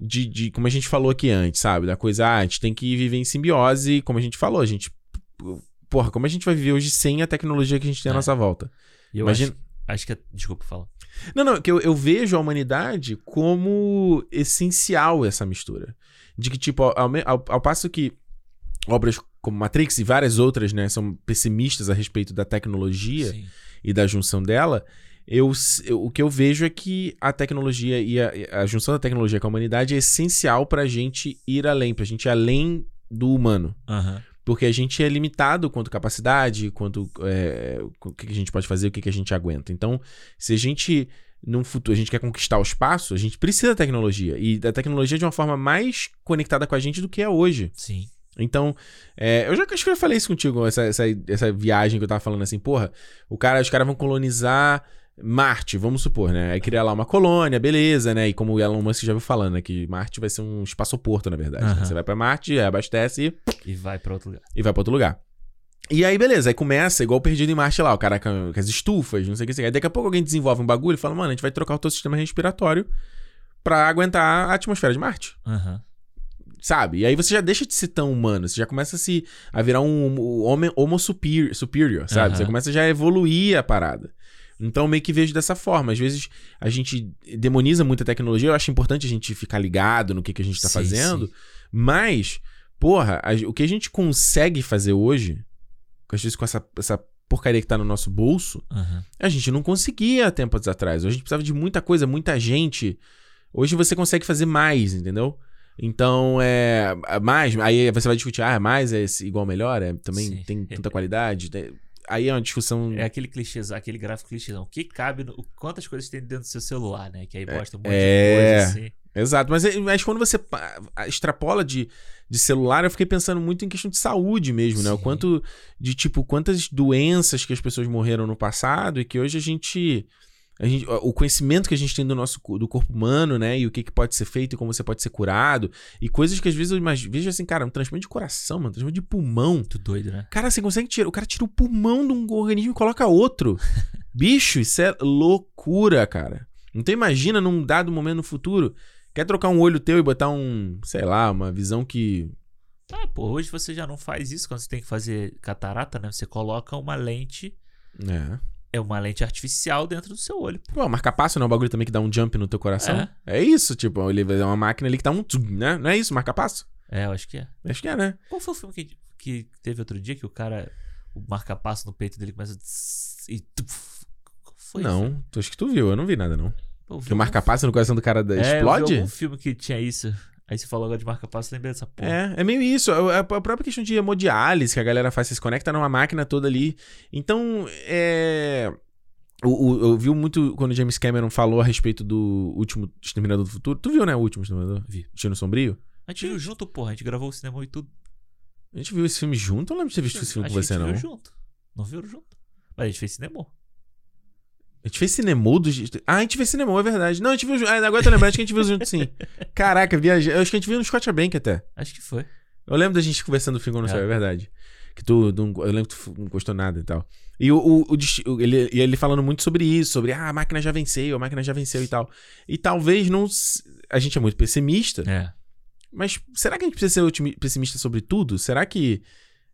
de, de como a gente falou aqui antes, sabe? Da coisa, ah, a gente tem que viver em simbiose, como a gente falou, a gente. Porra, como a gente vai viver hoje sem a tecnologia que a gente tem à É. nossa volta? Eu Imagina. acho, acho que. é- Desculpa, fala. Não, não, que eu, eu vejo a humanidade como essencial essa mistura. de que, tipo, ao, ao, ao passo que obras como Matrix e várias outras, né, são pessimistas a respeito da tecnologia Sim. e da junção dela, eu, eu- o que eu vejo é que a tecnologia e a, a junção da tecnologia com a humanidade é essencial pra gente ir além, pra gente ir além do humano. Aham. Porque a gente é limitado quanto capacidade, quanto é, o que a gente pode fazer, o que que a gente aguenta. Então, se a gente, num futuro, a gente quer conquistar o espaço, a gente precisa da tecnologia. E da tecnologia de uma forma mais conectada com a gente do que é hoje. Sim. Então, é, eu já acho que eu já falei isso contigo, essa, essa, essa viagem que eu tava falando assim, porra, o cara, os caras vão colonizar Marte, vamos supor, né? Aí criar lá uma colônia, beleza, né? E como o Elon Musk já viu falando, né? Que Marte vai ser um espaçoporto, na verdade. né? Aham. Você vai pra Marte, abastece e E vai pra outro lugar. e vai pra outro lugar. E aí, beleza, aí começa igual o Perdido em Marte lá, o cara com, com as estufas, não sei o que. sei lá. Aí daqui a pouco alguém desenvolve um bagulho e fala, mano, a gente vai trocar o teu sistema respiratório pra aguentar a atmosfera de Marte. Aham. Sabe? E aí você já deixa de ser tão humano, você já começa a, se, a virar um, um homem homo superior, superior sabe? Aham. Você começa já a evoluir a parada. Então meio que vejo dessa forma. Às vezes a gente demoniza muito a tecnologia, eu acho importante a gente ficar ligado no que, que a gente tá Sim, fazendo, sim. mas, porra, a- o que a gente consegue fazer hoje, às vezes com essa, essa porcaria que tá no nosso bolso, Aham. a gente não conseguia tempos atrás. Hoje a gente precisava de muita coisa, muita gente. Hoje você consegue fazer mais, entendeu? Então, é. Mais. Aí você vai discutir, ah, mais é igual melhor? É, também Sim. tem tanta qualidade. Aí é uma discussão. É aquele clichê, aquele gráfico clichêzão. O que cabe, no, quantas coisas tem dentro do seu celular, né? Que aí mostra um monte é. de coisa assim. Exato. Mas, é- mas quando você extrapola de, de celular, eu fiquei pensando muito em questão de saúde mesmo, né? O Sim. quanto de, tipo, quantas doenças que as pessoas morreram no passado e que hoje a gente. Gente, o conhecimento que a gente tem do nosso do corpo humano, né? E o que, que pode ser feito e como você pode ser curado. E coisas que às vezes eu imagino, vejo assim, cara, um transplante de coração, mano, um transplante de pulmão. Muito doido, né? Cara, você consegue tirar. O cara tira o pulmão de um organismo e coloca outro. Bicho, isso é loucura, cara. Então imagina num dado momento no futuro. Quer trocar um olho teu e botar um, sei lá, uma visão que. Ah, pô, hoje você já não faz isso quando você tem que fazer catarata, né? Você coloca uma lente, É. é uma lente artificial dentro do seu olho. Pô, marca-passo não é um bagulho também que dá um jump no teu coração? É, isso, tipo, ele é uma máquina ali que dá um. né? Não é isso, marca-passo? É, eu acho que é. Acho que é, né? Qual foi o filme que, que teve outro dia que o cara, o marca-passo no peito dele começa a e foi? não, tu, acho que tu viu, eu não vi nada, não. Pô, Que o marca-passo no coração do cara É, explode? algum filme que tinha isso. Aí você falou agora de marca-passo, lembrei dessa porra. É, é meio isso. É A, a própria questão de hemodiálise que a galera faz, se conecta numa máquina toda ali. Então, é. O, o- eu vi muito quando o James Cameron falou a respeito do último Exterminador do Futuro. Tu viu, né? O último Exterminador? Vi. Destino Sombrio? A gente viu junto, porra. A gente gravou o cinema e tudo. A gente viu esse filme junto? Eu não lembro de ter visto esse filme com você, a gente não. viu junto. Não viu junto. Mas a gente fez cinema. A gente fez cinema do. Ah, a gente fez cinema, é verdade. Não, a gente viu. Ah, agora eu tô lembrando, acho que a gente viu junto sim. Caraca, viajei. Acho que a gente viu no Scott Bank até. Acho que foi. Eu lembro da gente conversando do filme quando É. saiu, é verdade. Que tu, não- eu lembro que tu não gostou nada e tal. E o, o, o ele, ele falando muito sobre isso, sobre ah, a máquina já venceu, a máquina já venceu e tal. E talvez não. A gente é muito pessimista, É. mas será que a gente precisa ser pessimista sobre tudo? Será que.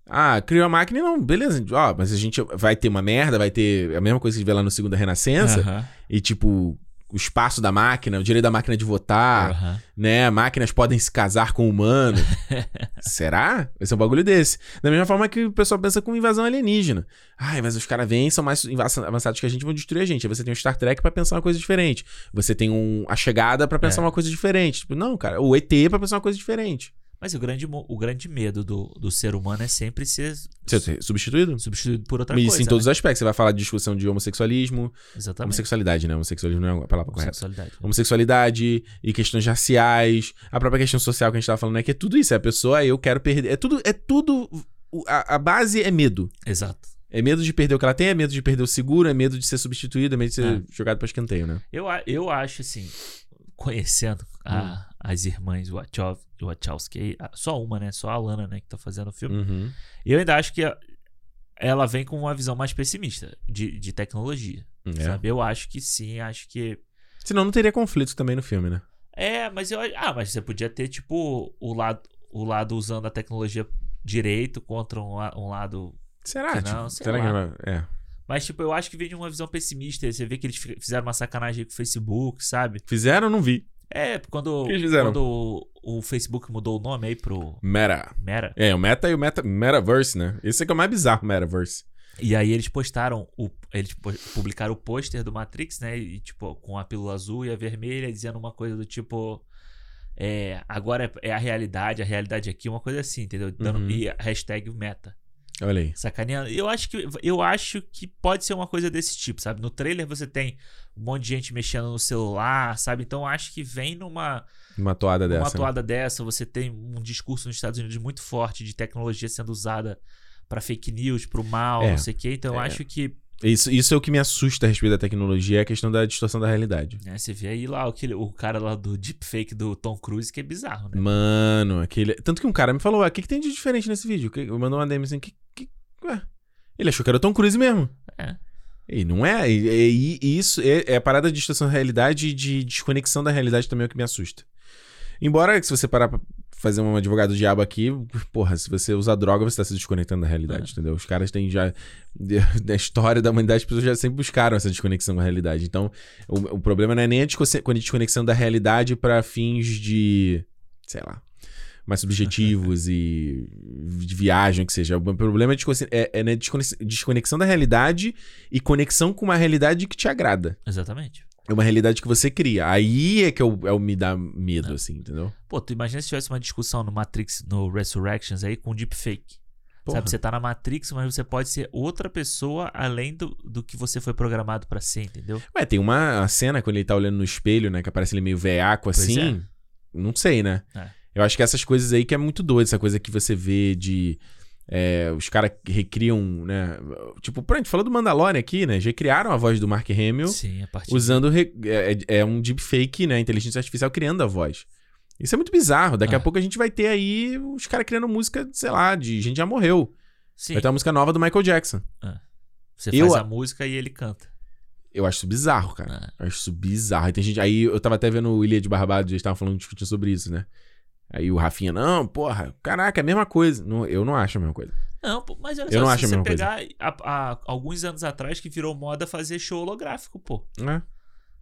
Ah, criou a máquina e não, beleza. Ó, mas a gente vai ter uma merda, vai ter a mesma coisa que a gente vê lá no Segunda Renascença. E tipo, o espaço da máquina, o direito da máquina de votar né? Máquinas podem se casar com o humano. Será? Vai ser um bagulho desse. Da mesma forma que o pessoal pensa com invasão alienígena. Ai, mas os caras vêm, são mais avançados que a gente, vão destruir a gente. Aí você tem o Star Trek pra pensar uma coisa diferente. Você tem um, a chegada pra pensar É. uma coisa diferente. Tipo, não, cara, o ET pra pensar uma coisa diferente. Mas o grande, o grande medo do, do ser humano é sempre ser ser substituído? substituído por outra Isso coisa. em todos né? os aspectos. Você vai falar de discussão de homossexualismo. Exatamente. Homossexualidade, né? Homossexualismo não é a palavra correta. Homossexualidade. homossexualidade e questões raciais, a própria questão social que a gente tava falando, né? Que é tudo isso, é a pessoa, eu quero perder. É tudo, é tudo. A, a base é medo. Exato. É medo de perder o que ela tem, é medo de perder o seguro, é medo de ser substituído, é medo de ser É. jogado pra escanteio, né? Eu, eu acho assim, conhecendo a- Hum. As irmãs Wachowski, a- só uma, né? Só a Lana, né, que tá fazendo o filme. Uhum. Eu ainda acho que a- ela vem com uma visão mais pessimista de, de tecnologia. É. Sabe? Eu acho que sim, acho que. Senão não teria conflito também no filme, né? É, mas eu. Ah, mas você podia ter, tipo, o lado, o lado usando a tecnologia direito contra um, um lado. Será? Que tipo, não, sei será lá. que vai- É. Mas, tipo, eu acho que vem de uma visão pessimista. Você vê que eles fi- fizeram uma sacanagem com o Facebook, sabe? Fizeram não vi? É, quando, quando o, o Facebook mudou o nome aí pro Meta. Meta. É, o Meta e o Meta, Metaverse, né? Esse é que é o mais bizarro, Metaverse. E aí eles postaram, o, eles publicaram o pôster do Matrix, né? E tipo, com a pílula azul e a vermelha, dizendo uma coisa do tipo. É, agora é, é a realidade, a realidade aqui, uma coisa assim, entendeu? Dando, Uhum. E hashtag meta. Olha aí. Sacaneando. Eu acho, que, eu acho que pode ser uma coisa desse tipo, sabe? No trailer você tem um monte de gente mexendo no celular, sabe? Então eu acho que vem numa, Uma toada numa dessa. né? toada dessa. Você tem um discurso nos Estados Unidos muito forte de tecnologia sendo usada pra fake news, pro mal, É. não sei o quê. Então eu É. acho que Isso, isso é o que me assusta a respeito da tecnologia, é a questão da distorção da realidade. né, você vê aí lá aquele, o cara lá do deepfake do Tom Cruise, que é bizarro, né? Mano, aquele. Tanto que um cara me falou: "Ah, o que, que tem de diferente nesse vídeo? Eu mandou uma DM assim: que, que... Ué? Ele achou que era o Tom Cruise mesmo. É. E não é. E, e- e isso é, é a parada de distorção da realidade e de desconexão da realidade também é o que me assusta. Embora, se você parar pra fazer um advogado diabo aqui, porra, se você usa droga, você tá se desconectando da realidade, É. entendeu? Os caras têm já. Da história da humanidade, as pessoas já sempre buscaram essa desconexão com a realidade. Então, o, o problema não é nem a desco- a desconexão da realidade pra fins de. sei lá. Mais subjetivos e de viagem, que seja. O problema é, é, é desconex- desconexão da realidade e conexão com uma realidade que te agrada. Exatamente. É uma realidade que você cria. Aí é que é o, é me dá medo, assim, entendeu? Pô, tu imagina se tivesse uma discussão no Matrix, no Resurrections aí, com deepfake. Porra. Sabe, você tá na Matrix, mas você pode ser outra pessoa além do, do que você foi programado pra ser, entendeu? Ué, tem uma cena quando ele tá olhando no espelho, né? Que aparece ele meio veaco Pois assim. é. Não sei, né? É. Eu acho que essas coisas aí que é muito doido, essa coisa que você vê de. É, os caras recriam, né? Tipo, a gente falou do Mandalorian aqui, né? Já criaram a voz do Mark Hamill Sim, a usando. re- É, é um deepfake, né? Inteligência artificial criando a voz. Isso é muito bizarro. Daqui a Ah. pouco a gente vai ter aí os caras criando música, sei lá, de gente já morreu. Sim, Vai ter uma música nova do Michael Jackson. você eu- faz a música e ele canta. Eu acho isso bizarro, cara. Ah. Eu acho isso bizarro. Aí tem gente. Aí eu tava até vendo o Ilha de Barbados, eles estavam falando, discutindo sobre isso, né? Aí o Rafinha, não, porra, caraca, é a mesma coisa. Não, eu não acho a mesma coisa. Não, pô, mas olha Eu só, não se acho a você mesma pegar há, há alguns anos atrás que virou moda fazer show holográfico, pô. Né?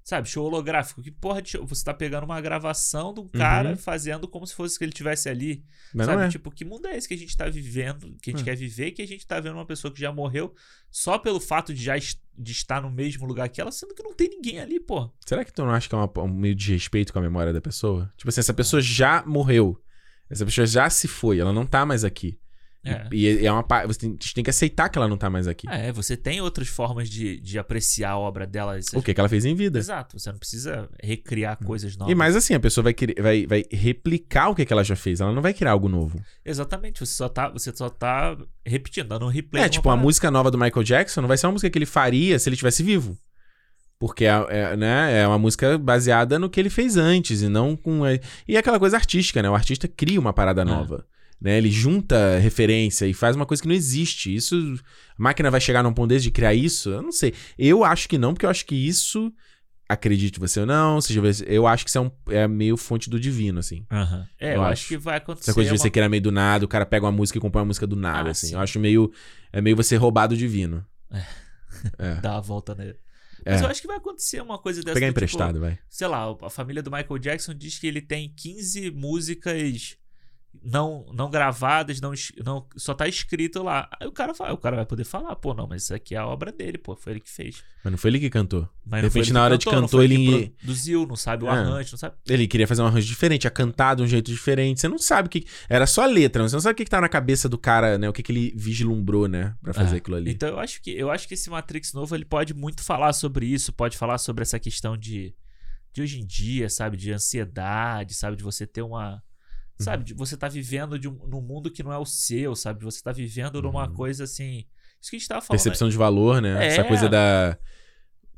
Sabe, show holográfico. Que porra de show? Você tá pegando uma gravação de um cara Uhum. fazendo como se fosse que ele tivesse ali. Mas sabe, é. tipo, que mundo é esse que a gente tá vivendo, que a gente É. quer viver, que a gente tá vendo uma pessoa que já morreu só pelo fato de já est- de estar no mesmo lugar que ela, sendo que não tem ninguém ali, pô. Será que tu não acha que é uma- um meio de respeito com a memória da pessoa? Tipo assim, essa pessoa já morreu. Essa pessoa já se foi, ela não tá mais aqui. É. E, e é uma você tem, tem que aceitar que ela não tá mais aqui. É, você tem outras formas de, de apreciar a obra dela. O que que ela fez em vida. Exato, você não precisa recriar coisas novas. E mais assim, a pessoa vai, vai, vai replicar o que, que ela já fez. Ela não vai criar algo novo. Exatamente, você só tá, você só tá repetindo, dando um replay. É, tipo, a música nova do Michael Jackson não vai ser uma música que ele faria se ele estivesse vivo. Porque é, é, né, é uma música baseada no que ele fez antes e não com. E é aquela coisa artística, né? O artista cria uma parada nova. Né? Ele junta referência e faz uma coisa que não existe. Isso. A máquina vai chegar num ponto desse de criar isso? Eu não sei. Eu acho que não, porque eu acho que isso. Acredite você ou não, seja, eu acho que isso é, um, é meio fonte do divino, assim. Aham. É, eu, Eu acho. acho. que vai acontecer. Essa coisa de uma- você criar meio do nada, o cara pega uma música e compõe uma música do nada, Ah, assim. sim. Eu acho meio. É meio você roubar do divino. É. dar a volta nele. É. Mas eu acho que vai acontecer uma coisa dessa. Pegar tipo, emprestado, vai. sei lá, a família do Michael Jackson diz que ele tem 15 músicas não, não gravadas, não, não só tá escrito lá. Aí o cara, fala, o cara vai poder falar, pô, não, mas isso aqui é a obra dele, pô, foi ele que fez. Mas não foi ele que cantou. Mas De repente, ele na que hora de cantou, que ele- produziu, não sabe o É. arranjo, não sabe. Ele queria fazer um arranjo diferente, a cantar de um jeito diferente. Você não sabe o que. Era só a letra, você não sabe o que, que tá na cabeça do cara, né? O que, que ele vislumbrou, né? Pra fazer É. aquilo ali. Então eu acho que eu acho que esse Matrix novo ele pode muito falar sobre isso, pode falar sobre essa questão de de hoje em dia, sabe, de ansiedade, sabe, de você ter uma sabe, de você tá vivendo de um, num mundo que não é o seu, sabe, você tá vivendo numa Uhum. coisa assim, isso que a gente tava falando. Percepção de valor, né? É. Essa coisa da.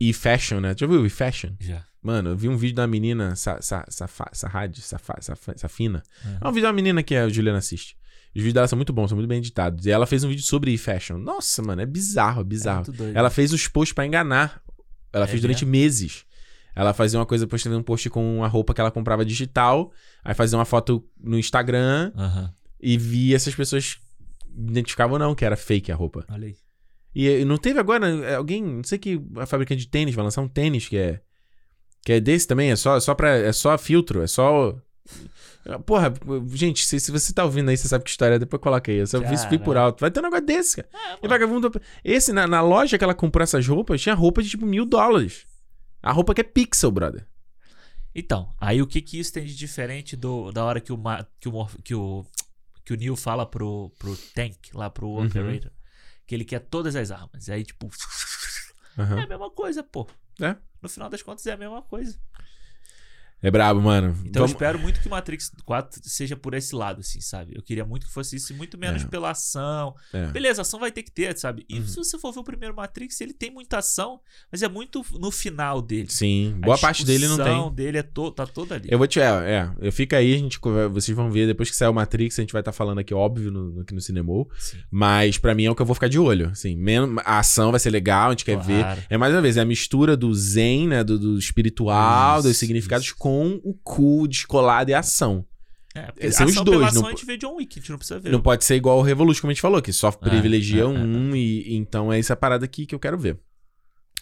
E-fashion, né? Já viu e-fashion? né? Já. Mano, eu vi um vídeo da menina Sa Sa Safa- Sahad, Safa Safa- Safina. É. É um vídeo da menina que a Juliana assiste. Os vídeos dela são muito bons, são muito bem editados. E ela fez um vídeo sobre e-fashion. Nossa, mano, é bizarro, é É bizarro. doido. Ela fez os posts pra enganar. Ela É fez durante meses. Ela fazia uma coisa, postando um post com a roupa que ela comprava digital. Aí fazia uma foto no Instagram Aham. e via se as pessoas identificavam ou não que era fake a roupa. Olha aí. E não teve agora eh, alguém, não sei que a fabricante de tênis vai lançar um tênis que é Que é desse também, é só, é só, pra, é só filtro, é só. Porra, gente, se, se você tá ouvindo aí, você sabe que história é, depois coloca aí. Eu só vi isso fui por alto. Vai ter um negócio desse, cara. É, E vagabundo. Esse, na, na loja que ela comprou essas roupas, tinha roupa de tipo mil dólares. A roupa que é pixel, brother. Então, aí o que que isso tem de diferente do, da hora que o, que o, que o, que o Neil fala pro, pro Tank, lá pro Uhum. Operator, que ele quer todas as armas. Aí, tipo, é Aham. a mesma coisa, pô. É. No final das contas é a mesma coisa. É brabo, mano. Então eu Vamos- espero muito que Matrix 4 seja por esse lado, assim, sabe? Eu queria muito que fosse isso, muito menos É. pela ação. É. Beleza, ação vai ter que ter, sabe? E Uhum. se você for ver o primeiro Matrix, ele tem muita ação, mas é muito no final dele. Sim, A boa parte dele não tem. dele é to, tá toda ali. Eu vou te. É, é, eu fico aí, a gente, vocês vão ver depois que sair o Matrix, a gente vai estar falando aqui, óbvio, no, aqui no cinema. Sim. Mas pra mim é o que eu vou ficar de olho. Assim, men- a ação vai ser legal, a gente quer ver. Claro. É mais uma vez, é a mistura do zen, né? Do, do espiritual, Isso, dos significados, isso. Com o cool, descolado e a ação. É, porque São os ação dois, não a gente vê John Wick, a gente não precisa ver. Não pode ser igual o Revolution, como a gente falou, que só privilegia é, um, e, e então é essa parada aqui que eu quero ver.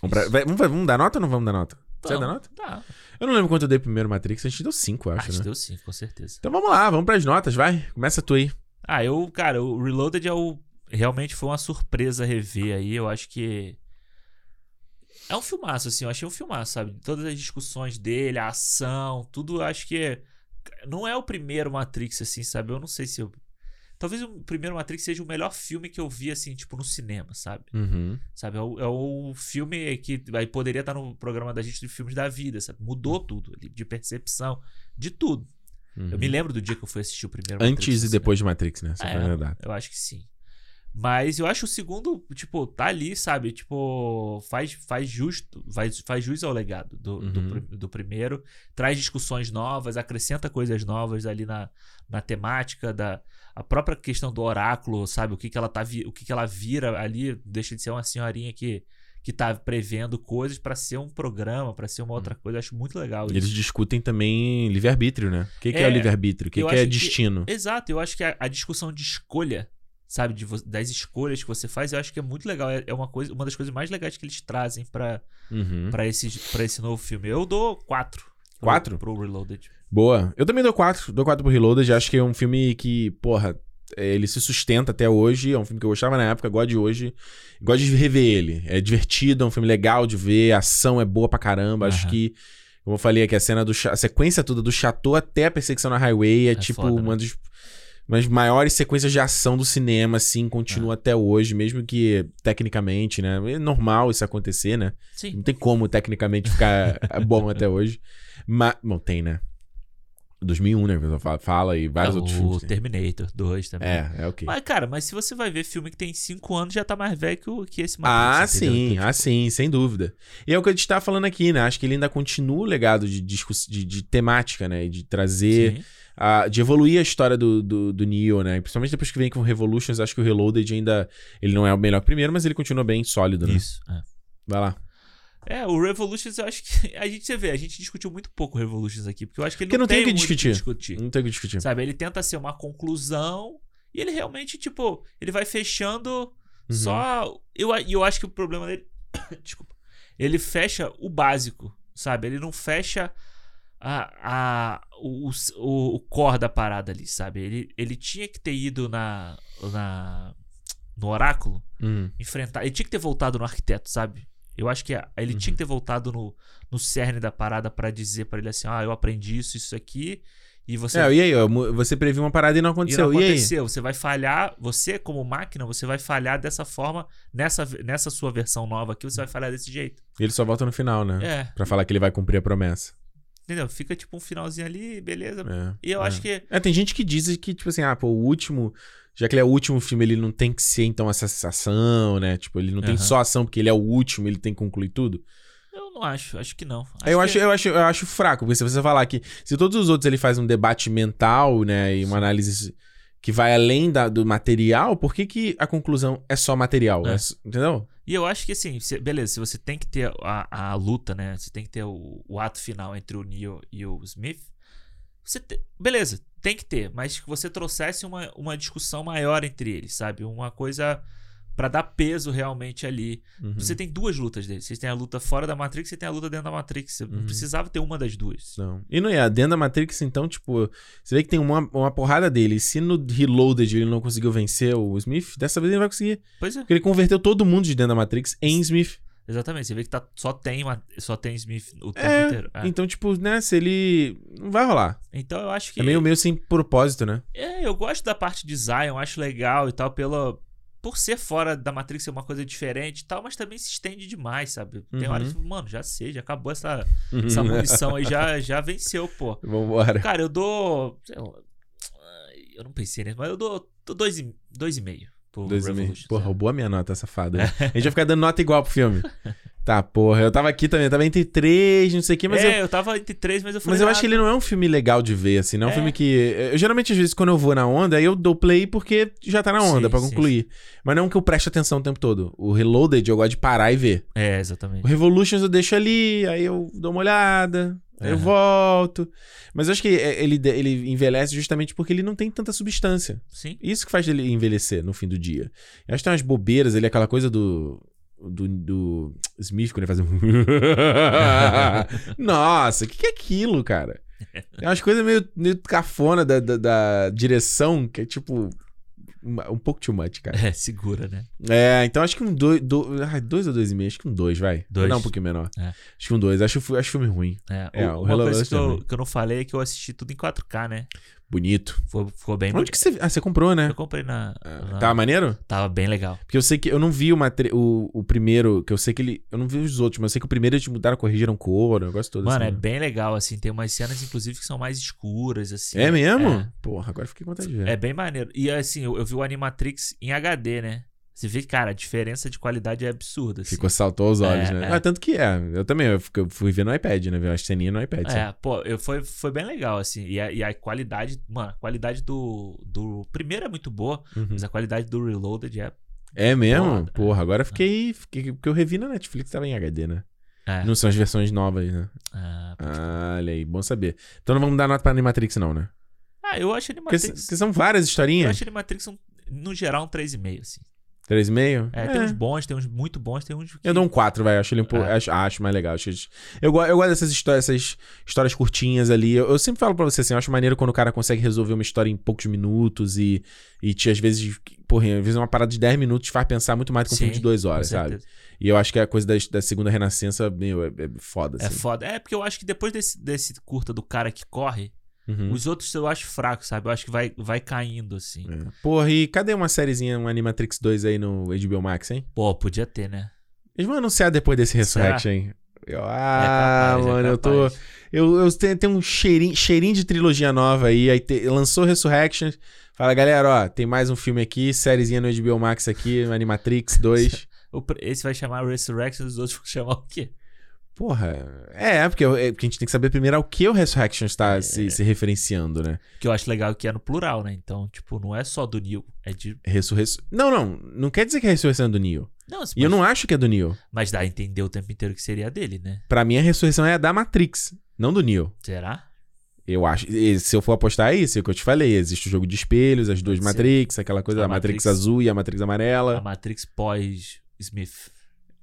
Vamos, pra- vai- vamos, vamos dar nota ou não vamos dar nota? Você vai dar nota? Tá. Eu não lembro quanto eu dei primeiro Matrix, a gente deu 5, eu Ah, acho, acho né? deu sim, com certeza. Então vamos lá, vamos pras notas, vai. Começa tu aí. Ah, eu, cara, o Reloaded é o. Realmente foi uma surpresa rever aí. Eu acho que. É um filmaço, assim. Eu achei um filmaço, sabe? Todas as discussões dele, a ação, tudo. Eu acho que. Não é o primeiro Matrix, assim, sabe? Eu não sei se eu. Talvez o primeiro Matrix seja o melhor filme que eu vi, assim, tipo, no cinema, sabe? Uhum. Sabe? É o, é o filme que aí poderia estar no programa da gente de filmes da vida, sabe? Mudou tudo ali, de percepção, de tudo. uhum. Eu me lembro do dia que eu fui assistir o primeiro Antes Matrix e depois de Matrix, né? Essa É, eu acho que sim. Mas eu acho o segundo, tipo, tá ali, sabe? Tipo, faz, faz justo, faz, faz jus ao legado do, do, Uhum. pri- do primeiro. Traz discussões novas, acrescenta coisas novas ali na, na temática da a própria questão do oráculo, sabe? O que que ela tá o que que ela vira ali, deixa de ser uma senhorinha que que tá prevendo coisas pra ser um programa, pra ser uma outra coisa. Eu acho muito legal isso. eles discutem também livre-arbítrio, né? O que, que é, É, o livre-arbítrio? O que, que é que- destino? Exato, eu acho que a, a discussão de escolha, sabe, de das escolhas que você faz, eu acho que é muito legal. É, é uma, coisa, uma das coisas mais legais que eles trazem pra, Uhum. pra, esse, pra esse novo filme. Eu dou quatro. pro- Quatro? Pro, Reloaded. Boa. Eu também dou 4. Dou 4 pro Reloaded. Acho que é um filme que, porra, é, ele se sustenta até hoje. É um filme que eu gostava na época, gosto de hoje. Gosto de rever ele. É divertido, é um filme legal de ver. A ação é boa pra caramba. Acho Aham. que, como eu falei aqui, a cena do a sequência toda do chateau até a perseguição na highway é, É tipo foda, uma das uma das maiores sequências de ação do cinema, assim, continua até hoje, mesmo que tecnicamente, né? É normal isso acontecer, né? Sim. Não tem como tecnicamente ficar bom até hoje. Mas, bom, tem, né? 2001, né? fala, fala e vários É, outros o filmes. tem. Terminator 2 também. É, é ok. Mas, cara, mas se você vai ver filme que tem 5 anos, já tá mais velho que, o- que esse Ah, Matrix, entendeu? sim, Então, ah, tipo, sim, sem dúvida. E é o que a gente tá falando aqui, né? Acho que ele ainda continua o legado de, discuss- de, de temática, né? De trazer, sim. A- de evoluir a história do, do, do Neo, né? Principalmente depois que vem com o Revolutions, acho que o Reloaded ainda, ele não é o melhor primeiro, mas ele continua bem sólido, né? Isso. é. Vai lá. É, o Revolutions, eu acho que. A gente, você vê, a gente discutiu muito pouco o Revolutions aqui, porque eu acho que ele Porque não tem o que discutir. discutir. Não tem o que discutir. Sabe? Ele tenta ser uma conclusão e ele realmente, tipo, ele vai fechando Uhum. só. Eu, e eu acho que o problema dele. Desculpa. Ele fecha o básico, sabe? Ele não fecha a, a, o, o, o core da parada ali, sabe? Ele, ele tinha que ter ido na, na, no oráculo Hum. enfrentar. Ele tinha que ter voltado no arquiteto, sabe? Eu acho que ele Uhum. tinha que ter voltado no, no cerne da parada pra dizer pra ele assim: ah, eu aprendi isso, isso aqui. E você É, e aí, ó, você previu uma parada e não e aconteceu. não E, aí? aconteceu. Você vai falhar, você como máquina, você vai falhar dessa forma, nessa, nessa sua versão nova aqui, você vai falhar desse jeito. Ele só volta no final, né? É, Pra falar que ele vai cumprir a promessa. Entendeu? Fica tipo um finalzinho ali, beleza. É, E eu é. acho que. É, tem gente que diz que, tipo assim, ah, pô, o último. Já que ele é o último filme, ele não tem que ser, então, essa sensação, né? Tipo, ele não tem Aham. só ação porque ele é o último, ele tem que concluir tudo. Eu não acho, acho que não. eu, que- acho, eu, acho, eu acho fraco, porque se você falar que. Se todos os outros ele faz um debate mental, né? E uma análise que vai além da- do material, por que, que a conclusão é só material? É. É entendeu? E eu acho que assim, beleza, se você tem que ter a, a luta, né? Você tem que ter o, o ato final entre o Neo e o Smith. Você te- beleza, tem que ter, mas que você trouxesse uma, uma discussão maior entre eles, sabe? Uma coisa Pra dar peso realmente ali. Uhum. Você tem duas lutas dele. Você tem a luta fora da Matrix e tem a luta dentro da Matrix. Você não Uhum. precisava ter uma das duas. Não. E não é, dentro da Matrix, então, tipo, você vê que tem uma, uma porrada dele. Se no Reloaded ele não conseguiu vencer o Smith, dessa vez ele vai conseguir. Pois é, Porque ele converteu todo mundo de dentro da Matrix em Smith. exatamente. Você vê que tá, só, tem, só tem Smith o tempo É, inteiro. É. Então, tipo, né, se ele. Não vai rolar. Então eu acho que. É meio, meio sem propósito, né? É, eu gosto da parte de Zion, acho legal e tal, pela. Por ser fora da Matrix ser uma coisa diferente e tal, mas também se estende demais, sabe? Tem Uhum. horas que, mano, já sei, já acabou essa, essa munição aí, já, já venceu, pô. Vambora. Cara, eu dou. eu não pensei nisso, mas eu dou, dou dois, e, dois e meio. Pro Dois e meio. Revolution. Porra, roubou a minha nota, safada. né? A gente vai ficar dando nota igual pro filme. Tá, porra. Eu tava aqui também, eu tava entre três, não sei o quê, mas eu. é, eu... tava entre três, mas eu falei. Mas eu ah, acho que ele não é um filme legal de ver, assim. Não é um É. filme que. Eu, geralmente, às vezes, quando eu vou na onda, aí eu dou play porque já tá na onda, Sim, pra sim, concluir. Mas não que eu preste atenção o tempo todo. O Reloaded eu gosto de parar e ver. É, O exatamente. Revolutions eu deixo ali, aí eu dou uma olhada, aí eu volto. Mas eu acho que é, ele, ele envelhece justamente porque ele não tem tanta substância. Sim. Isso que faz ele envelhecer no fim do dia. Eu acho que tem umas bobeiras ali, aquela coisa do. Do, do Smith quando ele faz um. Nossa, o que, que é aquilo, cara? Tem umas coisas meio, meio cafona da, da, da direção que é tipo. Um pouco too much, cara. É, segura, né? É, então acho que um dois, do, dois ou dois e meio, acho que um dois, vai. Dois. Não, um pouquinho menor. É. Acho que um dois, acho, acho filme ruim. É, É, o- o uma coisa que eu, também. que eu não falei é que eu assisti tudo em 4K, né? Bonito. Ficou, ficou bem Onde que você. Ah, você comprou, né? Eu comprei na. na- Tava maneiro? Tava bem legal. Porque eu sei que eu não vi o, matri- o, o primeiro, que eu sei que ele. Eu não vi os outros, mas eu sei que o primeiro eles mudaram, corrigiram cor, o negócio todo Mano, é assim. né? bem legal, assim. Tem umas cenas, inclusive, que são mais escuras, assim. É mesmo? É, Porra, agora fiquei com vontade de ver. é bem maneiro. E assim, eu, eu vi o Animatrix em HD, né? Você vê cara, a diferença de qualidade é absurda. Assim. Ficou saltou aos olhos, É, né? é. Ah, tanto que é. Eu também, eu fui- eu ver no iPad, né? Ver uma ceninha no iPad. É, só. pô, eu, foi, foi bem legal, assim. E a, e a qualidade, mano, a qualidade do, do. Primeiro é muito boa, Uhum. mas a qualidade do Reloaded é. É mesmo? Foda. Porra, agora eu fiquei, fiquei. Porque eu revi na Netflix, tava em HD, né? é, Não são as versões novas, né? ah, Ah, olha aí, bom saber. Então não vamos dar nota pra Animatrix, não, né? ah, eu acho Porque, Animatrix. porque são várias Eu historinhas. acho Animatrix, um, no geral, um 3,5, assim. 3,5? É, tem uns bons, tem uns muito bons, tem uns. que- Eu dou um 4, vai. Acho ele um pouco. É. Acho, acho mais legal. Acho, eu, eu gosto dessas histórias, essas histórias curtinhas ali. Eu, eu sempre falo pra você assim, eu acho maneiro quando o cara consegue resolver uma história em poucos minutos e, e te, às vezes, porra, às vezes uma parada de 10 minutos te faz pensar muito mais do que um filme de 2 com horas, sabe? E eu acho que a coisa da, da segunda renascença, meu, é, é foda, É assim. foda. É, porque eu acho que depois desse, desse curta do cara que corre, Uhum. os outros eu acho fracos, sabe? Eu acho que vai, vai caindo, assim. É. Porra, e cadê uma sériezinha, um Animatrix 2 aí no HBO Max, hein? Pô, podia ter, né? Eles vão anunciar depois desse? Resurrection, hein? Eu- É ah, capaz, é mano, eu tô. capaz. Eu, eu tenho, tenho um cheirinho, cheirinho de trilogia nova aí. Aí te- lançou Resurrection. Fala, galera, ó, tem mais um filme aqui, sériezinha no HBO Max aqui, Animatrix 2. O pr- Esse vai chamar Resurrection, os outros vão chamar o quê? Porra, é, porque, eu- é, porque a gente tem que saber primeiro ao que o Resurrection está É. se, se referenciando, né? Que eu acho legal que é no plural, né? Então, tipo, não é só do Neil, é de. Ressurreição. Não, não, não quer dizer que é a ressurreição é do Neo. Não, E eu não acho que é do Neo. mas dá a entender o tempo inteiro que seria dele, né? Pra mim, a ressurreição é a da Matrix, não do Neo. Será? Eu acho. Se eu for apostar, é isso é o que eu te falei. Existe o jogo de espelhos, as duas Pode. Matrix, aquela coisa A da Matrix, Matrix- azul e a Matrix amarela. A Matrix pós-Smith.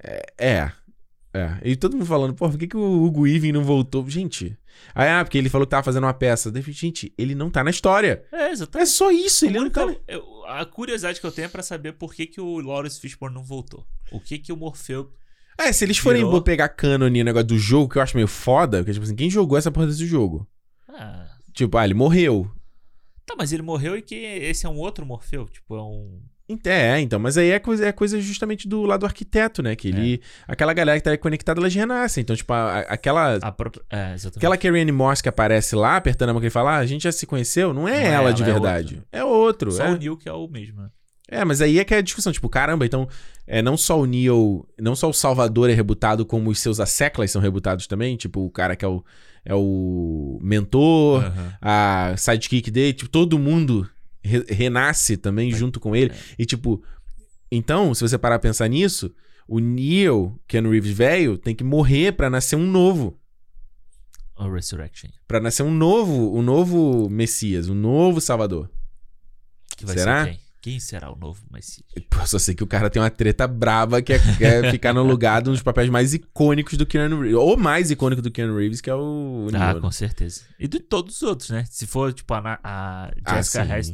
É. É. E todo mundo falando, pô, por que, que o Hugo Weaving não voltou? Gente. Aí, ah, porque ele falou que tava fazendo uma peça. Gente, ele não tá na história. É, É exatamente. só isso, ele O não tá. eu- a curiosidade que eu tenho é pra saber por que, que o Lawrence Fishburne não voltou. O que que o Morfeu. É, se eles forem pegar canon e o negócio do jogo, que eu acho meio foda, porque, tipo assim, quem jogou essa porra desse jogo? Ah. Tipo, ah, ele morreu. Tá, mas ele morreu e que esse é um outro Morfeu. Tipo, é um. É, então, mas aí é coisa, é coisa justamente do lado do arquiteto, né? Que ele. Aquela galera que tá conectada, elas renascem. Então, tipo, a- a- aquela. A própria. É. Aquela Morse que aparece lá, apertando a mão que ele fala, ah, a gente já se conheceu, não é Não é ela ela, de é verdade. É outro. Só é. o Neil que é o mesmo, né? É, mas aí é que é a discussão, tipo, caramba, então, é, não só o Neo, não só o Salvador é rebutado, como os seus asseclas são rebutados também, tipo, o cara que é o, é o mentor, Aham. a sidekick dele, tipo, todo mundo re- renasce também junto com ele. É. E, tipo, então, se você parar pra pensar nisso, o Neo, Ken Reeves velho, tem que morrer pra nascer um novo. O Resurrection. Pra nascer um novo, um novo Messias, um novo Salvador. Que vai Será? ser quem? Quem será o novo Messias? Pô, só sei que o cara tem uma treta braba que é, é ficar no lugar de um dos papéis mais icônicos do Keanu Reeves. Ou mais icônico do Keanu Reeves, que é o Ah, Neo. com certeza. E de todos os outros, né? Se for, tipo, a, a Ah, Jessica. Hest...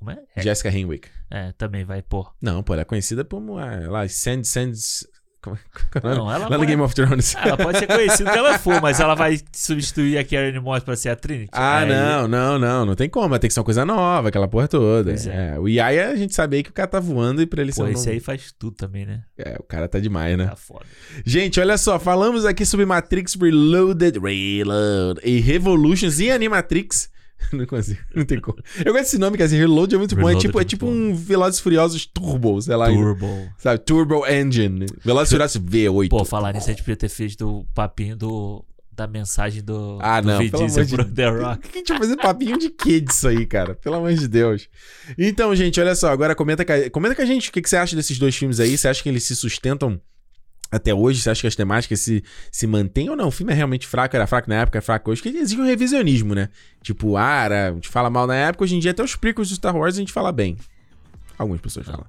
Como é? É, Jessica Henwick. é, também vai pôr. Não, pô, ela é conhecida como a, lá, Sand, Sands... É é? Não, ela Lá no pode- Game of Thrones. Ela pode ser conhecida que ela for, mas ela vai substituir a Karen Moss pra ser a Trinity. Ah, Aí- não, não, não. Não tem como. Tem que ser uma coisa nova, aquela porra toda. É. É, O Yaya, a gente sabia que o cara tá voando e pra ele ser Pô, esse aí faz tudo também, né? É, o cara tá demais, né? Tá foda. Gente, olha só. Falamos aqui sobre Matrix Reloaded, Reload e Revolutions e Animatrix. Não consigo, não tem como. Eu gosto desse nome, quer dizer, Reload é muito bom. É Reloaded tipo, é é muito tipo bom. um Velozes Furiosos Turbo, sei lá. ainda. Turbo. Sabe? Turbo Engine. Velozes e Furiosos V8. Pô, falar nisso, a gente podia ter feito o papinho do, da mensagem do, Ah, do não, Vin pelo Diesel amor de The Rock. Que que a gente vai fazer papinho de quê disso aí, cara? Pelo amor de Deus. Então, gente, olha só. Agora comenta, com- comenta com a gente o que, que você acha desses dois filmes aí. Você acha que eles se sustentam até hoje? Você acha que as temáticas se, se mantêm ou não? O filme é realmente fraco, era fraco na época, é fraco hoje. Que existe um revisionismo, né? Tipo, ah, era, a gente fala mal na época, hoje em dia até os prequels do Star Wars a gente fala bem. Algumas pessoas falam.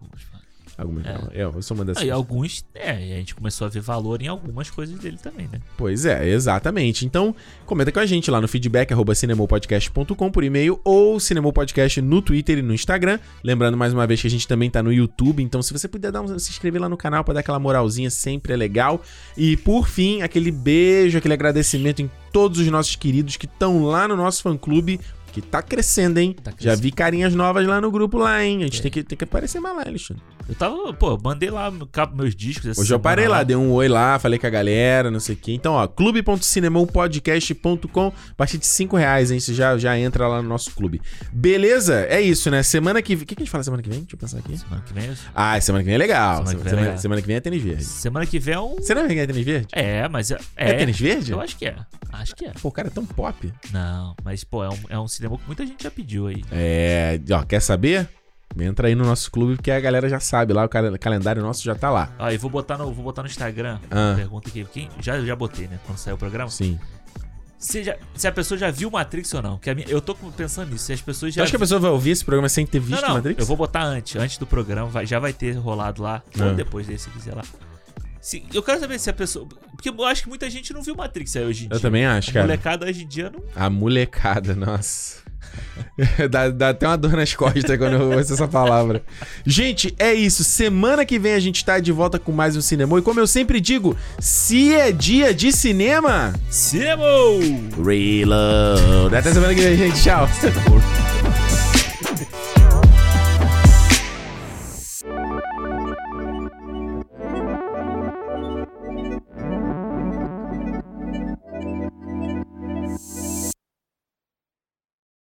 Algumas É. falam. Eu, eu sou uma dessas. Ah, e alguns, é, a gente começou a ver valor em algumas coisas dele também, né? Pois é, exatamente. Então, comenta com a gente lá no feedback, arroba cinemopodcast.com por e-mail ou cinemopodcast no Twitter e no Instagram. Lembrando mais uma vez que a gente também tá no YouTube, então se você puder dar um, se inscrever lá no canal pra dar aquela moralzinha, sempre é legal. E por fim, aquele beijo, aquele agradecimento em todos os nossos queridos que estão lá no nosso fã-clube. Que tá crescendo, hein? Tá Já crescendo. vi carinhas novas lá no grupo lá, hein? A gente É. tem que, tem que aparecer mais lá, Alexandre. Eu tava, pô, mandei lá meus discos. Hoje eu parei lá, dei um oi lá, falei com a galera, não sei o quê. Então, ó, clube.cinemopodcast.com, a partir de 5 reais, hein? Você já, já entra lá no nosso clube. Beleza? É isso, né? Semana que vem. O que, que a gente fala semana que vem? Deixa eu pensar aqui. Semana que vem. Ah, semana que vem é legal. Semana Semana, que vem é semana- legal. semana que vem é tênis verde. Semana que vem é um. Será que é tênis verde? É, mas é. É, É, tênis verde? Eu acho que é. Acho que é. Pô, o cara é tão pop. Não, mas, pô, é um, é um cinema que muita gente já pediu aí. É. Ó, quer saber? Entra aí no nosso clube, porque a galera já sabe lá, o cal- calendário nosso já tá lá. Ah, e vou botar no, vou botar no Instagram. Ah. Pergunta aqui. Quem, já, já botei, né? Quando saiu o programa. Sim. Se, já- se a pessoa já viu Matrix ou não. Que a minha- eu tô pensando nisso. Se as pessoas já. acha que a pessoa vai ouvir esse programa sem ter visto não, não, Matrix? Eu vou botar antes. Antes do programa. vai- já vai ter rolado lá. Ah. Ou depois desse, se quiser lá. Se- eu quero saber se a pessoa. Porque eu acho que muita gente não viu Matrix aí hoje em Eu dia. também acho, A cara. molecada hoje em dia não. A molecada, nossa. dá, dá até uma dor nas costas quando eu ouço essa palavra. Gente, é isso. Semana que vem a gente tá de volta com mais um cinema. E como eu sempre digo, se é dia de cinema, Cinema! reload. Até semana que vem, gente. Tchau.